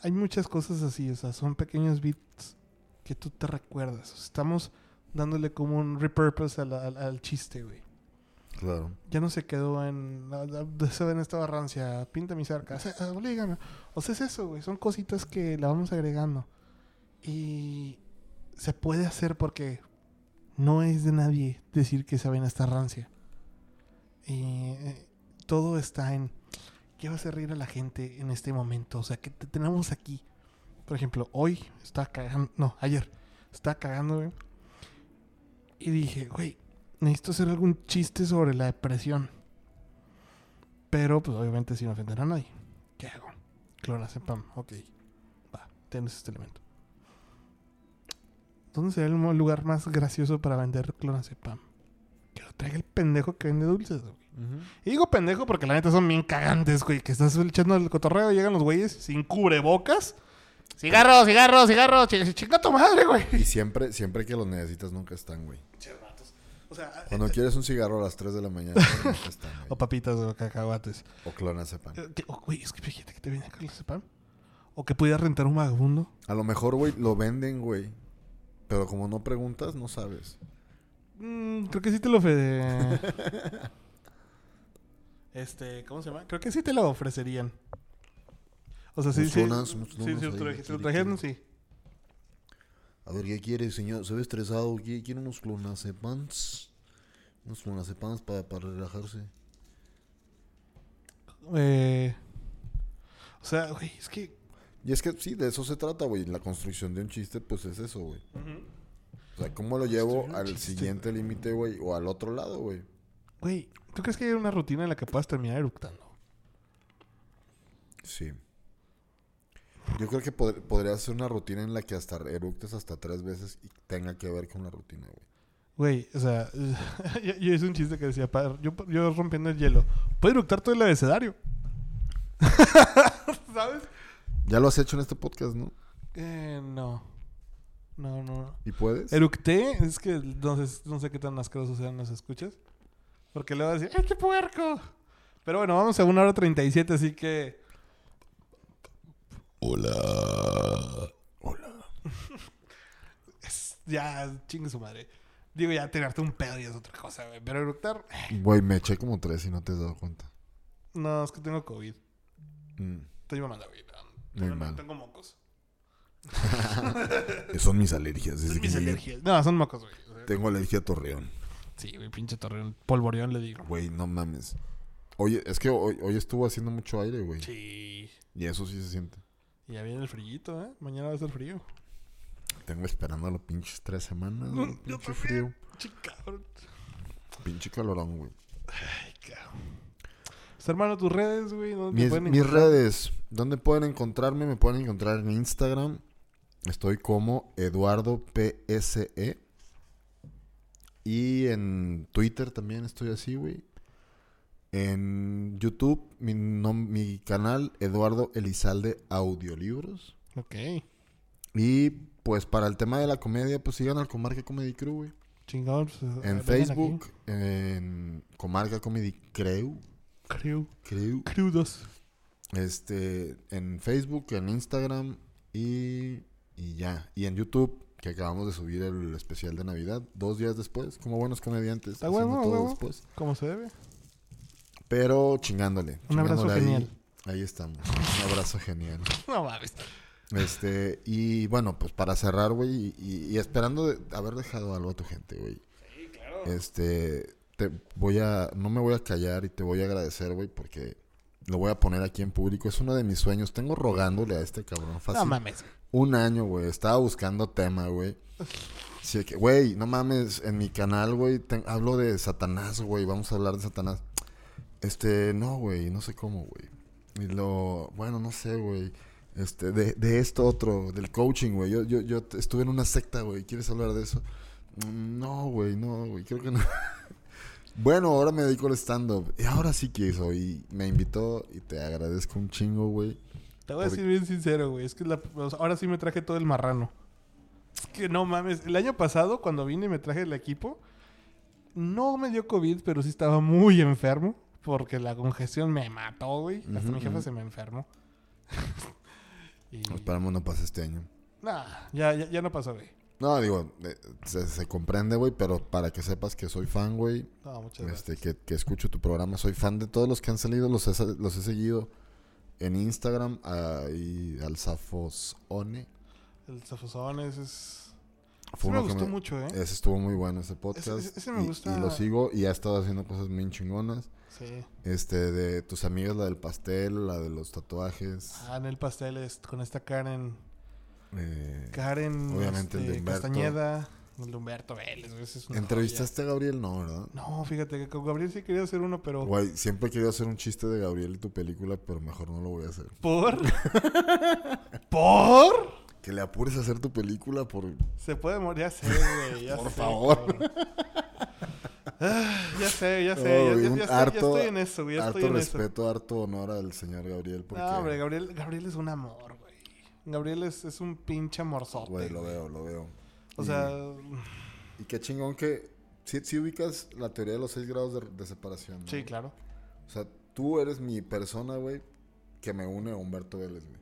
Hay muchas cosas así, o sea, son pequeños bits que tú te recuerdas. Estamos dándole como un repurpose al, al, al chiste, güey. Claro. Ya no se quedó en. la- de esa ven esta rancia, pinta mi cerca. ah, Oblígame. O sea, es eso, güey. Son cositas que la vamos agregando. Y se puede hacer porque no es de nadie decir que esa vena está rancia. Y eh, todo está en. ¿Qué va a hacer reír a la gente en este momento? O sea, que te tenemos aquí. Por ejemplo, hoy estaba cagando. No, ayer. Estaba cagando, güey. Y dije, güey, necesito hacer algún chiste sobre la depresión. Pero, pues obviamente sin ofender a nadie. ¿Qué hago? Clonazepam, ok. Va, tienes este elemento. ¿Dónde sería el lugar más gracioso para vender clonazepam? Que lo traiga el pendejo que vende dulces, güey. Y digo pendejo porque la neta son bien cagantes, güey. Que estás echando el cotorreo, llegan los güeyes sin cubrebocas. Cigarro, cigarro, cigarro. ch- Chinga tu madre, güey. Y siempre, siempre que los necesitas nunca están, güey. O sea, Cuando quieres un cigarro a las 3 de la mañana, nunca están, güey. o papitas o cacahuates. O clonazepam. Eh, oh, Güey, es que fíjate que te viene clonazepam. O que pudieras rentar un vagabundo. A lo mejor, güey, lo venden, güey. Pero como no preguntas, no sabes. Mm, creo que sí te lo ofre... este, ¿cómo se llama? Creo que sí te lo ofrecerían. O sea, sí, sí. sí, si lo traje- trajeron, sí. A ver, ¿qué quiere, señor? Se ve estresado. ¿Quiere, unos clonazepams? Unos clonazepams para, para relajarse. Eh, o sea, güey, es que... Y es que sí, de eso se trata, güey. La construcción de un chiste, pues es eso, güey. O sea, ¿cómo lo llevo al chiste, siguiente límite, güey? O al otro lado, güey. Güey, ¿tú crees que hay una rutina en la que puedas terminar eructando? Sí. Yo creo que pod- podría ser una rutina en la que hasta eructes hasta tres veces y tenga que ver con la rutina, güey. Güey, o sea, yo, yo hice un chiste que decía, pa- yo, yo rompiendo el hielo, puedo eructar todo el abecedario. ¿Sabes? Ya lo has hecho en este podcast, ¿no? Eh, no. No, no. ¿Y puedes? Eructé, es que no sé, no sé qué tan asquerosos sean los escuchas. Porque le voy a decir, ¡ay, qué puerco! Pero bueno, vamos a una hora 37, así que. Hola. es- ya, chingue su madre. Digo, ya tirarte un pedo y es otra cosa, güey. Pero eructar, eh, Güey, me eché como tres y no te has dado cuenta. no, es que tengo COVID. Mm, Estoy mamando, güey. Muy no, mal. Tengo mocos. Son mis alergias. Son mis alergias. No, son mocos, güey. Tengo alergia a Torreón. Sí, güey, pinche torreón. Polvoreón le digo. Güey, no mames. Oye, es que hoy, hoy estuvo haciendo mucho aire, güey. Sí. Y eso sí se siente. Y ya viene el frillito, ¿eh? Mañana va a ser frío. Tengo esperando los pinches tres semanas, yo Pinche frío. Chicabrón. Pinche calorón, güey. Ay, cabrón. Pues, hermano, tus redes, güey. ¿dónde Mis, pueden mis redes, ¿dónde pueden encontrarme? Me pueden encontrar en Instagram. Estoy como Eduardo PSE. Y en Twitter también estoy así, güey. En YouTube, mi, mi canal Eduardo Elizalde Audiolibros. Ok. Y pues para el tema de la comedia, pues sigan al Comarca Comedy Crew, güey. Chingón. pues, En Facebook, en Comarca Comedy Crew. aquí. Crew. Crew. Crudos. Este, en Facebook, en Instagram y, y ya. Y en YouTube, que acabamos de subir el especial de Navidad, dos días después, como buenos comediantes. Está haciendo huevo, todo huevo. después. Como se debe. Pero chingándole. Un abrazo chingándole ahí. genial. Ahí estamos. Un abrazo genial. No mames. Este, y bueno, pues para cerrar, güey, y, esperando haber dejado algo a tu gente, güey. Sí, claro. Este, te voy a, no me voy a callar y te voy a agradecer, güey, porque lo voy a poner aquí en público. Es uno de mis sueños. Tengo rogándole a este cabrón fácil. No mames. Un año, güey. Estaba buscando tema, güey. Que, güey, no mames, en mi canal, güey, hablo de Satanás, güey, vamos a hablar de Satanás. Este, no, güey, no sé cómo, güey. Y lo, bueno, no sé, güey. Este, de, de esto otro, del coaching, güey. Yo, yo, yo estuve en una secta, güey. ¿Quieres hablar de eso? Mm, no, güey, no, güey, creo que no. bueno, ahora me dedico al stand-up. Y ahora sí quiso. Y me invitó y te agradezco un chingo, güey. Te voy a decir bien sincero, güey. Es que ahora sí me traje todo el marrano. Es que no mames. El año pasado, cuando vine y me traje el equipo, no me dio COVID, pero sí estaba muy enfermo. Porque la congestión me mató, güey. Hasta mi jefe se me enfermó. y... Esperamos no pase este año. Nah, ya, ya, no pasó, güey. No, digo, eh, se, comprende, güey, pero para que sepas que soy fan, güey. No, muchas este, Que, que, escucho tu programa. Soy fan de todos los que han salido, los he, los he seguido en Instagram. Ahí al Zafos One. El Zafosones es... Fue me gustó mucho, ¿eh? Ese estuvo muy bueno, ese podcast. Ese, me gusta. Y, lo sigo y ha estado haciendo cosas bien chingonas. Sí. Este, de tus amigas, la del pastel, la de los tatuajes. Ah, en el pastel es con esta Karen. Eh, Karen. Obviamente el de este, Humberto. Castañeda. El de Humberto Vélez. Es ¿Entrevistaste a Gabriel? No, ¿verdad? No, fíjate que con Gabriel sí quería hacer uno, pero. Güey, siempre he querido hacer un chiste de Gabriel y tu película, pero mejor no lo voy a hacer. ¿Por? ¿Por? que le apures a hacer tu película por... Se puede morir, ya sé, güey. por favor. Ah, ya sé, ya sé. ya, estoy, en eso, güey. harto en respeto, harto honor al señor Gabriel. Porque... No, hombre, Gabriel, Gabriel es un amor, güey. Gabriel es, es un pinche amorzote. Güey, lo veo, lo veo. O sea... Y qué chingón que... Si, ubicas la teoría de los seis grados de, separación. Sí, claro. O sea, tú eres mi persona, güey, que me une a Humberto Vélez, güey.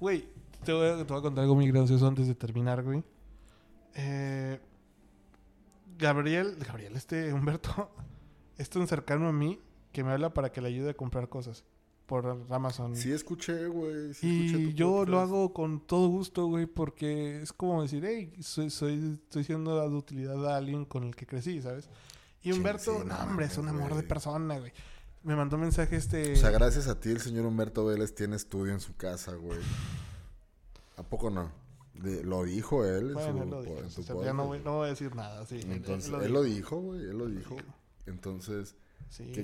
Güey, te voy, a, contar algo muy gracioso antes de terminar, güey. Eh, Gabriel, Gabriel, este Humberto, es tan cercano a mí que me habla para que le ayude a comprar cosas por Amazon. Sí, escuché, güey. y yo lo hago con todo gusto, güey, porque es como decir, hey, soy, soy, estoy siendo de utilidad a alguien con el que crecí, ¿sabes? Y Humberto, no, hombre, es un amor de persona, güey. Me mandó un mensaje este. O sea, gracias a ti, el señor Humberto Vélez tiene estudio en su casa, güey. ¿A poco no? lo dijo él en su, lo ya no voy, a decir nada, sí. Entonces, él lo, dijo, güey, él lo dijo. Entonces,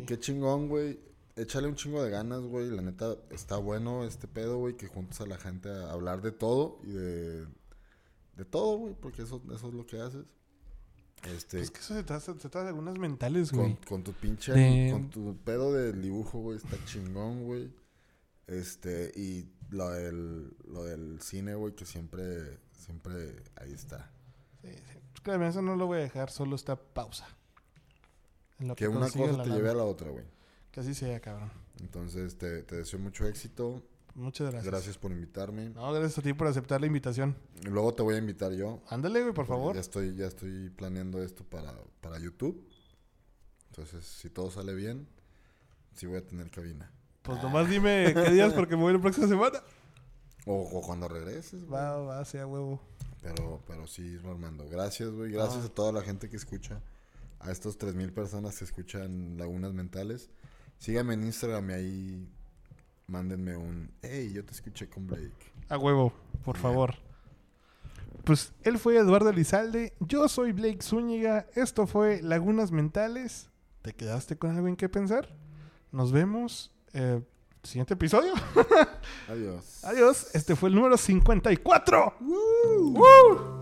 qué, chingón, güey. Échale un chingo de ganas, güey. La neta, está bueno este pedo, güey, que juntes a la gente a hablar de todo y de... De todo, güey, porque eso, eso es lo que haces. Este, es que eso se trata, de algunas mentales, güey. Con, tu pinche, con tu pedo del dibujo, güey, está chingón, güey. Este, y lo del, lo del cine, güey, que siempre, siempre ahí está. Sí, sí. Créeme, eso no lo voy a dejar, solo está pausa. que, una cosa te lleve a la otra, güey. Que así sea, cabrón. Entonces, te, te deseo mucho éxito. Muchas gracias. Gracias por invitarme. No, gracias a ti por aceptar la invitación. Y luego te voy a invitar yo. Ándale, güey, por favor. Ya estoy, ya estoy planeando esto para, para YouTube. Entonces, si todo sale bien, sí voy a tener cabina. Pues nomás dime qué días porque me voy la próxima semana. O, cuando regreses. Va, va, sea huevo. Pero, pero sí, Armando. Gracias, güey. Gracias a toda la gente que escucha. A estos 3.000 personas que escuchan Lagunas Mentales. Síganme en Instagram y ahí mándenme un, hey, yo te escuché con Blake. A huevo, por favor. Pues él fue Eduardo Elizalde, yo soy Blake Zúñiga, esto fue Lagunas Mentales. ¿Te quedaste con algo en qué pensar? Nos vemos. Eh, siguiente episodio. Adiós. Adiós. Este fue el número 54. ¡Woo! ¡Woo!